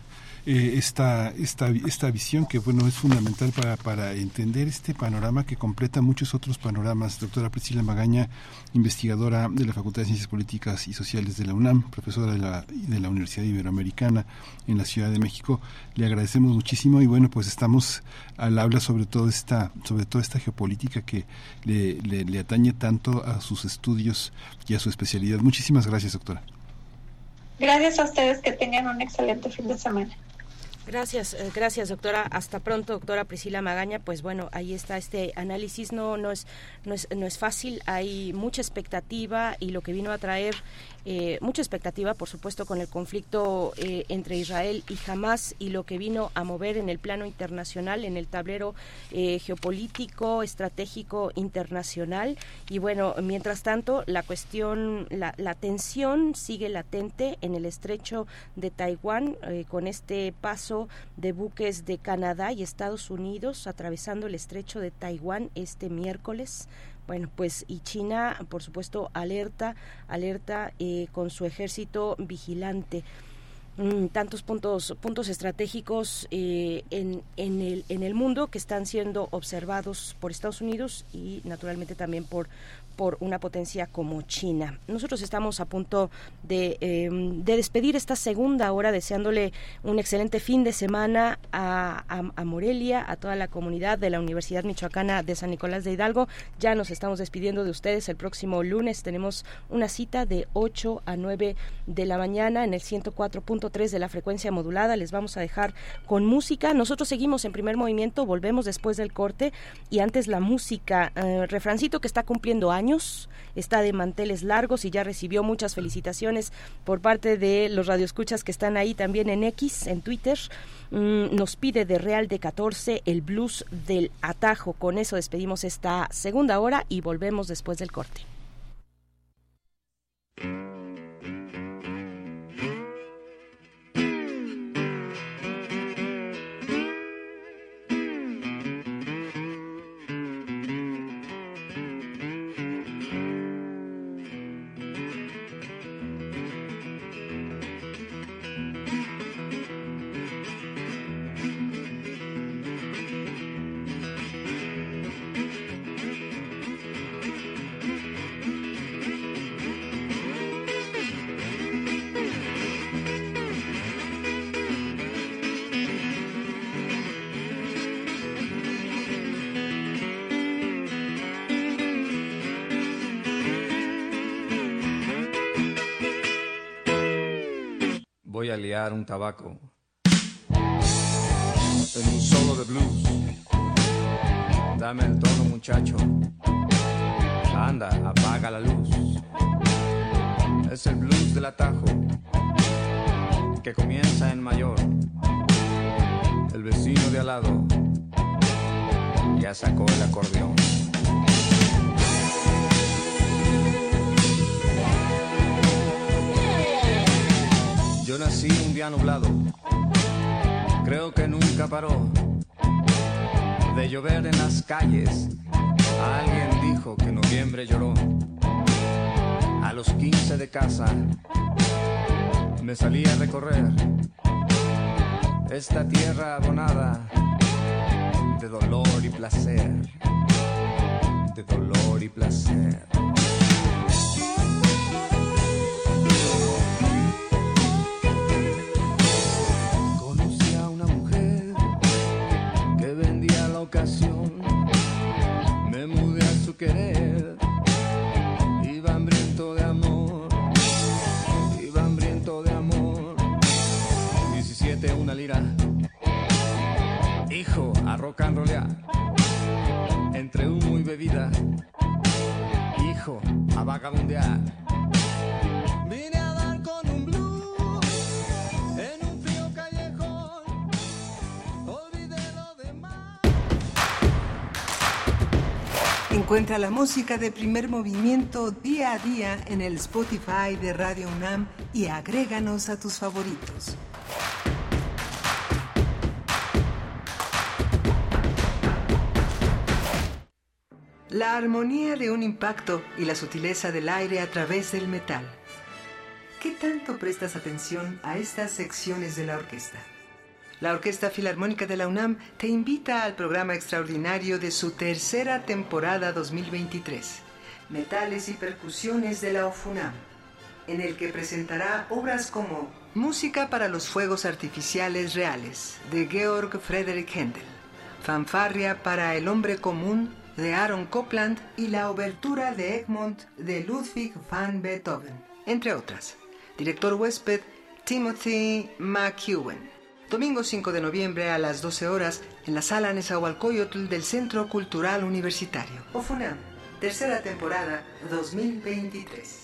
eh, esta, esta, esta visión que bueno es fundamental para, para entender este panorama que completa muchos otros panoramas. Doctora Priscila Magaña, investigadora de la Facultad de Ciencias Políticas y Sociales de la UNAM, profesora de la, de la Universidad Iberoamericana en la Ciudad de México, le agradecemos muchísimo y bueno pues estamos al habla sobre todo esta, sobre toda esta geopolítica que le, le, le atañe tanto a sus estudios y a su especialidad. Muchísimas gracias, doctora. Gracias a ustedes, que tengan un excelente fin de semana. Gracias, eh, gracias doctora. Hasta pronto, doctora Priscila Magaña. Pues bueno, ahí está este análisis. No, no es, no es, no es fácil. Hay mucha expectativa y lo que vino a traer eh, mucha expectativa, por supuesto, con el conflicto eh, entre Israel y Hamas y lo que vino a mover en el plano internacional, en el tablero eh, geopolítico, estratégico internacional. Y bueno, mientras tanto, la cuestión, la, la tensión sigue latente en el estrecho de Taiwán eh, con este paso de buques de Canadá y Estados Unidos atravesando el estrecho de Taiwán este miércoles. Bueno, pues y China, por supuesto, alerta, alerta eh, con su ejército vigilante. mm, tantos puntos puntos estratégicos eh, en, en, el, en el mundo que están siendo observados por Estados Unidos y naturalmente también por por una potencia como China. Nosotros estamos a punto de, eh, de despedir esta segunda hora, deseándole un excelente fin de semana a, a, a, Morelia, a toda la comunidad de la Universidad Michoacana de San Nicolás de Hidalgo. Ya nos estamos despidiendo de ustedes el próximo lunes. Tenemos una cita de 8 a 9 de la mañana en el 104.3 de la frecuencia modulada. Les vamos a dejar con música. Nosotros seguimos en primer movimiento, volvemos después del corte y antes la música. Eh, refrancito que está cumpliendo años está de manteles largos y ya recibió muchas felicitaciones por parte de los radioescuchas que están ahí también en X, en Twitter. Mm, nos pide de Real de 14 el blues del atajo. Con eso despedimos esta segunda hora y volvemos después del corte. Un tabaco en un solo de blues. Dame el tono, muchacho. Anda, apaga la luz. Es el blues del atajo que comienza en mayor. El vecino de al lado ya sacó el acordeón. Yo nací un día nublado, creo que nunca paró de llover en las calles. Alguien dijo que noviembre lloró. A los 15 de casa me salí a recorrer esta tierra abonada de dolor y placer, de dolor y placer. Querer. Iba hambriento de amor, iba hambriento de amor. 17 una lira, hijo a rock and. Entre humo y bebida, hijo a vagabundear. Vine a dar Encuentra la música de primer movimiento día a día en el Spotify de Radio UNAM y agréganos a tus favoritos. La armonía de un impacto y la sutileza del aire a través del metal. ¿Qué tanto prestas atención a estas secciones de la orquesta? La Orquesta Filarmónica de la UNAM te invita al programa extraordinario de su tercera temporada 2023, Metales y Percusiones de la OFUNAM, en el que presentará obras como Música para los Fuegos Artificiales Reales, de Georg Friedrich Händel, Fanfarria para el Hombre Común, de Aaron Copland, y la Obertura de Egmont, de Ludwig van Beethoven, entre otras. Director huésped, Timothy McEwen. Domingo 5 de noviembre a las 12 horas en la sala Nezahualcóyotl del Centro Cultural Universitario. OFUNAM, tercera temporada 2023.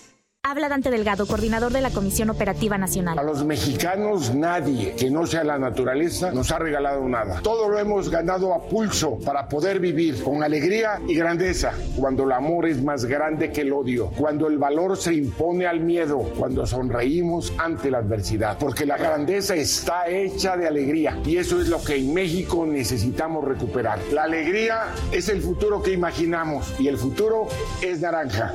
Habla Dante Delgado, coordinador de la Comisión Operativa Nacional. A los mexicanos nadie que no sea la naturaleza nos ha regalado nada. Todo lo hemos ganado a pulso para poder vivir con alegría y grandeza. Cuando el amor es más grande que el odio, cuando el valor se impone al miedo, cuando sonreímos ante la adversidad. Porque la grandeza está hecha de alegría y eso es lo que en México necesitamos recuperar. La alegría es el futuro que imaginamos y el futuro es naranja.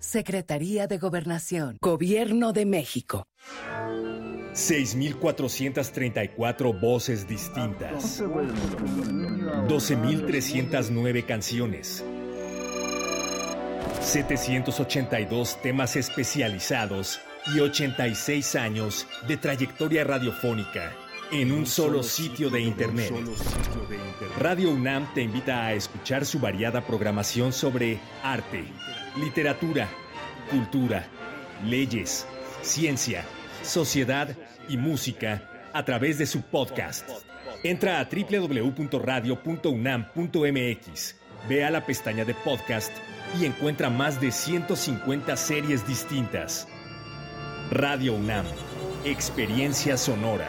Secretaría de Gobernación. Gobierno de México. 6.434 voces distintas. 12.309 canciones. 782 temas especializados y 86 años de trayectoria radiofónica en un solo sitio de Internet. Radio UNAM te invita a escuchar su variada programación sobre arte, literatura, cultura, leyes, ciencia, sociedad y música a través de su podcast. Entra a www.radio.unam.mx, ve a la pestaña de podcast y encuentra más de 150 series distintas. Radio UNAM, experiencia sonora.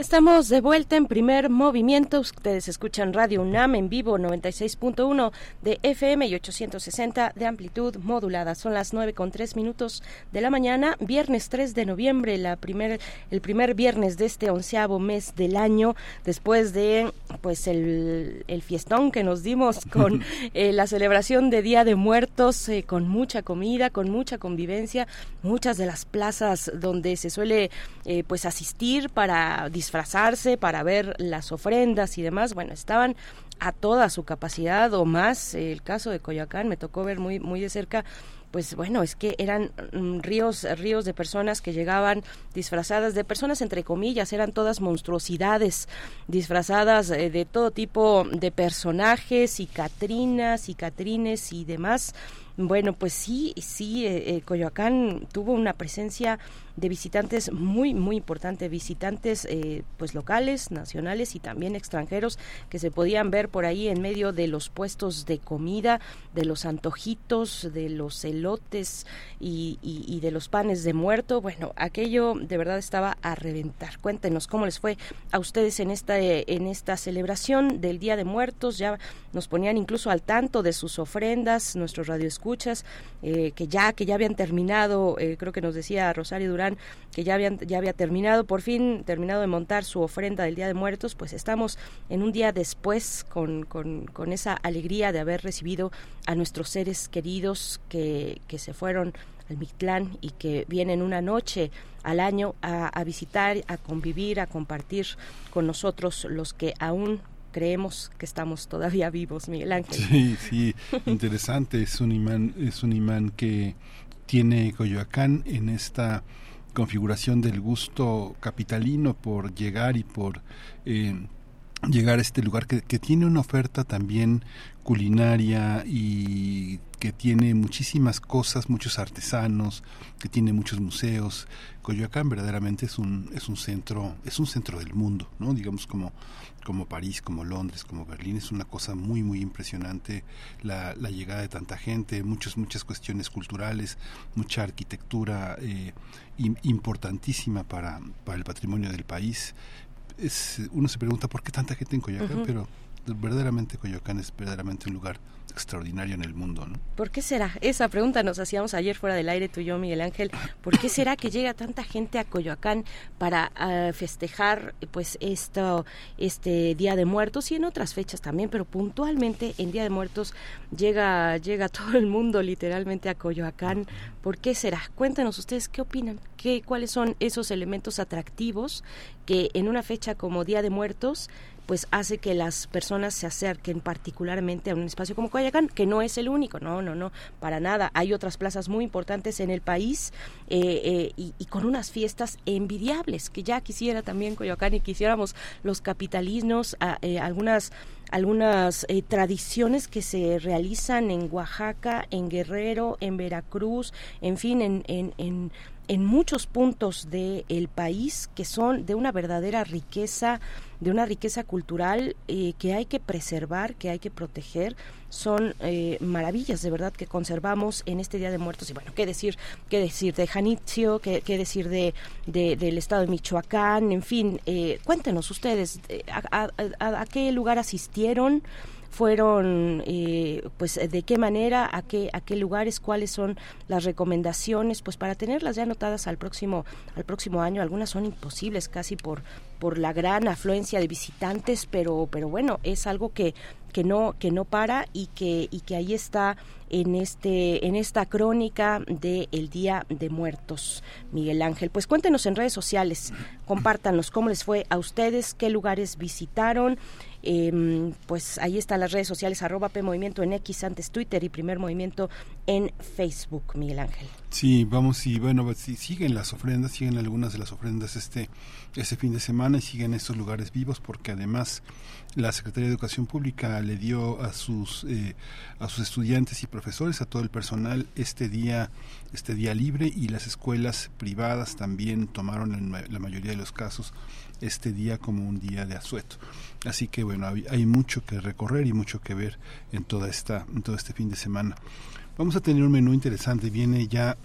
Estamos de vuelta en primer movimiento. Ustedes escuchan Radio UNAM en vivo 96.1 de FM y 860 de amplitud modulada. Son las 9 con 3 minutos de la mañana, viernes 3 de noviembre, la primer, el primer viernes de este onceavo mes del año, después de pues el, el fiestón que nos dimos con eh, la celebración de Día de Muertos, eh, con mucha comida, con mucha convivencia, muchas de las plazas donde se suele eh, pues asistir para disfrutar disfrazarse para ver las ofrendas y demás, bueno, estaban a toda su capacidad o más. El caso de Coyoacán me tocó ver muy muy de cerca pues bueno, es que eran mm, ríos, ríos de personas que llegaban disfrazadas de personas entre comillas, eran todas monstruosidades, disfrazadas eh, de todo tipo de personajes y catrinas y catrines y demás. Bueno, pues sí, sí, eh, eh, Coyoacán tuvo una presencia de visitantes muy, muy importante, visitantes eh, pues locales, nacionales y también extranjeros que se podían ver por ahí en medio de los puestos de comida, de los antojitos, de los elotes y, y de los panes de muerto. Bueno, aquello de verdad estaba a reventar. Cuéntenos cómo les fue a ustedes en esta, en esta celebración del Día de Muertos. Ya nos ponían incluso al tanto de sus ofrendas, nuestros radioescuchas, eh, que ya, que ya habían terminado, eh, creo que nos decía Rosario Durán, que ya habían, ya había terminado, por fin terminado de montar su ofrenda del Día de Muertos, pues estamos en un día después con, con, con esa alegría de haber recibido a nuestros seres queridos que, que se fueron al Mictlán y que vienen una noche al año a, a, visitar, a convivir, a compartir con nosotros los que aún creemos que estamos todavía vivos, Miguel Ángel. Sí, sí, interesante. Es un imán, es un imán que tiene Coyoacán en esta configuración del gusto capitalino por llegar y por eh, llegar a este lugar que, que, tiene una oferta también culinaria y que tiene muchísimas cosas, muchos artesanos, que tiene muchos museos. Coyoacán verdaderamente es un es un centro es un centro del mundo, ¿no? Digamos como como París, como Londres, como Berlín, es una cosa muy, muy impresionante la, la llegada de tanta gente, muchas, muchas cuestiones culturales, mucha arquitectura eh, importantísima para, para el patrimonio del país. Es, uno se pregunta por qué tanta gente en Coyoacán, uh -huh. pero verdaderamente Coyoacán es verdaderamente un lugar extraordinario en el mundo, ¿no? ¿Por qué será? Esa pregunta nos hacíamos ayer fuera del aire tú y yo, Miguel Ángel. ¿Por qué será que llega tanta gente a Coyoacán para uh, festejar pues esto este Día de Muertos y en otras fechas también, pero puntualmente en Día de Muertos llega llega todo el mundo literalmente a Coyoacán. ¿Por qué será? Cuéntanos ustedes qué opinan, qué cuáles son esos elementos atractivos que en una fecha como Día de Muertos pues hace que las personas se acerquen particularmente a un espacio como Coyoacán, que no es el único, no, no, no, para nada. Hay otras plazas muy importantes en el país eh, eh, y, con unas fiestas envidiables, que ya quisiera también Coyoacán y quisiéramos los capitalinos, a, eh, algunas algunas eh, tradiciones que se realizan en Oaxaca, en Guerrero, en Veracruz, en fin, en, en en muchos puntos del país que son de una verdadera riqueza, de una riqueza cultural eh, que hay que preservar, que hay que proteger. Son eh, maravillas de verdad que conservamos en este Día de Muertos. Y bueno, qué decir, qué decir de Janitzio, qué, qué decir de, de- del estado de Michoacán, en fin, eh, cuéntenos ustedes eh, a- a qué lugar asistieron fueron eh, pues de qué manera a qué a qué lugares cuáles son las recomendaciones pues para tenerlas ya anotadas al próximo al próximo año. Algunas son imposibles casi por por la gran afluencia de visitantes pero pero bueno es algo que que no que no para y que y que ahí está en este en esta crónica de el Día de Muertos Miguel Ángel. Pues cuéntenos en redes sociales compártanos cómo les fue a ustedes qué lugares visitaron eh, pues ahí están las redes sociales arroba P Movimiento en X antes Twitter y Primer Movimiento en Facebook Miguel Ángel. Sí, vamos y bueno, pues, sí, siguen las ofrendas, siguen algunas de las ofrendas este este fin de semana y siguen estos lugares vivos porque además la Secretaría de Educación Pública le dio a sus eh, a sus estudiantes y profesores, a todo el personal este día este día libre y las escuelas privadas también tomaron en la mayoría de los casos este día como un día de asueto. Así que bueno, hay, mucho que recorrer y mucho que ver en toda esta en todo este fin de semana. Vamos a tener un menú interesante. Viene ya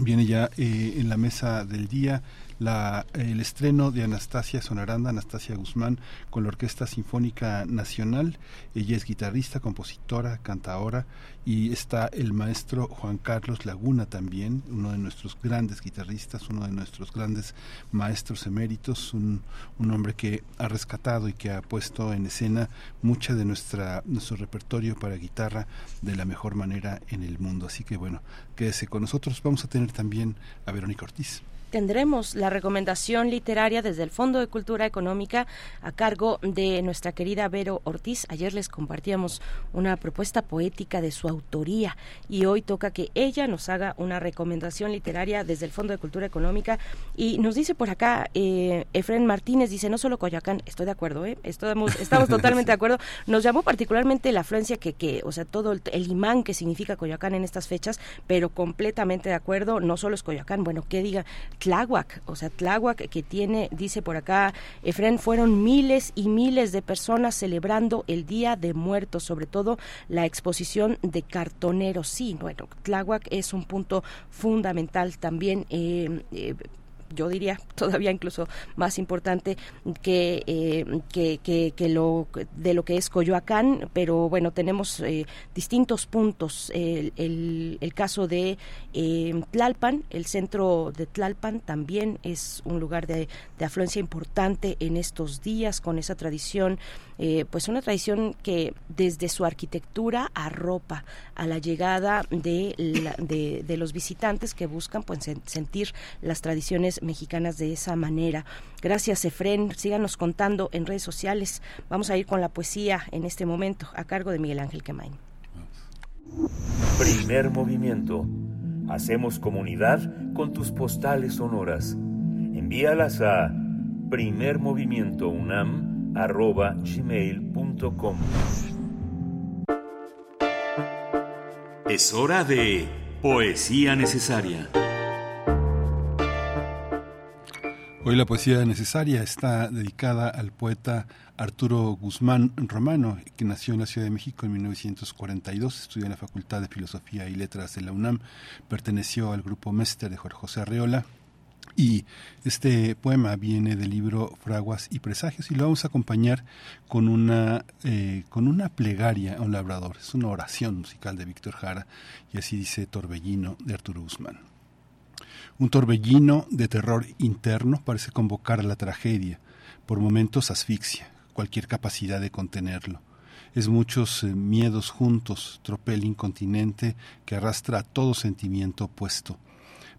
viene ya eh, en la mesa del día la, el estreno de Anastasia Sonaranda, Anastasia Guzmán, con la Orquesta Sinfónica Nacional. Ella es guitarrista, compositora, cantaora y está el maestro Juan Carlos Laguna también, uno de nuestros grandes guitarristas, uno de nuestros grandes maestros eméritos, un, un hombre que ha rescatado y que ha puesto en escena mucha de nuestra nuestro repertorio para guitarra de la mejor manera en el mundo. Así que bueno, quédese con nosotros. Vamos a tener también a Verónica Ortiz. Tendremos la recomendación literaria desde el Fondo de Cultura Económica a cargo de nuestra querida Vero Ortiz. Ayer les compartíamos una propuesta poética de su autoría y hoy toca que ella nos haga una recomendación literaria desde el Fondo de Cultura Económica y nos dice por acá eh, Efren Martínez dice no solo Coyoacán, estoy de acuerdo, ¿eh? estamos, estamos totalmente de acuerdo. Nos llamó particularmente la afluencia que, que o sea, todo el, el imán que significa Coyoacán en estas fechas, pero completamente de acuerdo, no solo es Coyoacán, bueno, que diga Tláhuac, o sea, Tláhuac que tiene, dice por acá, Efren, fueron miles y miles de personas celebrando el Día de Muertos, sobre todo la exposición de cartoneros. Sí, bueno, Tláhuac es un punto fundamental también. eh, eh, yo diría todavía incluso más importante que, eh, que, que, lo de lo que es Coyoacán, pero bueno, tenemos eh, distintos puntos. El, el, el caso de eh, Tlalpan, el centro de Tlalpan también es un lugar de, de afluencia importante en estos días con esa tradición, eh, pues una tradición que desde su arquitectura arropa a la llegada de, la- de, de los visitantes que buscan pues sen- sentir las tradiciones mexicanas de esa manera. Gracias, Efren. Síganos contando en redes sociales. Vamos a ir con la poesía en este momento a cargo de Miguel Ángel Quemain. Primer movimiento. Hacemos comunidad con tus postales sonoras. Envíalas a primermovimientounam.gmail.com Es hora de Poesía Necesaria. Hoy la poesía necesaria está dedicada al poeta Arturo Guzmán Romano, que nació en la Ciudad de México en 1942, estudió en la Facultad de Filosofía y Letras de la UNAM, perteneció al grupo Mester de Jorge José Arreola, y este poema viene del libro Fraguas y Presagios y lo vamos a acompañar con una, eh, con una plegaria a un labrador. Es una oración musical de Víctor Jara y así dice Torbellino de Arturo Guzmán. Un torbellino de terror interno parece convocar a la tragedia, por momentos asfixia, cualquier capacidad de contenerlo. Es muchos eh, miedos juntos, tropel incontinente que arrastra a todo sentimiento opuesto.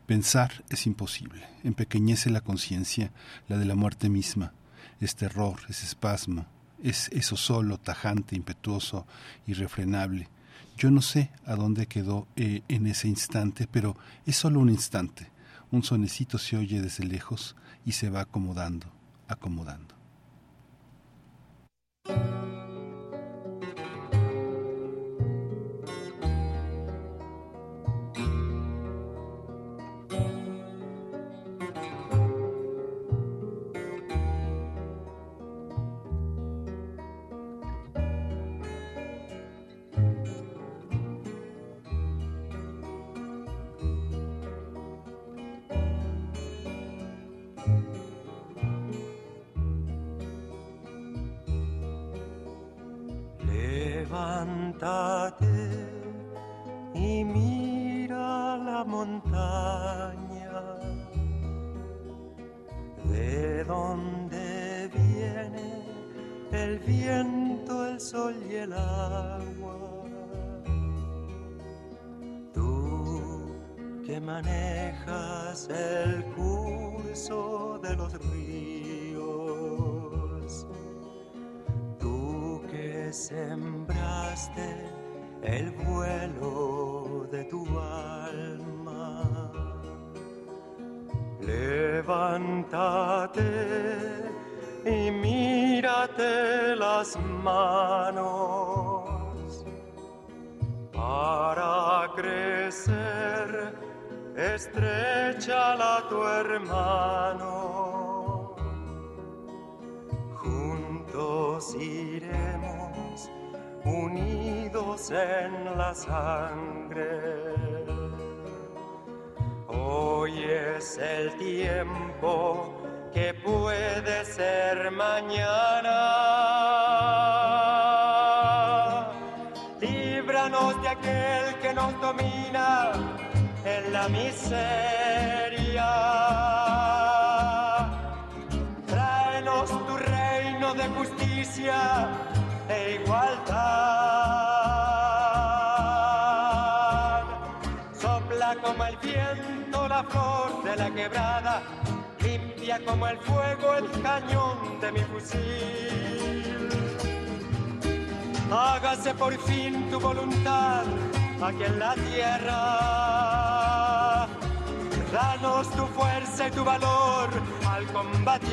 Pensar es imposible, empequeñece la conciencia, la de la muerte misma. Es terror, es espasmo, es eso solo, tajante, impetuoso, irrefrenable. Yo no sé a dónde quedó eh, en ese instante, pero es solo un instante. Un sonecito se oye desde lejos y se va acomodando, acomodando. Sangre. Hoy es el tiempo que puede ser mañana. Líbranos de aquel que nos domina en la miseria. Tráenos tu reino de justicia e igualdad. Flor de la quebrada, limpia como el fuego el cañón de mi fusil. Hágase por fin tu voluntad aquí en la tierra. Danos tu fuerza y tu valor al combatir.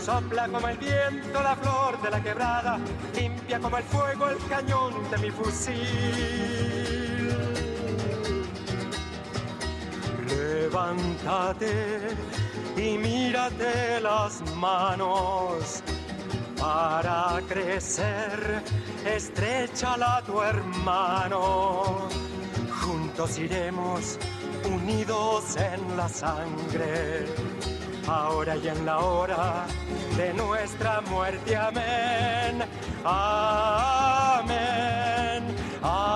Sopla como el viento la flor de la quebrada, limpia como el fuego el cañón de mi fusil. Levántate y mírate las manos para crecer. Estrechala a tu hermano. Juntos iremos unidos en la sangre ahora y en la hora de nuestra muerte. Amén. Amén. Amén.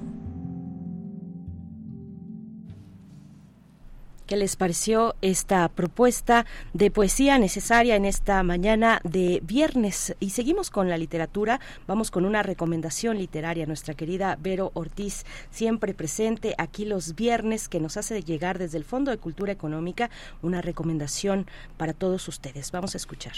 ¿Qué les pareció esta propuesta de poesía necesaria en esta mañana de viernes? Y seguimos con la literatura. Vamos con una recomendación literaria. Nuestra querida Vero Ortiz, siempre presente aquí los viernes, que nos hace llegar desde el Fondo de Cultura Económica una recomendación para todos ustedes. Vamos a escuchar.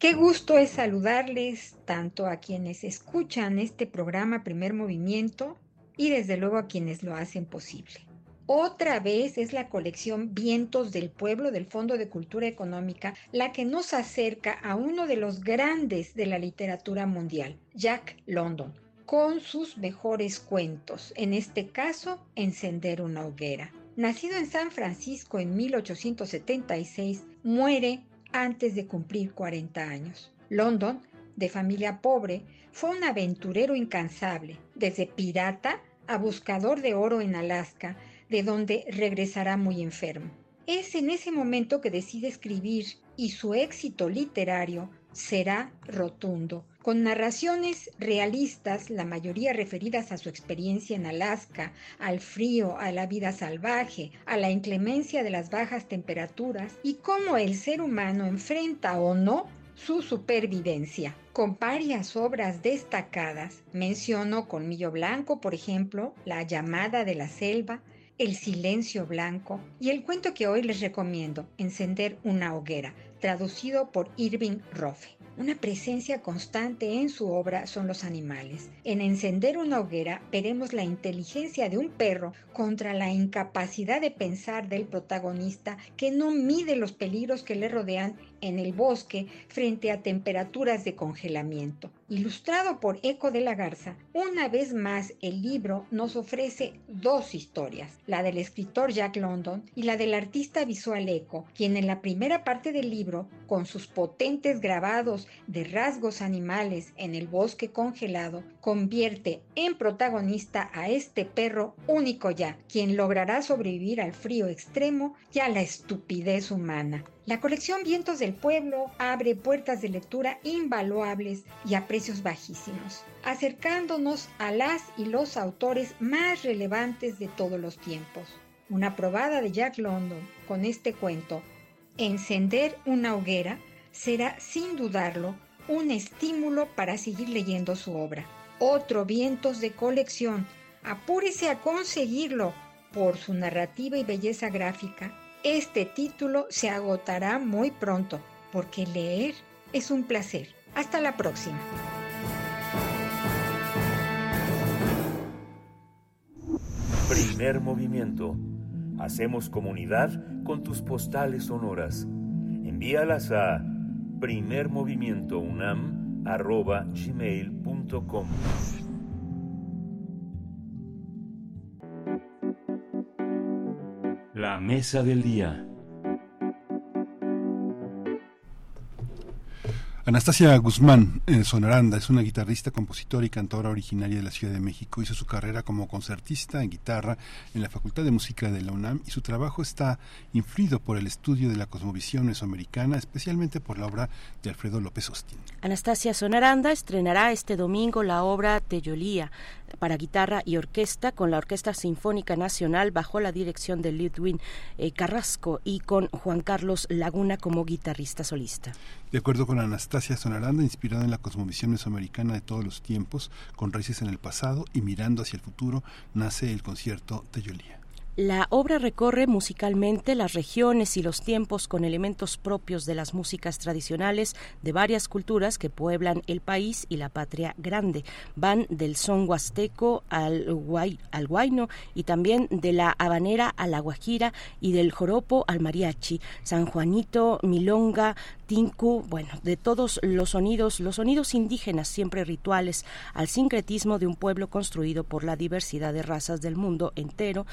Qué gusto es saludarles tanto a quienes escuchan este programa Primer Movimiento y desde luego a quienes lo hacen posible. Otra vez es la colección Vientos del Pueblo del Fondo de Cultura Económica la que nos acerca a uno de los grandes de la literatura mundial, Jack London, con sus mejores cuentos, en este caso, Encender una hoguera. Nacido en San Francisco en 1876, muere antes de cumplir 40 años. London, de familia pobre, fue un aventurero incansable, desde pirata a buscador de oro en Alaska, de donde regresará muy enfermo. Es en ese momento que decide escribir y su éxito literario será rotundo, con narraciones realistas, la mayoría referidas a su experiencia en Alaska, al frío, a la vida salvaje, a la inclemencia de las bajas temperaturas y cómo el ser humano enfrenta o no su supervivencia. Con varias obras destacadas, menciono Colmillo Blanco, por ejemplo, La llamada de la selva, El silencio blanco y el cuento que hoy les recomiendo, Encender una hoguera, traducido por Irving Rofe. una presencia constante en su obra son los animales. En Encender una hoguera veremos la inteligencia de un perro contra la incapacidad de pensar del protagonista que no mide los peligros que le rodean en el bosque frente a temperaturas de congelamiento. Ilustrado por Eco de la Garza, una vez más el libro nos ofrece dos historias, la del escritor Jack London y la del artista visual Eco, quien en la primera parte del libro, con sus potentes grabados de rasgos animales en el bosque congelado, convierte en protagonista a este perro único ya, quien logrará sobrevivir al frío extremo y a la estupidez humana. La colección Vientos del Pueblo abre puertas de lectura invaluables y a precios bajísimos, acercándonos a las y los autores más relevantes de todos los tiempos. Una probada de Jack London con este cuento, Encender una hoguera, será sin dudarlo un estímulo para seguir leyendo su obra. Otro Vientos de colección, apúrese a conseguirlo por su narrativa y belleza gráfica este título se agotará muy pronto, porque leer es un placer. Hasta la próxima. Primer movimiento. Hacemos comunidad con tus postales sonoras. Envíalas a primermovimientounam.gmail.com La mesa del día. Anastasia Guzmán eh, Sonaranda es una guitarrista, compositora y cantora originaria de la Ciudad de México. Hizo su carrera como concertista en guitarra en la Facultad de Música de la UNAM y su trabajo está influido por el estudio de la cosmovisión mesoamericana, especialmente por la obra de Alfredo López Austin. Anastasia Sonaranda estrenará este domingo la obra Teyolía para guitarra y orquesta con la Orquesta Sinfónica Nacional bajo la dirección de Ludwig eh, Carrasco y con Juan Carlos Laguna como guitarrista solista. De acuerdo con Anastasia Sonaranda, inspirada en la cosmovisión mesoamericana de todos los tiempos, con raíces en el pasado y mirando hacia el futuro, nace el concierto Teyolía. La obra recorre musicalmente las regiones y los tiempos con elementos propios de las músicas tradicionales de varias culturas que pueblan el país y la patria grande. Van del son huasteco al, guay, al guayno y también de la habanera a la guajira y del joropo al mariachi. San Juanito, Milonga, Tinku, bueno, de todos los sonidos, los sonidos indígenas siempre rituales, al sincretismo de un pueblo construido por la diversidad de razas del mundo entero,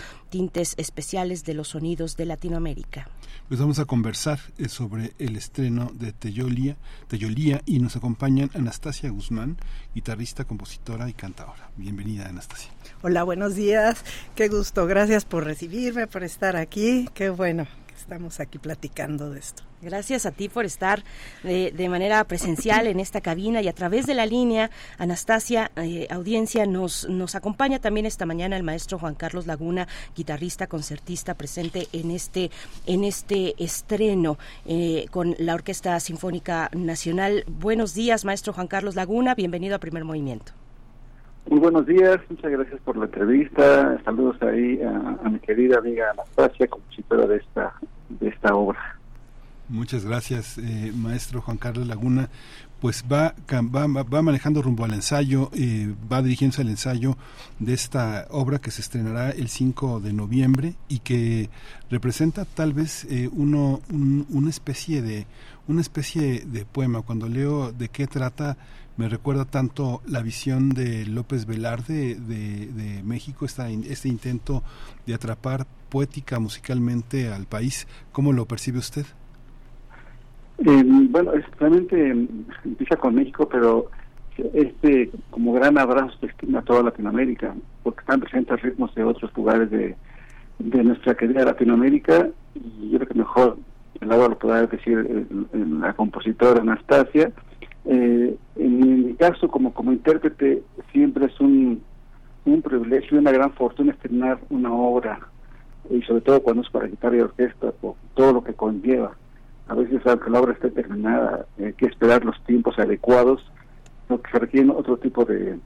tintes especiales de los sonidos de Latinoamérica. Pues vamos a conversar eh, sobre el estreno de Teyolía, Teyolía y nos acompañan Anastasia Guzmán, guitarrista, compositora y cantadora. Bienvenida, Anastasia. Hola, buenos días. Qué gusto. Gracias por recibirme, por estar aquí. Qué bueno estamos aquí platicando de esto. Gracias a ti por estar de, manera presencial en esta cabina y a través de la línea. Anastasia, eh, audiencia, nos, nos acompaña también esta mañana el maestro Juan Carlos Laguna, guitarrista, concertista, presente en este, en este estreno eh, con la Orquesta Sinfónica Nacional. Buenos días, maestro Juan Carlos Laguna, bienvenido a Primer Movimiento. Muy buenos días, muchas gracias por la entrevista. Saludos ahí a, mi querida amiga Anastasia, compositora de esta, de esta obra. Muchas gracias, eh, maestro Juan Carlos Laguna. Pues va, va, va manejando rumbo al ensayo, eh, va dirigiéndose al ensayo de esta obra que se estrenará el 5 de noviembre y que representa tal vez eh, uno, una especie de una especie de poema. Cuando leo de qué trata, me recuerda tanto la visión de López Velarde de, México, esta, este intento de atrapar poética musicalmente al país. ¿Cómo lo percibe usted? Eh, bueno, realmente empieza con México, pero este como gran abrazo se extiende a toda Latinoamérica, porque están presentes ritmos de otros lugares de, de nuestra querida Latinoamérica, y yo creo que mejor el lado lo podrá decir la compositora Anastasia, eh, en mi caso, como, como intérprete, siempre es un, un privilegio y una gran fortuna estrenar una obra, y sobre todo cuando es para guitarra y orquesta, por todo lo que conlleva. A veces, aunque la obra esté terminada, hay que esperar los tiempos adecuados, lo que se requieren otro tipo de,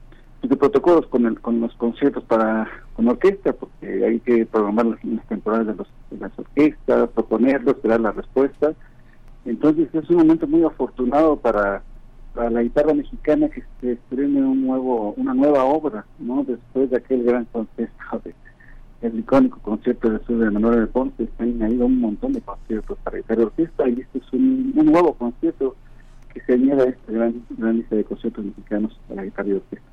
protocolos con, el, con los conciertos para con orquesta, porque hay que programar las, temporadas de, los, de las orquestas, proponerlo, esperar la respuesta. Entonces es un momento muy afortunado para a la guitarra mexicana que se estrene un nuevo, una nueva obra, ¿no? Después de aquel gran concierto de el icónico concierto de sur de Manuel de Ponce, han ido un montón de conciertos para guitarra orquesta y este es un, nuevo concierto que se añade a esta gran, gran lista de conciertos mexicanos para guitarra y orquesta.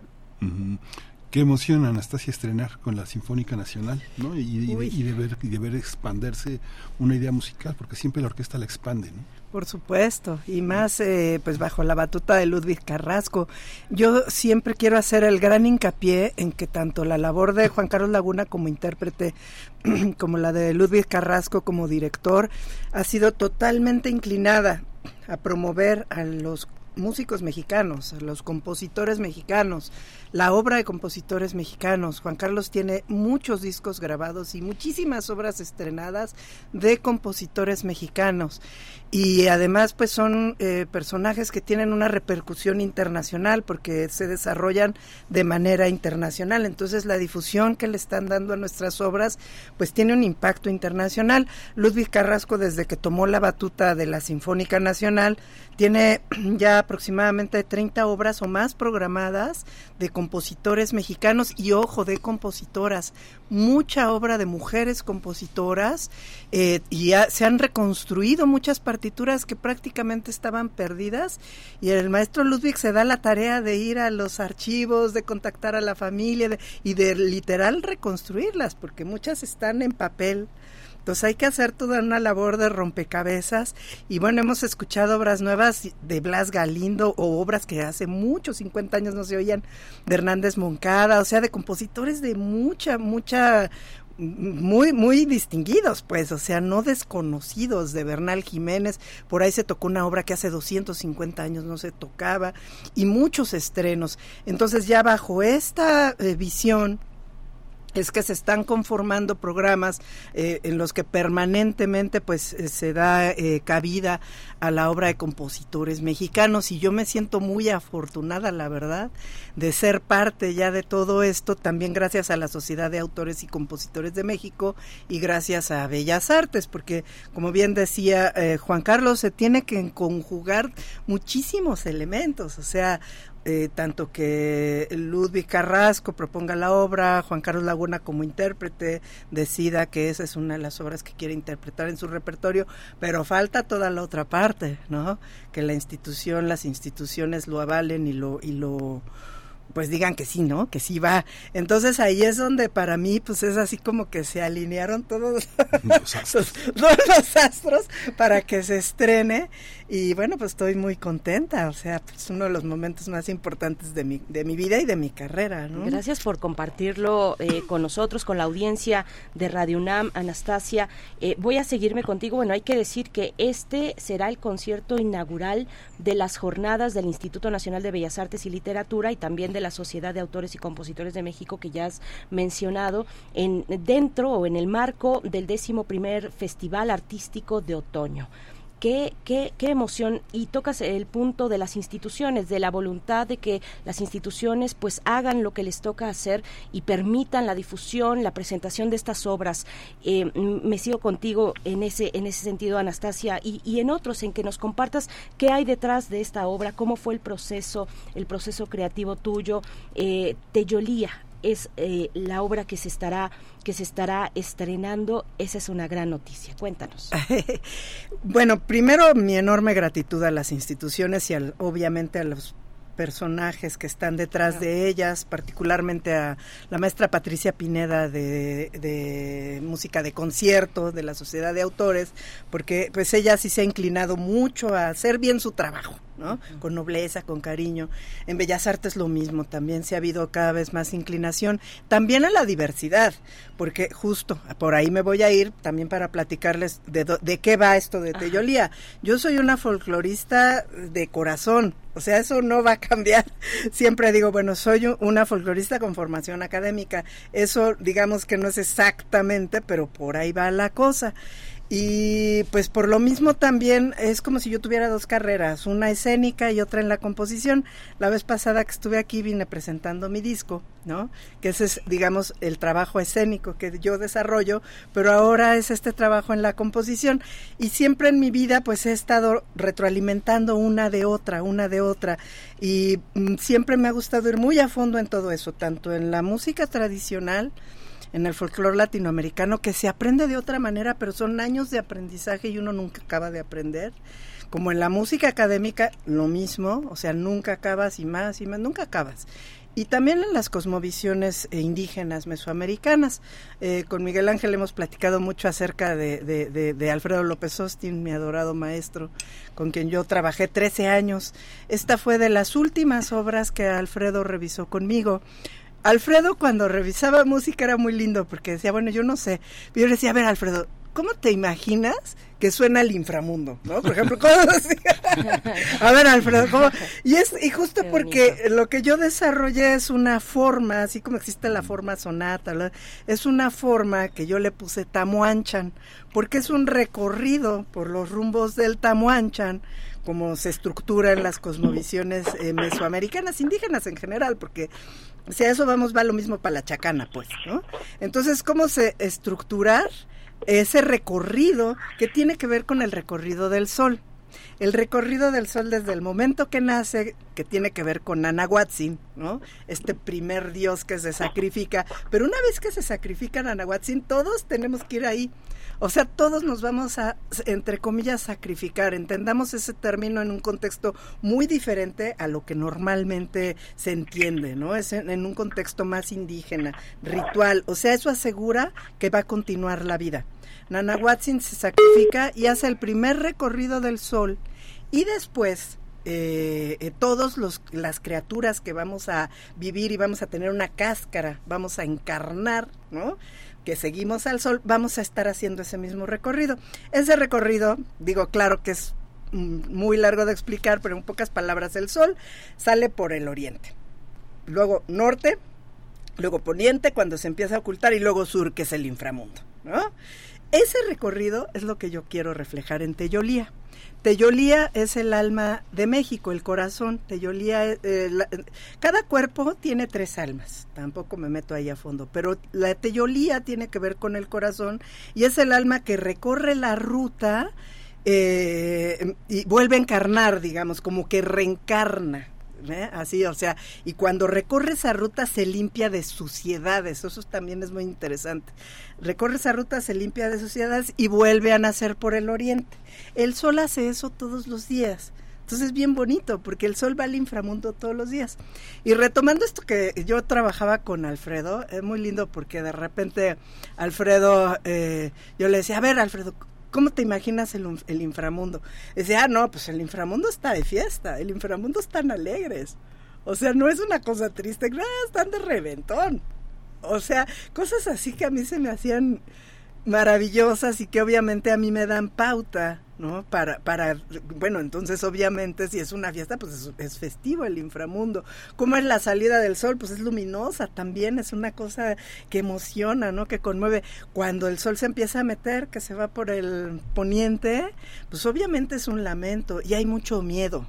Qué emoción, Anastasia, estrenar con la Sinfónica Nacional, ¿no? Y, de ver, y de ver expanderse una idea musical, porque siempre la orquesta la expande, ¿no? Por supuesto, y más eh, pues bajo la batuta de Ludwig Carrasco. Yo siempre quiero hacer el gran hincapié en que tanto la labor de Juan Carlos Laguna como intérprete, como la de Ludwig Carrasco como director, ha sido totalmente inclinada a promover a los músicos mexicanos, los compositores mexicanos, la obra de compositores mexicanos. Juan Carlos tiene muchos discos grabados y muchísimas obras estrenadas de compositores mexicanos. Y además pues son eh, personajes que tienen una repercusión internacional porque se desarrollan de manera internacional. Entonces la difusión que le están dando a nuestras obras pues tiene un impacto internacional. Ludwig Carrasco desde que tomó la batuta de la Sinfónica Nacional tiene ya aproximadamente 30 obras o más programadas de compositores mexicanos y ojo de compositoras, mucha obra de mujeres compositoras eh, y se han reconstruido muchas partituras que prácticamente estaban perdidas y el maestro Ludwig se da la tarea de ir a los archivos, de contactar a la familia y de literal reconstruirlas porque muchas están en papel entonces hay que hacer toda una labor de rompecabezas y bueno, hemos escuchado obras nuevas de Blas Galindo o obras que hace muchos, 50 años no se oían, de Hernández Moncada, o sea, de compositores de mucha, mucha, muy, muy distinguidos, pues, o sea, no desconocidos de Bernal Jiménez. Por ahí se tocó una obra que hace 250 años no se tocaba y muchos estrenos. Entonces ya bajo esta eh, visión es que se están conformando programas eh, en los que permanentemente pues eh, se da eh, cabida a la obra de compositores mexicanos. Y yo me siento muy afortunada la verdad de ser parte ya de todo esto también gracias a la Sociedad de Autores y Compositores de México y gracias a Bellas Artes porque como bien decía Juan Carlos se tiene que conjugar muchísimos elementos. O sea eh, tanto que Ludwig Carrasco proponga la obra, Juan Carlos Laguna como intérprete decida que esa es una de las obras que quiere interpretar en su repertorio, pero falta toda la otra parte, ¿no? Que la institución, las instituciones lo avalen y lo y lo pues digan que sí, ¿no? Que sí va. Entonces ahí es donde para mí pues es así como que se alinearon todos los los astros para que se estrene y bueno, pues estoy muy contenta, o sea, es pues, uno de los momentos más importantes de mi, de mi vida y de mi carrera, ¿no? Gracias por compartirlo eh, con nosotros, con la audiencia de Radio UNAM, Anastasia. Eh, voy a seguirme contigo, bueno, hay que decir que este será el concierto inaugural de las jornadas del Instituto Nacional de Bellas Artes y Literatura y también de la Sociedad de Autores y Compositores de México que ya has mencionado en dentro o en el marco del décimo primer Festival Artístico de Otoño. Qué, qué, qué, emoción y tocas el punto de las instituciones, de la voluntad de que las instituciones pues hagan lo que les toca hacer y permitan la difusión, la presentación de estas obras. Eh, me sigo contigo en ese, en ese sentido, Anastasia, y, y, en otros en que nos compartas qué hay detrás de esta obra, cómo fue el proceso, el proceso creativo tuyo. Eh, Teyolía, es eh, la obra que se estará que se estará estrenando. Esa es una gran noticia. Cuéntanos. bueno, primero mi enorme gratitud a las instituciones y al, obviamente a los personajes que están detrás de ellas, particularmente a la maestra Patricia Pineda de, de, música de concierto de la Sociedad de Autores, porque pues ella sí se ha inclinado mucho a hacer bien su trabajo. Con nobleza, con cariño. En Bellas Artes lo mismo, también se ha habido cada vez más inclinación, también a la diversidad, porque justo por ahí me voy a ir también para platicarles de, de qué va esto de Teyolía. Yo soy una folclorista de corazón, o sea, eso no va a cambiar. Siempre digo, bueno, soy una folclorista con formación académica. Eso digamos que no es exactamente, pero por ahí va la cosa. Y pues por lo mismo también es como si yo tuviera dos carreras, una escénica y otra en la composición. La vez pasada que estuve aquí vine presentando mi disco, ¿no? Que ese es, digamos, el trabajo escénico que yo desarrollo, pero ahora es este trabajo en la composición. Y siempre en mi vida pues he estado retroalimentando una de otra, una de otra. Y mm, siempre me ha gustado ir muy a fondo en todo eso, tanto en la música tradicional, en el folclore latinoamericano que se aprende de otra manera, pero son años de aprendizaje y uno nunca acaba de aprender. Como en la música académica, lo mismo, o sea, nunca acabas y más y más, nunca acabas. Y también en las cosmovisiones eh, indígenas mesoamericanas. Eh, con Miguel Ángel hemos platicado mucho acerca de, Alfredo López Austin, mi adorado maestro, con quien yo trabajé 13 años. Esta fue de las últimas obras que Alfredo revisó conmigo. Alfredo cuando revisaba música era muy lindo porque decía, bueno, yo no sé. Yo le decía, a ver, Alfredo, ¿cómo te imaginas que suena el inframundo? ¿No? Por ejemplo, ¿cómo A ver, Alfredo, ¿cómo? Y, es, y justo porque lo que yo desarrollé es una forma, así como existe la forma sonata, es una forma que yo le puse tamuanchan, porque es un recorrido por los rumbos del tamuanchan como se estructura en las cosmovisiones eh, mesoamericanas, indígenas en general, porque si a eso vamos, va lo mismo para la chacana, pues, ¿no? Entonces, ¿cómo se estructurar ese recorrido que tiene que ver con el recorrido del sol? El recorrido del sol desde el momento que nace, que tiene que ver con Anahuatzin, ¿no? Este primer dios que se sacrifica. Pero una vez que se sacrifica Anahuatzin, todos tenemos que ir ahí. O sea, todos nos vamos a, entre comillas, sacrificar. Entendamos ese término en un contexto muy diferente a lo que normalmente se entiende, ¿no? Es en, un contexto más indígena, ritual. O sea, eso asegura que va a continuar la vida. Nana Watson se sacrifica y hace el primer recorrido del sol y después eh, eh, todos los las criaturas que vamos a vivir y vamos a tener una cáscara, vamos a encarnar, ¿no? Que seguimos al sol, vamos a estar haciendo ese mismo recorrido. Ese recorrido, digo, claro que es muy largo de explicar, pero en pocas palabras, el sol sale por el oriente. Luego norte, luego poniente cuando se empieza a ocultar y luego sur, que es el inframundo. Ese recorrido es lo que yo quiero reflejar en Teyolía. Teyolía es el alma de México, el corazón. Teyolía, eh, eh, cada cuerpo tiene tres almas. Tampoco me meto ahí a fondo, pero la Teyolía tiene que ver con el corazón y es el alma que recorre la ruta eh, y vuelve a encarnar, digamos, como que reencarna. Así, o sea, y cuando recorre esa ruta se limpia de suciedades, eso también es muy interesante. Recorre esa ruta, se limpia de suciedades y vuelve a nacer por el oriente. El sol hace eso todos los días. Entonces es bien bonito porque el sol va al inframundo todos los días. Y retomando esto que yo trabajaba con Alfredo, es muy lindo porque de repente Alfredo, eh, yo le decía, a ver Alfredo, ¿Cómo te imaginas el, inframundo? Decía, ah, no, pues el inframundo está de fiesta, el inframundo están alegres. O sea, no es una cosa triste, no, están de reventón. O sea, cosas así que a mí se me hacían maravillosas y que obviamente a mí me dan pauta, ¿no? Para, para, bueno, entonces obviamente si es una fiesta, pues es, festivo el inframundo. ¿Cómo es la salida del sol? Pues es luminosa también, es una cosa que emociona, ¿no? Que conmueve. Cuando el sol se empieza a meter, que se va por el poniente, pues obviamente es un lamento y hay mucho miedo.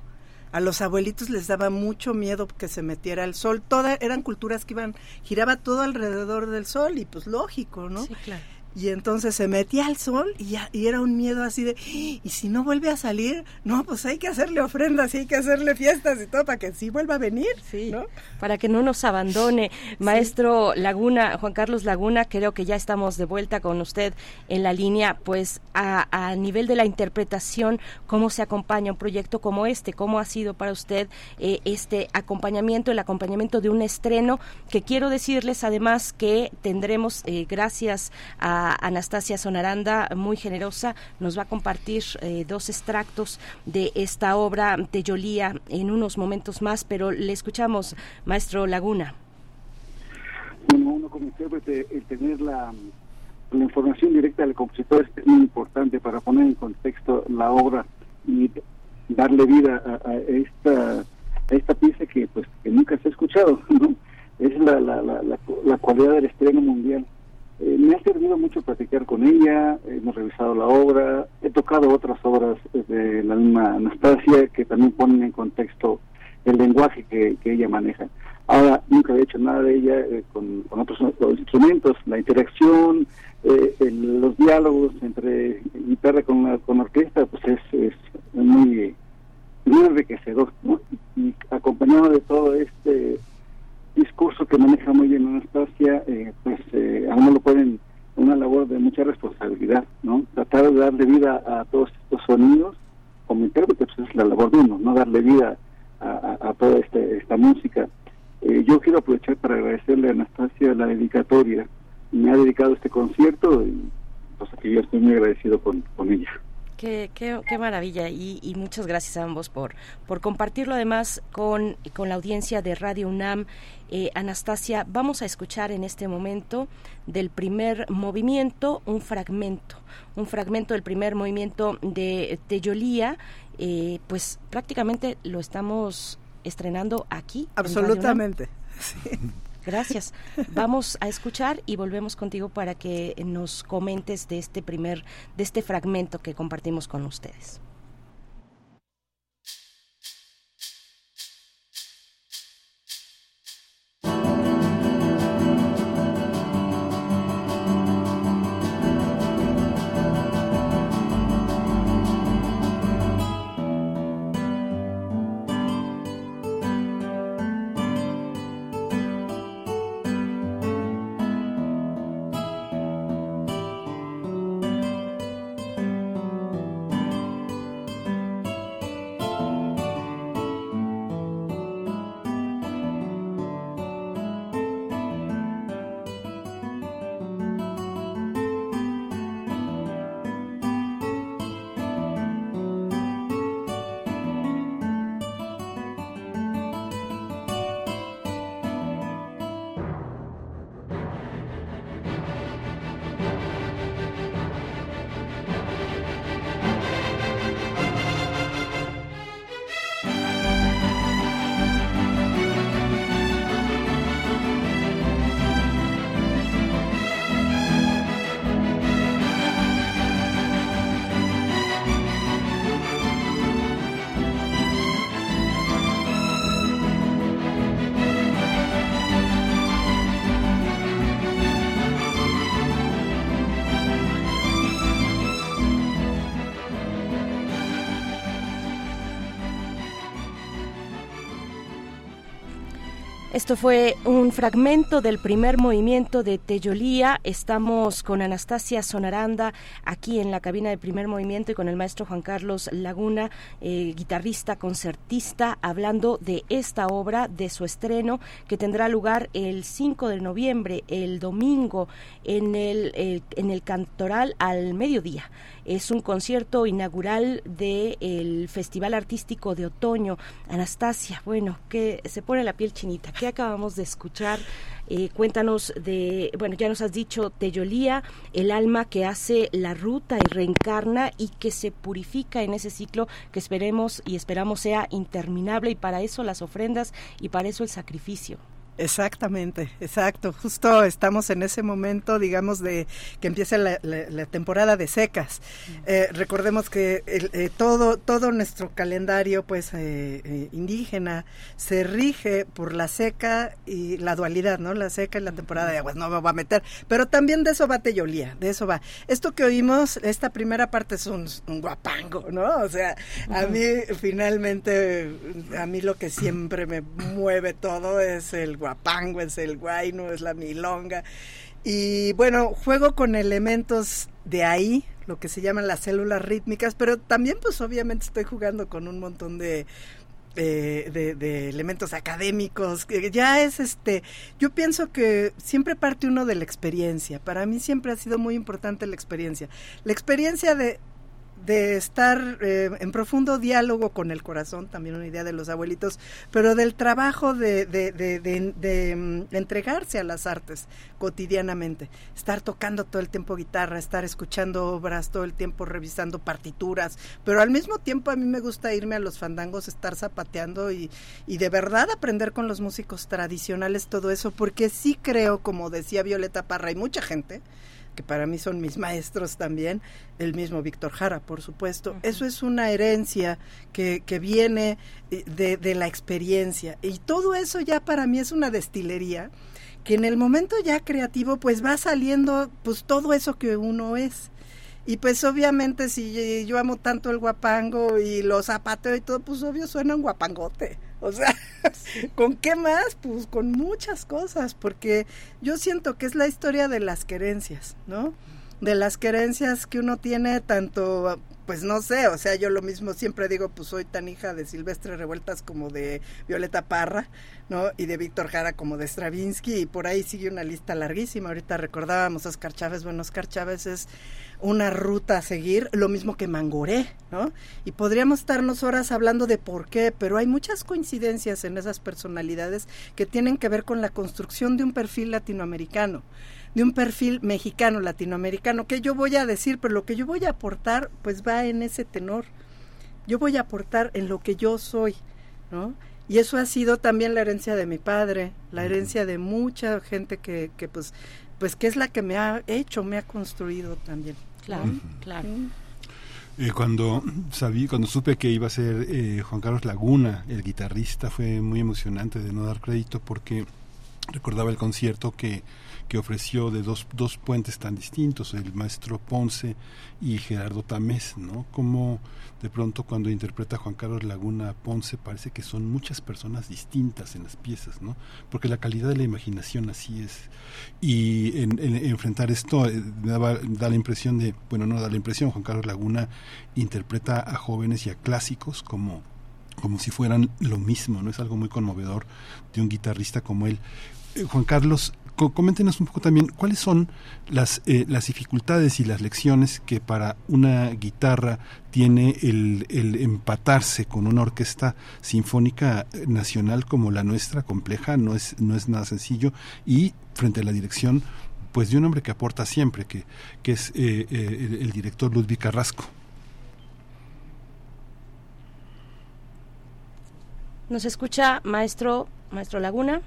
A los abuelitos les daba mucho miedo que se metiera el sol. Todas eran culturas que iban, giraba todo alrededor del sol y pues lógico, ¿no? Sí, claro. Y entonces se metía al sol y, ya, y era un miedo así de, y si no vuelve a salir, no, pues hay que hacerle ofrendas y hay que hacerle fiestas y todo para que sí vuelva a venir. Sí, para que no nos abandone. Maestro Laguna, Juan Carlos Laguna, creo que ya estamos de vuelta con usted en la línea, pues a, a nivel de la interpretación, ¿cómo se acompaña un proyecto como este? ¿Cómo ha sido para usted eh, este acompañamiento, el acompañamiento de un estreno? Que quiero decirles además que tendremos, eh, gracias a Anastasia Sonaranda, muy generosa, nos va a compartir eh, dos extractos de esta obra de Yolía en unos momentos más, pero le escuchamos, maestro Laguna. Bueno, uno como intérprete, el tener la, información directa del compositor es muy importante para poner en contexto la obra y darle vida a, esta esta pieza que pues que nunca se ha escuchado, ¿no? Es la, la, la, la cualidad del estreno mundial Eh, me ha servido mucho platicar con ella, hemos revisado la obra, he tocado otras obras de la misma Anastasia que también ponen en contexto el lenguaje que, ella maneja. Ahora, nunca he hecho nada de ella eh, con, otros, instrumentos, la interacción, eh, los diálogos entre guitarra con, con orquesta, pues es, es muy, muy enriquecedor, ¿no? Y acompañado de todo este discurso que maneja muy bien Anastasia, eh, pues eh, a uno lo pueden una labor de mucha responsabilidad, ¿no? Tratar de darle vida a todos estos sonidos, como intérprete, pues es la labor de uno, no darle vida a, toda este, esta música. Eh, yo quiero aprovechar para agradecerle a Anastasia la dedicatoria. Me ha dedicado este concierto y pues que yo estoy muy agradecido con, con ella. Qué, maravilla y, muchas gracias a ambos por, por compartirlo además con, la audiencia de Radio UNAM. Eh, Anastasia, vamos a escuchar en este momento del primer movimiento un fragmento, un fragmento del primer movimiento de Teyolía, eh, pues prácticamente lo estamos estrenando aquí. Absolutamente. Gracias. Vamos a escuchar y volvemos contigo para que nos comentes de este primer, de este fragmento que compartimos con ustedes. Esto fue un fragmento del primer movimiento de Teyolía. Estamos con Anastasia Sonaranda aquí en la cabina del primer movimiento y con el maestro Juan Carlos Laguna, eh, guitarrista, concertista, hablando de esta obra, de su estreno, que tendrá lugar el 5 de noviembre, el domingo, en el, en el Cantoral al mediodía. Es un concierto inaugural del Festival Artístico de Otoño. Anastasia, bueno, que se pone la piel chinita. ¿Qué acabamos de escuchar? Eh, cuéntanos de, bueno, ya nos has dicho Teyolía, el alma que hace la ruta y reencarna y que se purifica en ese ciclo que esperemos y esperamos sea interminable y para eso las ofrendas y para eso el sacrificio. Exactamente, exacto. Justo estamos en ese momento, digamos, de que empieza la, temporada de secas. Eh, recordemos que eh, todo todo nuestro calendario, pues, eh, indígena se rige por la seca y la dualidad, ¿no? La seca y la temporada de aguas. No me va a meter, pero también de eso va Teyolía, de eso va. Esto que oímos, esta primera parte es un, guapango, ¿no? O sea, a mí finalmente, a mí lo que siempre me mueve todo es el guapango es el guayno, es la milonga. Y bueno, juego con elementos de ahí, lo que se llaman las células rítmicas, pero también pues obviamente estoy jugando con un montón de, de, elementos académicos, que ya es este, yo pienso que siempre parte uno de la experiencia, para mí siempre ha sido muy importante la experiencia, la experiencia de de estar eh, en profundo diálogo con el corazón, también una idea de los abuelitos, pero del trabajo de, de, de, de, mm, entregarse a las artes cotidianamente, estar tocando todo el tiempo guitarra, estar escuchando obras todo el tiempo, revisando partituras, pero al mismo tiempo a mí me gusta irme a los fandangos, estar zapateando y, y de verdad aprender con los músicos tradicionales todo eso, porque sí creo, como decía Violeta Parra y mucha gente, que para mí son mis maestros también, el mismo Víctor Jara, por supuesto. Eso es una herencia que, que viene eh, de, de, la experiencia. Y todo eso ya para mí es una destilería que en el momento ya creativo pues va saliendo pues todo eso que uno es. Y pues obviamente si yo amo tanto el guapango y los zapatos y todo, pues obvio suena un guapangote. O sea, ¿con qué más? Pues con muchas cosas, porque yo siento que es la historia de las querencias, ¿no? De las querencias que uno tiene tanto, pues no sé, o sea, yo lo mismo siempre digo, pues soy tan hija de Silvestre Revueltas como de Violeta Parra, ¿no? Y de Víctor Jara como de Stravinsky, y por ahí sigue una lista larguísima. Ahorita recordábamos a Oscar Chávez, bueno, Oscar Chávez es una ruta a seguir, lo mismo que Mangoré, ¿no? Y podríamos estarnos horas hablando de por qué, pero hay muchas coincidencias en esas personalidades que tienen que ver con la construcción de un perfil latinoamericano, de un perfil mexicano latinoamericano, que yo voy a decir, pero lo que yo voy a aportar, pues va en ese tenor. Yo voy a aportar en lo que yo soy, ¿no? Y eso ha sido también la herencia de mi padre, la herencia de mucha gente que, que pues, pues que es la que me ha hecho, me ha construido también. Claro, claro. Eh, cuando sabí, cuando supe que iba a ser eh, Juan Carlos Laguna, el guitarrista, fue muy emocionante de no dar crédito porque recordaba el concierto que que ofreció de dos, dos puentes tan distintos, el maestro Ponce y Gerardo Tamés, ¿no? Como de pronto cuando interpreta Juan Carlos Laguna Ponce parece que son muchas personas distintas en las piezas, ¿no? Porque la calidad de la imaginación así es. Y en, enfrentar esto eh, daba, da la impresión de, bueno, no da la impresión, Juan Carlos Laguna interpreta a jóvenes y a clásicos como como si fueran lo mismo, ¿no? Es algo muy conmovedor de un guitarrista como él. Eh, Juan Carlos, coméntenos un poco también cuáles son las, eh, las dificultades y las lecciones que para una guitarra tiene el, el, empatarse con una orquesta sinfónica nacional como la nuestra, compleja, no es, no es nada sencillo, y frente a la dirección pues de un hombre que aporta siempre, que, que es eh, eh, el, director Ludwig Carrasco. ¿Nos escucha maestro, maestro Laguna?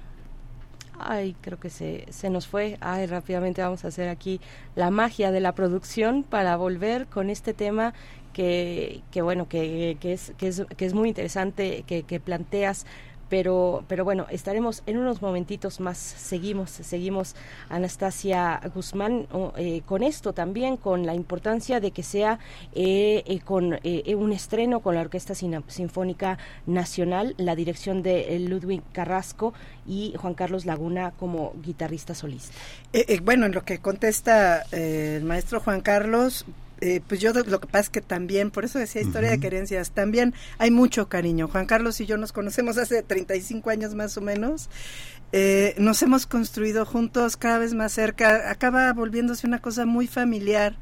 Ay, creo que se, se nos fue. Ay, rápidamente vamos a hacer aquí la magia de la producción para volver con este tema que, que bueno, que, que, es, que, es, que es muy interesante, que, que planteas pero, pero bueno, estaremos en unos momentitos más. Seguimos, seguimos, Anastasia Guzmán, eh, con esto también, con la importancia de que sea eh, eh, con un estreno con la Orquesta Sinfónica Nacional, la dirección de Ludwig Carrasco y Juan Carlos Laguna como guitarrista solista. bueno, en lo que contesta el maestro Juan Carlos, eh, pues yo lo que pasa es que también, por eso decía historia de querencias, también hay mucho cariño. Juan Carlos y yo nos conocemos hace 35 años más o menos. Eh, nos hemos construido juntos cada vez más cerca. Acaba volviéndose una cosa muy familiar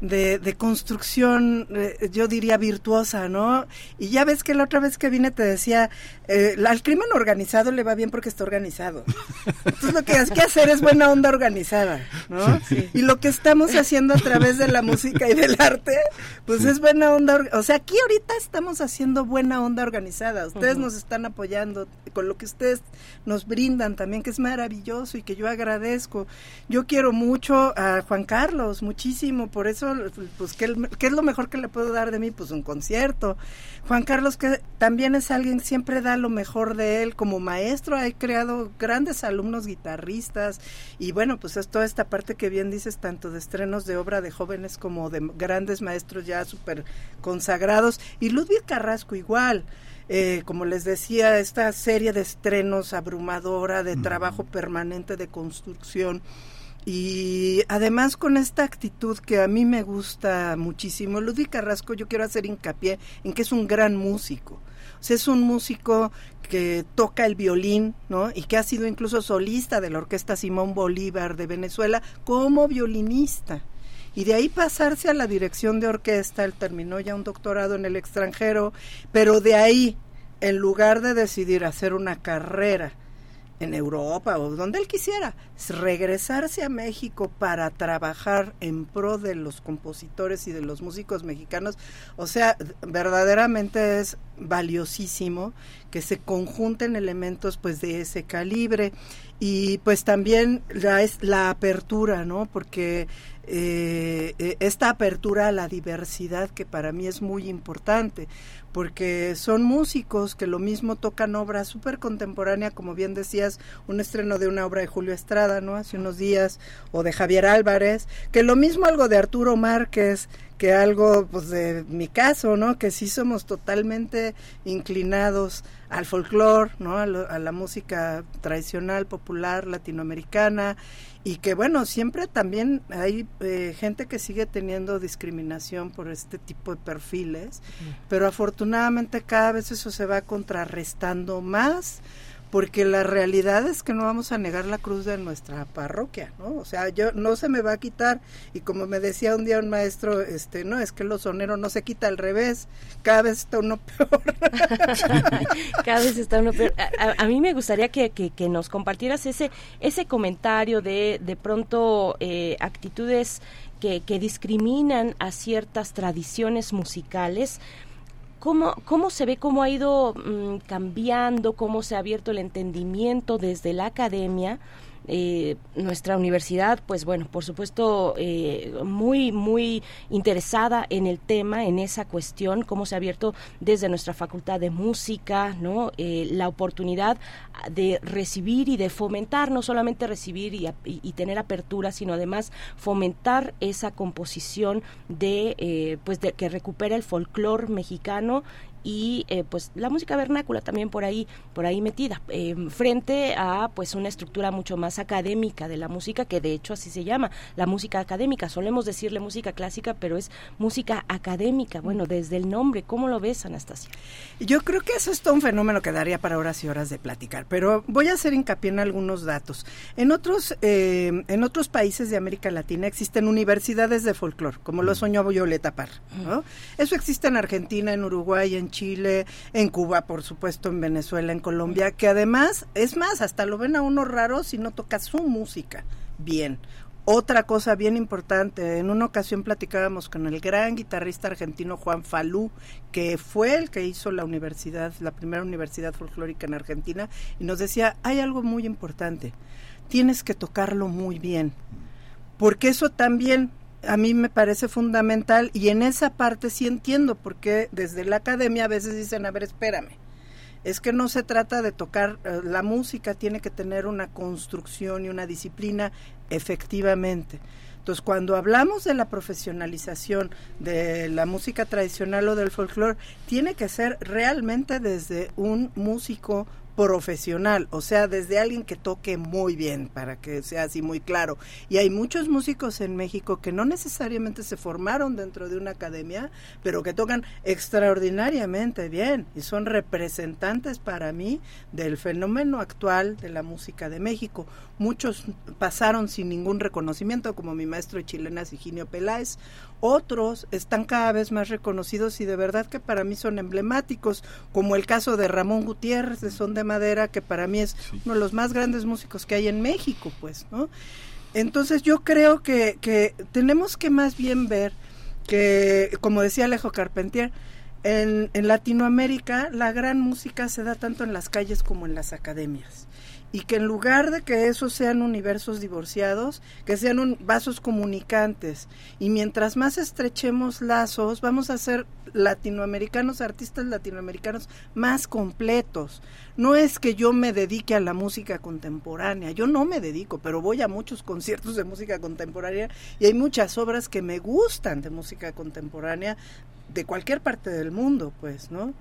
de, de construcción, eh, yo diría virtuosa, ¿no? Y ya ves que la otra vez que vine te decía, eh, al crimen organizado le va bien porque está organizado. Entonces lo que hay que hacer es buena onda organizada, ¿no? Y lo que estamos haciendo a través de la música y del arte, pues es buena onda, o sea, aquí ahorita estamos haciendo buena onda organizada. Ustedes nos están apoyando con lo que ustedes nos brindan también, que es maravilloso y que yo agradezco. Yo quiero mucho a Juan Carlos, muchísimo, por eso pues, ¿qué, es lo mejor que le puedo dar de mí? Pues un concierto. Juan Carlos, que también es alguien, siempre da lo mejor de él como maestro, ha creado grandes alumnos guitarristas y bueno, pues es toda esta parte que bien dices, tanto de estrenos de obra de jóvenes como de grandes maestros ya súper consagrados. Y Ludwig Carrasco igual. Eh, como les decía, esta serie de estrenos abrumadora, de trabajo permanente, de construcción. Y además con esta actitud que a mí me gusta muchísimo, Ludwig Carrasco, yo quiero hacer hincapié en que es un gran músico. O sea, es un músico que toca el violín, ¿no? Y que ha sido incluso solista de la Orquesta Simón Bolívar de Venezuela como violinista y de ahí pasarse a la dirección de orquesta, él terminó ya un doctorado en el extranjero, pero de ahí, en lugar de decidir hacer una carrera, en Europa o donde él quisiera, regresarse a México para trabajar en pro de los compositores y de los músicos mexicanos, o sea, verdaderamente es valiosísimo que se conjunten elementos pues de ese calibre y pues también ya es la apertura, ¿no? Porque eh, eh, esta apertura a la diversidad que para mí es muy importante, porque son músicos que lo mismo tocan obra súper contemporánea, como bien decías, un estreno de una obra de Julio Estrada, ¿no? Hace unos días, o de Javier Álvarez, que lo mismo algo de Arturo Márquez, que algo, pues de mi caso, ¿no? Que sí somos totalmente inclinados al folclore, ¿no? A, la música tradicional, popular, latinoamericana, y que bueno, siempre también hay eh, gente que sigue teniendo discriminación por este tipo de perfiles, pero afortunadamente cada vez eso se va contrarrestando más porque la realidad es que no vamos a negar la cruz de nuestra parroquia, ¿no? O sea, yo no se me va a quitar y como me decía un día un maestro, este, no, es que lo sonero no se quita al revés, cada vez está uno peor. cada vez está uno peor. A, mí me gustaría que, que, nos compartieras ese ese comentario de de pronto eh, actitudes que, que discriminan a ciertas tradiciones musicales ¿Cómo, ¿Cómo se ve cómo ha ido mm, cambiando, cómo se ha abierto el entendimiento desde la academia eh, nuestra universidad, pues bueno, por supuesto, eh, muy, muy interesada en el tema, en esa cuestión, cómo se ha abierto desde nuestra facultad de música, ¿no? Eh, la oportunidad de recibir y de fomentar, no solamente recibir y, y, tener apertura, sino además fomentar esa composición de, pues de, que recupera el folclore mexicano y eh, pues la música vernácula también por ahí por ahí metida eh, frente a pues una estructura mucho más académica de la música que de hecho así se llama la música académica. Solemos decirle música clásica pero es música académica. Bueno desde el nombre cómo lo ves Anastasia yo creo que eso es todo un fenómeno que daría para horas y horas de platicar pero voy a hacer hincapié en algunos datos. En otros eh, en otros países de América Latina existen universidades de folclore como lo soñó Violeta Parr ¿no? eso existe en Argentina en Uruguay en Chile, en Cuba, por supuesto, en Venezuela, en Colombia, que además, es más, hasta lo ven a uno raro si no toca su música bien. Otra cosa bien importante, en una ocasión platicábamos con el gran guitarrista argentino Juan Falú, que fue el que hizo la universidad, la primera universidad folclórica en Argentina, y nos decía, hay algo muy importante, tienes que tocarlo muy bien, porque eso también a mí me parece fundamental y en esa parte sí entiendo porque desde la academia a veces dicen, a ver, espérame, es que no se trata de tocar, eh, la música tiene que tener una construcción y una disciplina efectivamente. Entonces, cuando hablamos de la profesionalización de la música tradicional o del folclore, tiene que ser realmente desde un músico profesional, o sea, desde alguien que toque muy bien, para que sea así muy claro. Y hay muchos músicos en México que no necesariamente se formaron dentro de una academia, pero que tocan extraordinariamente bien y son representantes para mí del fenómeno actual de la música de México. Muchos pasaron sin ningún reconocimiento, como mi maestro chilena Siginio Peláez, otros están cada vez más reconocidos y de verdad que para mí son emblemáticos, como el caso de Ramón Gutiérrez de Son de Madera, que para mí es uno de los más grandes músicos que hay en México, pues, ¿no? Entonces yo creo que, que tenemos que más bien ver que, como decía Alejo Carpentier, en, en Latinoamérica la gran música se da tanto en las calles como en las academias y que en lugar de que esos sean universos divorciados, que sean un, vasos comunicantes. Y mientras más estrechemos lazos, vamos a ser latinoamericanos, artistas latinoamericanos más completos. No es que yo me dedique a la música contemporánea, yo no me dedico, pero voy a muchos conciertos de música contemporánea y hay muchas obras que me gustan de música contemporánea de cualquier parte del mundo, pues, ¿no?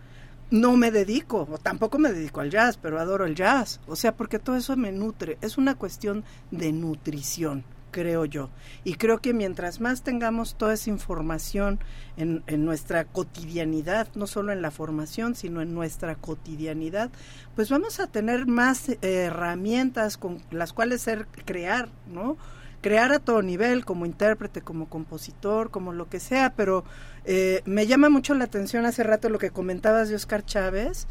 No me dedico, o tampoco me dedico al jazz, pero adoro el jazz. O sea, porque todo eso me nutre. Es una cuestión de nutrición, creo yo. Y creo que mientras más tengamos toda esa información en, en nuestra cotidianidad, no solo en la formación, sino en nuestra cotidianidad, pues vamos a tener más herramientas con las cuales ser, crear, ¿no? crear a todo nivel, como intérprete, como compositor, como lo que sea, pero eh, me llama mucho la atención hace rato lo que comentabas de Oscar Chávez.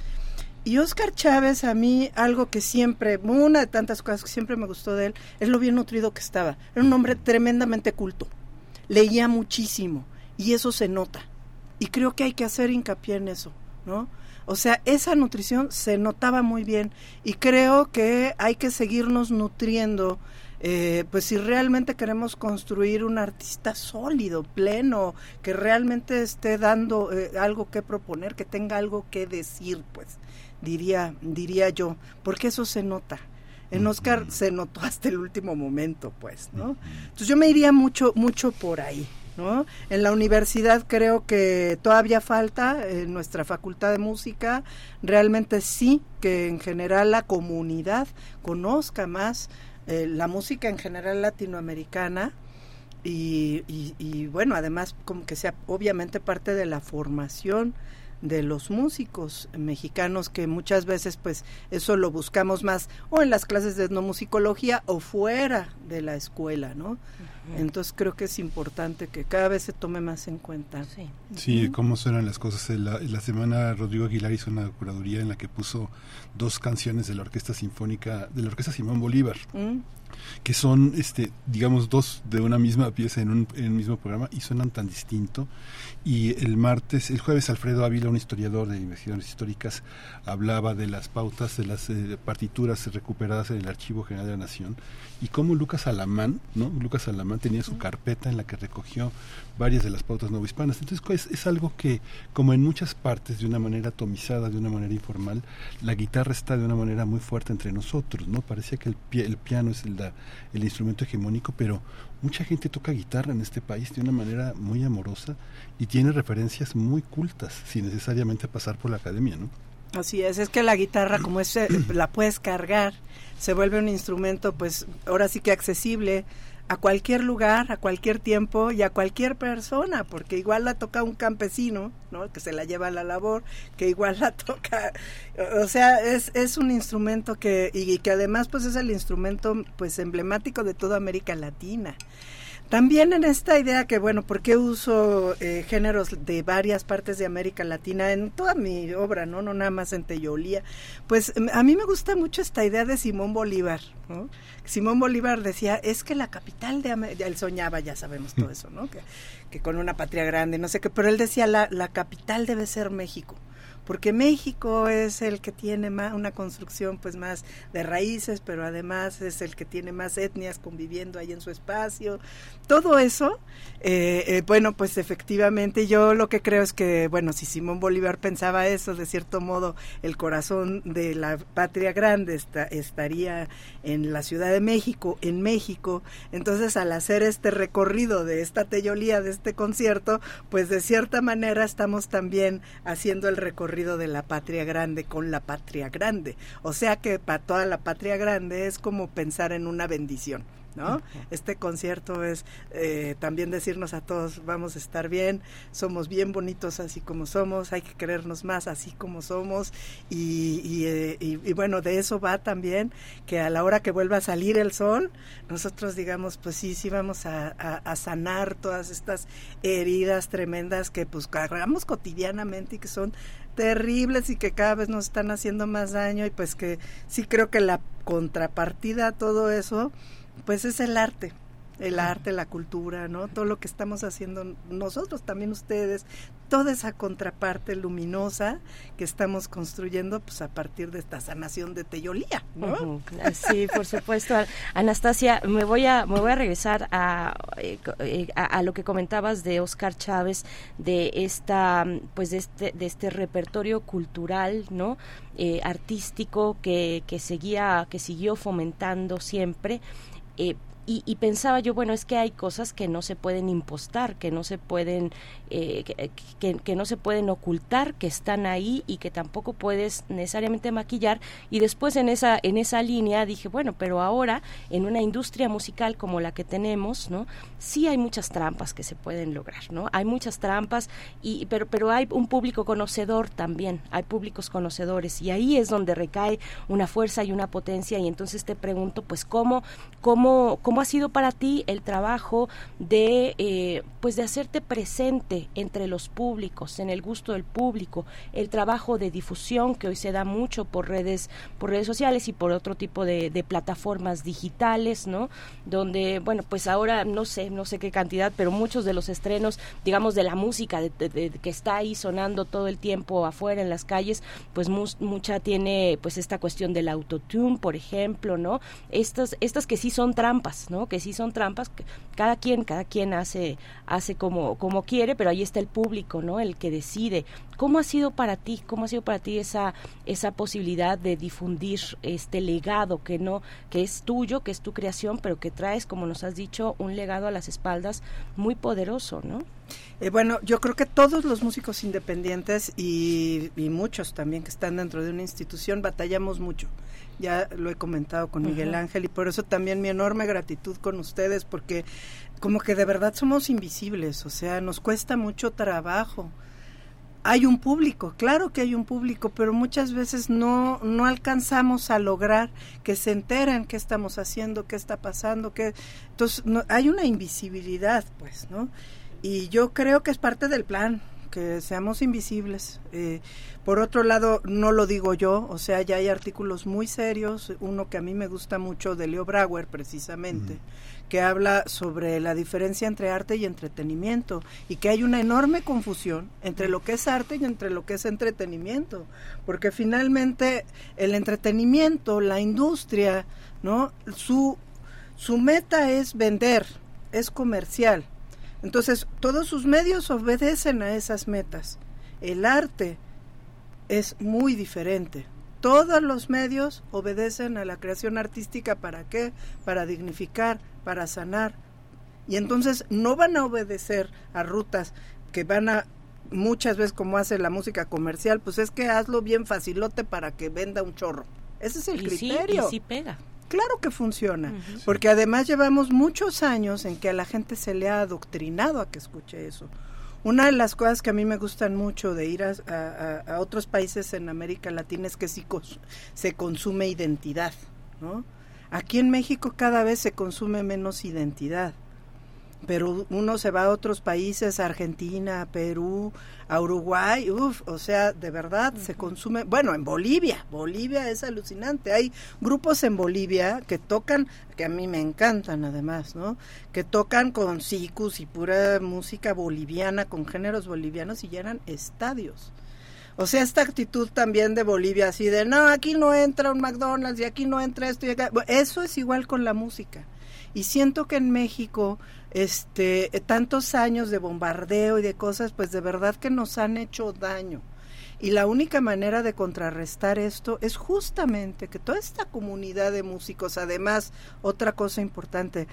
Y Oscar Chávez, a mí, algo que siempre, una de tantas cosas que siempre me gustó de él, es lo bien nutrido que estaba. Era un hombre tremendamente culto. Leía muchísimo. Y eso se nota. Y creo que hay que hacer hincapié en eso, ¿no? O sea, esa nutrición se notaba muy bien. Y creo que hay que seguirnos nutriendo eh, pues si realmente queremos construir un artista sólido, pleno, que realmente esté dando eh, algo que proponer, que tenga algo que decir, pues diría, diría yo, porque eso se nota. En Oscar se notó hasta el último momento, pues, ¿no? Entonces yo me iría mucho, mucho por ahí, ¿no? En la universidad creo que todavía falta, en nuestra facultad de música, realmente sí que en general la comunidad conozca más eh, la música en general latinoamericana, y, y, bueno, además como que sea obviamente parte de la formación de los músicos mexicanos que muchas veces pues eso lo buscamos más o en las clases de etnomusicología o fuera de la escuela, ¿no? Entonces creo que es importante que cada vez se tome más en cuenta. Sí, sí cómo suenan las cosas. En la, semana Rodrigo Aguilar hizo una curaduría en la que puso dos canciones de la Orquesta Sinfónica, de la Orquesta Simón Bolívar. Mm que son, este, digamos, dos de una misma pieza en un, en mismo programa y suenan tan distinto. Y el martes, el jueves, Alfredo Ávila, un historiador de investigaciones históricas, hablaba de las pautas de las eh, partituras recuperadas en el Archivo General de la Nación y cómo Lucas Alamán, ¿no? Lucas Alamán tenía su carpeta en la que recogió varias de las pautas novohispanas. Entonces es, algo que, como en muchas partes, de una manera atomizada, de una manera informal, la guitarra está de una manera muy fuerte entre nosotros, ¿no? Parecía que el, el piano es el, el instrumento hegemónico, pero mucha gente toca guitarra en este país de una manera muy amorosa y tiene referencias muy cultas, sin necesariamente pasar por la academia, ¿no? Así es, es que la guitarra como es, eh, la puedes cargar, se vuelve un instrumento pues ahora sí que accesible a cualquier lugar, a cualquier tiempo y a cualquier persona, porque igual la toca un campesino, ¿no? Que se la lleva a la labor, que igual la toca, o sea, es, es un instrumento que, y que además pues es el instrumento pues emblemático de toda América Latina. También en esta idea que, bueno, ¿por qué uso eh, géneros de varias partes de América Latina en toda mi obra, ¿no? No nada más en Teyolía. Pues a mí me gusta mucho esta idea de Simón Bolívar, ¿no? Simón Bolívar decía, es que la capital de América, él soñaba, ya sabemos todo eso, ¿no? Que, que, con una patria grande, no sé qué, pero él decía, la, la capital debe ser México porque México es el que tiene más, una construcción pues más de raíces, pero además es el que tiene más etnias conviviendo ahí en su espacio. Todo eso, eh, eh, bueno, pues efectivamente yo lo que creo es que, bueno, si Simón Bolívar pensaba eso, de cierto modo el corazón de la patria grande estaría en la Ciudad de México, en México. Entonces, al hacer este recorrido de esta teyolía, de este concierto, pues de cierta manera estamos también haciendo el recorrido de la patria grande con la patria grande. O sea que para toda la patria grande es como pensar en una bendición. ¿No? Este concierto es eh, también decirnos a todos, vamos a estar bien, somos bien bonitos así como somos, hay que querernos más así como somos y, y, eh, bueno, de eso va también que a la hora que vuelva a salir el sol, nosotros digamos, pues sí, sí vamos a, a sanar todas estas heridas tremendas que pues cargamos cotidianamente y que son terribles y que cada vez nos están haciendo más daño y pues que sí creo que la contrapartida a todo eso pues es el arte el arte, la cultura, ¿no? Todo lo que estamos haciendo nosotros, también ustedes, toda esa contraparte luminosa que estamos construyendo pues a partir de esta sanación de Teyolía, ¿no? Sí, por supuesto. Anastasia, me voy a me voy a regresar a, eh, a, lo que comentabas de Oscar Chávez de esta pues de este de este repertorio cultural, ¿no? Eh, artístico que, que seguía que siguió fomentando siempre eh, y, pensaba yo, bueno, es que hay cosas que no se pueden impostar, que no se pueden, eh, que, que, no se pueden ocultar, que están ahí y que tampoco puedes necesariamente maquillar. Y después en esa, en esa línea dije, bueno, pero ahora en una industria musical como la que tenemos, ¿no? Sí hay muchas trampas que se pueden lograr, ¿no? Hay muchas trampas, y, pero, pero hay un público conocedor también, hay públicos conocedores, y ahí es donde recae una fuerza y una potencia. Y entonces te pregunto, pues, ¿cómo, cómo, cómo ¿Cómo ha sido para ti el trabajo de, eh, pues de hacerte presente entre los públicos, en el gusto del público, el trabajo de difusión que hoy se da mucho por redes, por redes sociales y por otro tipo de, plataformas digitales, ¿no? Donde, bueno, pues ahora no sé, no sé qué cantidad, pero muchos de los estrenos, digamos, de la música que está ahí sonando todo el tiempo afuera en las calles, pues mucha tiene, pues esta cuestión del autotune, por ejemplo, ¿no? Estas, estas que sí son trampas, ¿no? Que sí son trampas, cada quien, cada quien hace, hace como, como quiere, pero ahí está el público, ¿no? El que decide. ¿Cómo ha sido para ti? ¿Cómo ha sido para ti esa, esa posibilidad de difundir este legado que no, que es tuyo, que es tu creación, pero que traes, como nos has dicho, un legado a las espaldas muy poderoso, ¿no? Eh, bueno, yo creo que todos los músicos independientes y, y, muchos también que están dentro de una institución batallamos mucho. Ya lo he comentado con Miguel Ángel y por eso también mi enorme gratitud con ustedes porque como que de verdad somos invisibles, o sea, nos cuesta mucho trabajo. Hay un público, claro que hay un público, pero muchas veces no, no alcanzamos a lograr que se enteren qué estamos haciendo, qué está pasando, que entonces no, hay una invisibilidad, pues, ¿no? Y yo creo que es parte del plan, que seamos invisibles. Eh, por otro lado, no lo digo yo, o sea, ya hay artículos muy serios, uno que a mí me gusta mucho de Leo Brauer, precisamente que habla sobre la diferencia entre arte y entretenimiento y que hay una enorme confusión entre lo que es arte y entre lo que es entretenimiento, porque finalmente el entretenimiento, la industria, ¿no? Su su meta es vender, es comercial. Entonces, todos sus medios obedecen a esas metas. El arte es muy diferente todos los medios obedecen a la creación artística para qué? Para dignificar, para sanar. Y entonces no van a obedecer a rutas que van a muchas veces como hace la música comercial, pues es que hazlo bien facilote para que venda un chorro. Ese es el criterio. Sí, pega. Claro que funciona, porque además llevamos muchos años en que a la gente se le ha adoctrinado a que escuche eso. Una de las cosas que a mí me gustan mucho de ir a, otros países en América Latina es que sí se consume identidad, ¿no? Aquí en México cada vez se consume menos identidad pero uno se va a otros países, Argentina, Perú, a Uruguay, uff, o sea, de verdad se consume, bueno, en Bolivia, Bolivia es alucinante, hay grupos en Bolivia que tocan, que a mí me encantan además, ¿no? Que tocan con sicus y pura música boliviana, con géneros bolivianos y llenan estadios. O sea, esta actitud también de Bolivia, así de, no, aquí no entra un McDonald's y aquí no entra esto y acá. eso es igual con la música. Y siento que en México este, tantos años de bombardeo y de cosas, pues de verdad que nos han hecho daño. Y la única manera de contrarrestar esto es justamente que toda esta comunidad de músicos, además, otra cosa importante,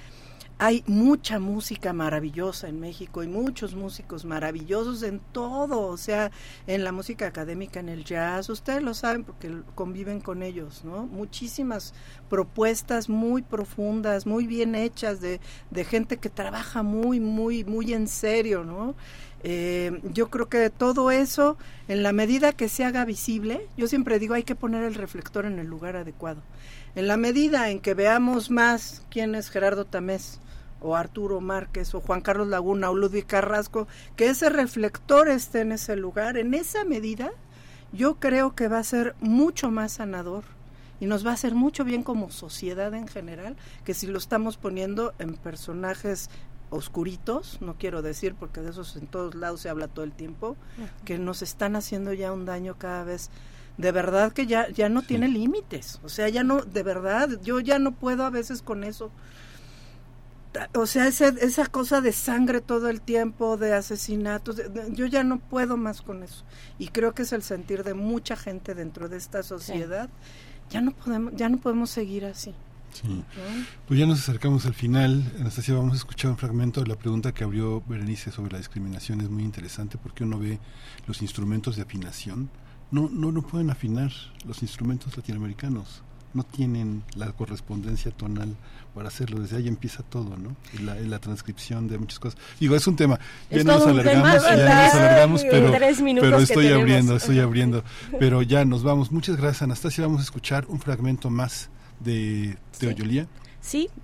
hay mucha música maravillosa en México y muchos músicos maravillosos en todo, o sea, en la música académica, en el jazz, ustedes lo saben porque conviven con ellos, ¿no? Muchísimas propuestas muy profundas, muy bien hechas de, gente que trabaja muy, muy, muy en serio, ¿no? Eh, yo creo que todo eso, en la medida que se haga visible, yo siempre digo hay que poner el reflector en el lugar adecuado. En la medida en que veamos más quién es Gerardo Tamés, o Arturo Márquez o Juan Carlos Laguna o Ludwig Carrasco, que ese reflector esté en ese lugar, en esa medida, yo creo que va a ser mucho más sanador y nos va a hacer mucho bien como sociedad en general que si lo estamos poniendo en personajes oscuritos, no quiero decir porque de esos en todos lados se habla todo el tiempo, que nos están haciendo ya un daño cada vez de verdad que ya ya no tiene límites, o sea, ya no de verdad, yo ya no puedo a veces con eso o sea, esa, esa cosa de sangre todo el tiempo, de asesinatos, yo ya no puedo más con eso. Y creo que es el sentir de mucha gente dentro de esta sociedad. Ya no podemos, ya no podemos seguir así. Sí. Pues ya nos acercamos al final. Anastasia, vamos a escuchar un fragmento de la pregunta que abrió Berenice sobre la discriminación. Es muy interesante porque uno ve los instrumentos de afinación. No, no, no pueden afinar los instrumentos latinoamericanos no tienen la correspondencia tonal para hacerlo. Desde ahí empieza todo, ¿no? Y la, la transcripción de muchas cosas. Digo, es un tema. Ya nos alargamos, ya nos alargamos, pero, pero estoy abriendo, estoy abriendo. Pero ya nos vamos. Muchas gracias, Anastasia. Vamos a escuchar un fragmento más de Teoyolía. Sí,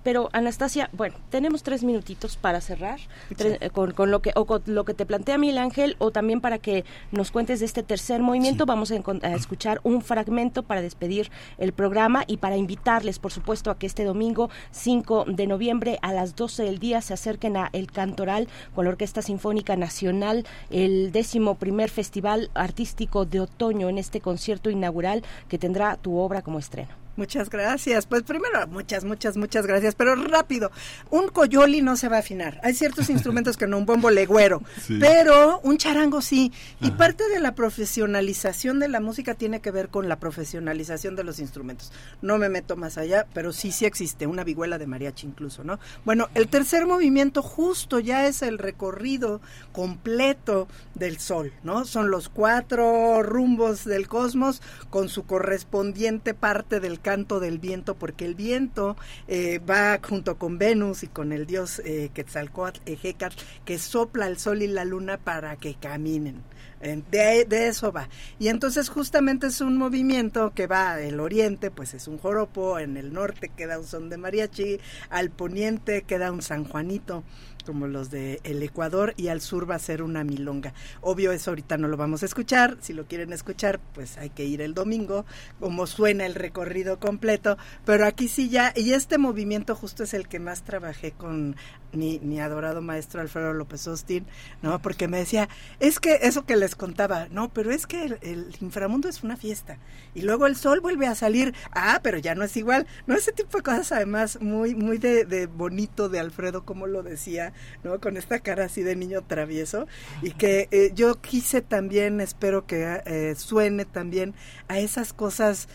pero Anastasia, bueno, tenemos tres minutitos para cerrar eh, con, con, lo que o con lo que te plantea Miguel Ángel o también para que nos cuentes de este tercer movimiento. Vamos a, a, escuchar un fragmento para despedir el programa y para invitarles, por supuesto, a que este domingo 5 de noviembre a las 12 del día se acerquen a El Cantoral con la Orquesta Sinfónica Nacional, el décimo primer festival artístico de otoño en este concierto inaugural que tendrá tu obra como estreno. Muchas gracias. Pues primero, muchas, muchas, muchas gracias. Pero rápido, un coyoli no se va a afinar. Hay ciertos instrumentos que no, un bombo legüero, sí. pero un charango sí. Y Ajá. parte de la profesionalización de la música tiene que ver con la profesionalización de los instrumentos. No me meto más allá, pero sí, sí existe, una vihuela de mariachi incluso, ¿no? Bueno, el tercer movimiento justo ya es el recorrido completo del sol, ¿no? Son los cuatro rumbos del cosmos con su correspondiente parte del canto del viento, porque el viento eh, va junto con Venus y con el dios eh, Quetzalcoatl, Ejecatl, que sopla el sol y la luna para que caminen. De, de, eso va. Y entonces justamente es un movimiento que va el oriente, pues es un joropo, en el norte queda un son de mariachi, al poniente queda un San Juanito como los de el Ecuador y al sur va a ser una milonga. Obvio eso ahorita no lo vamos a escuchar, si lo quieren escuchar pues hay que ir el domingo, como suena el recorrido completo, pero aquí sí ya, y este movimiento justo es el que más trabajé con mi, mi adorado maestro Alfredo López Austin, ¿no? Porque me decía, es que eso que les contaba, no, pero es que el, inframundo es una fiesta y luego el sol vuelve a salir, ah, pero ya no es igual, no ese tipo de cosas además muy, muy de, de bonito de Alfredo, como lo decía, ¿no? Con esta cara así de niño travieso y que eh, yo quise también, espero que eh, suene también a esas cosas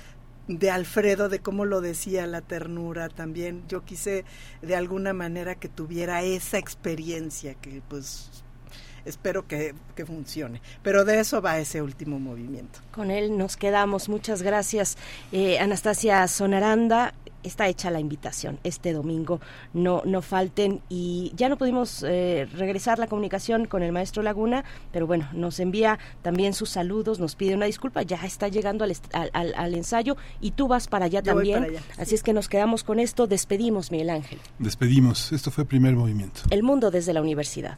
de Alfredo, de cómo lo decía la ternura también. Yo quise de alguna manera que tuviera esa experiencia que pues espero que, que, funcione. Pero de eso va ese último movimiento. Con él nos quedamos. Muchas gracias, eh, Anastasia Sonaranda está hecha la invitación este domingo. No no falten y ya no pudimos eh, regresar la comunicación con el maestro Laguna pero bueno nos envía también sus saludos nos pide una disculpa ya está llegando al, al, al ensayo y tú vas para allá Yo también para allá, así sí. es que nos quedamos con esto. Despedimos Miguel Ángel. Despedimos. Esto fue primer movimiento. El mundo desde la universidad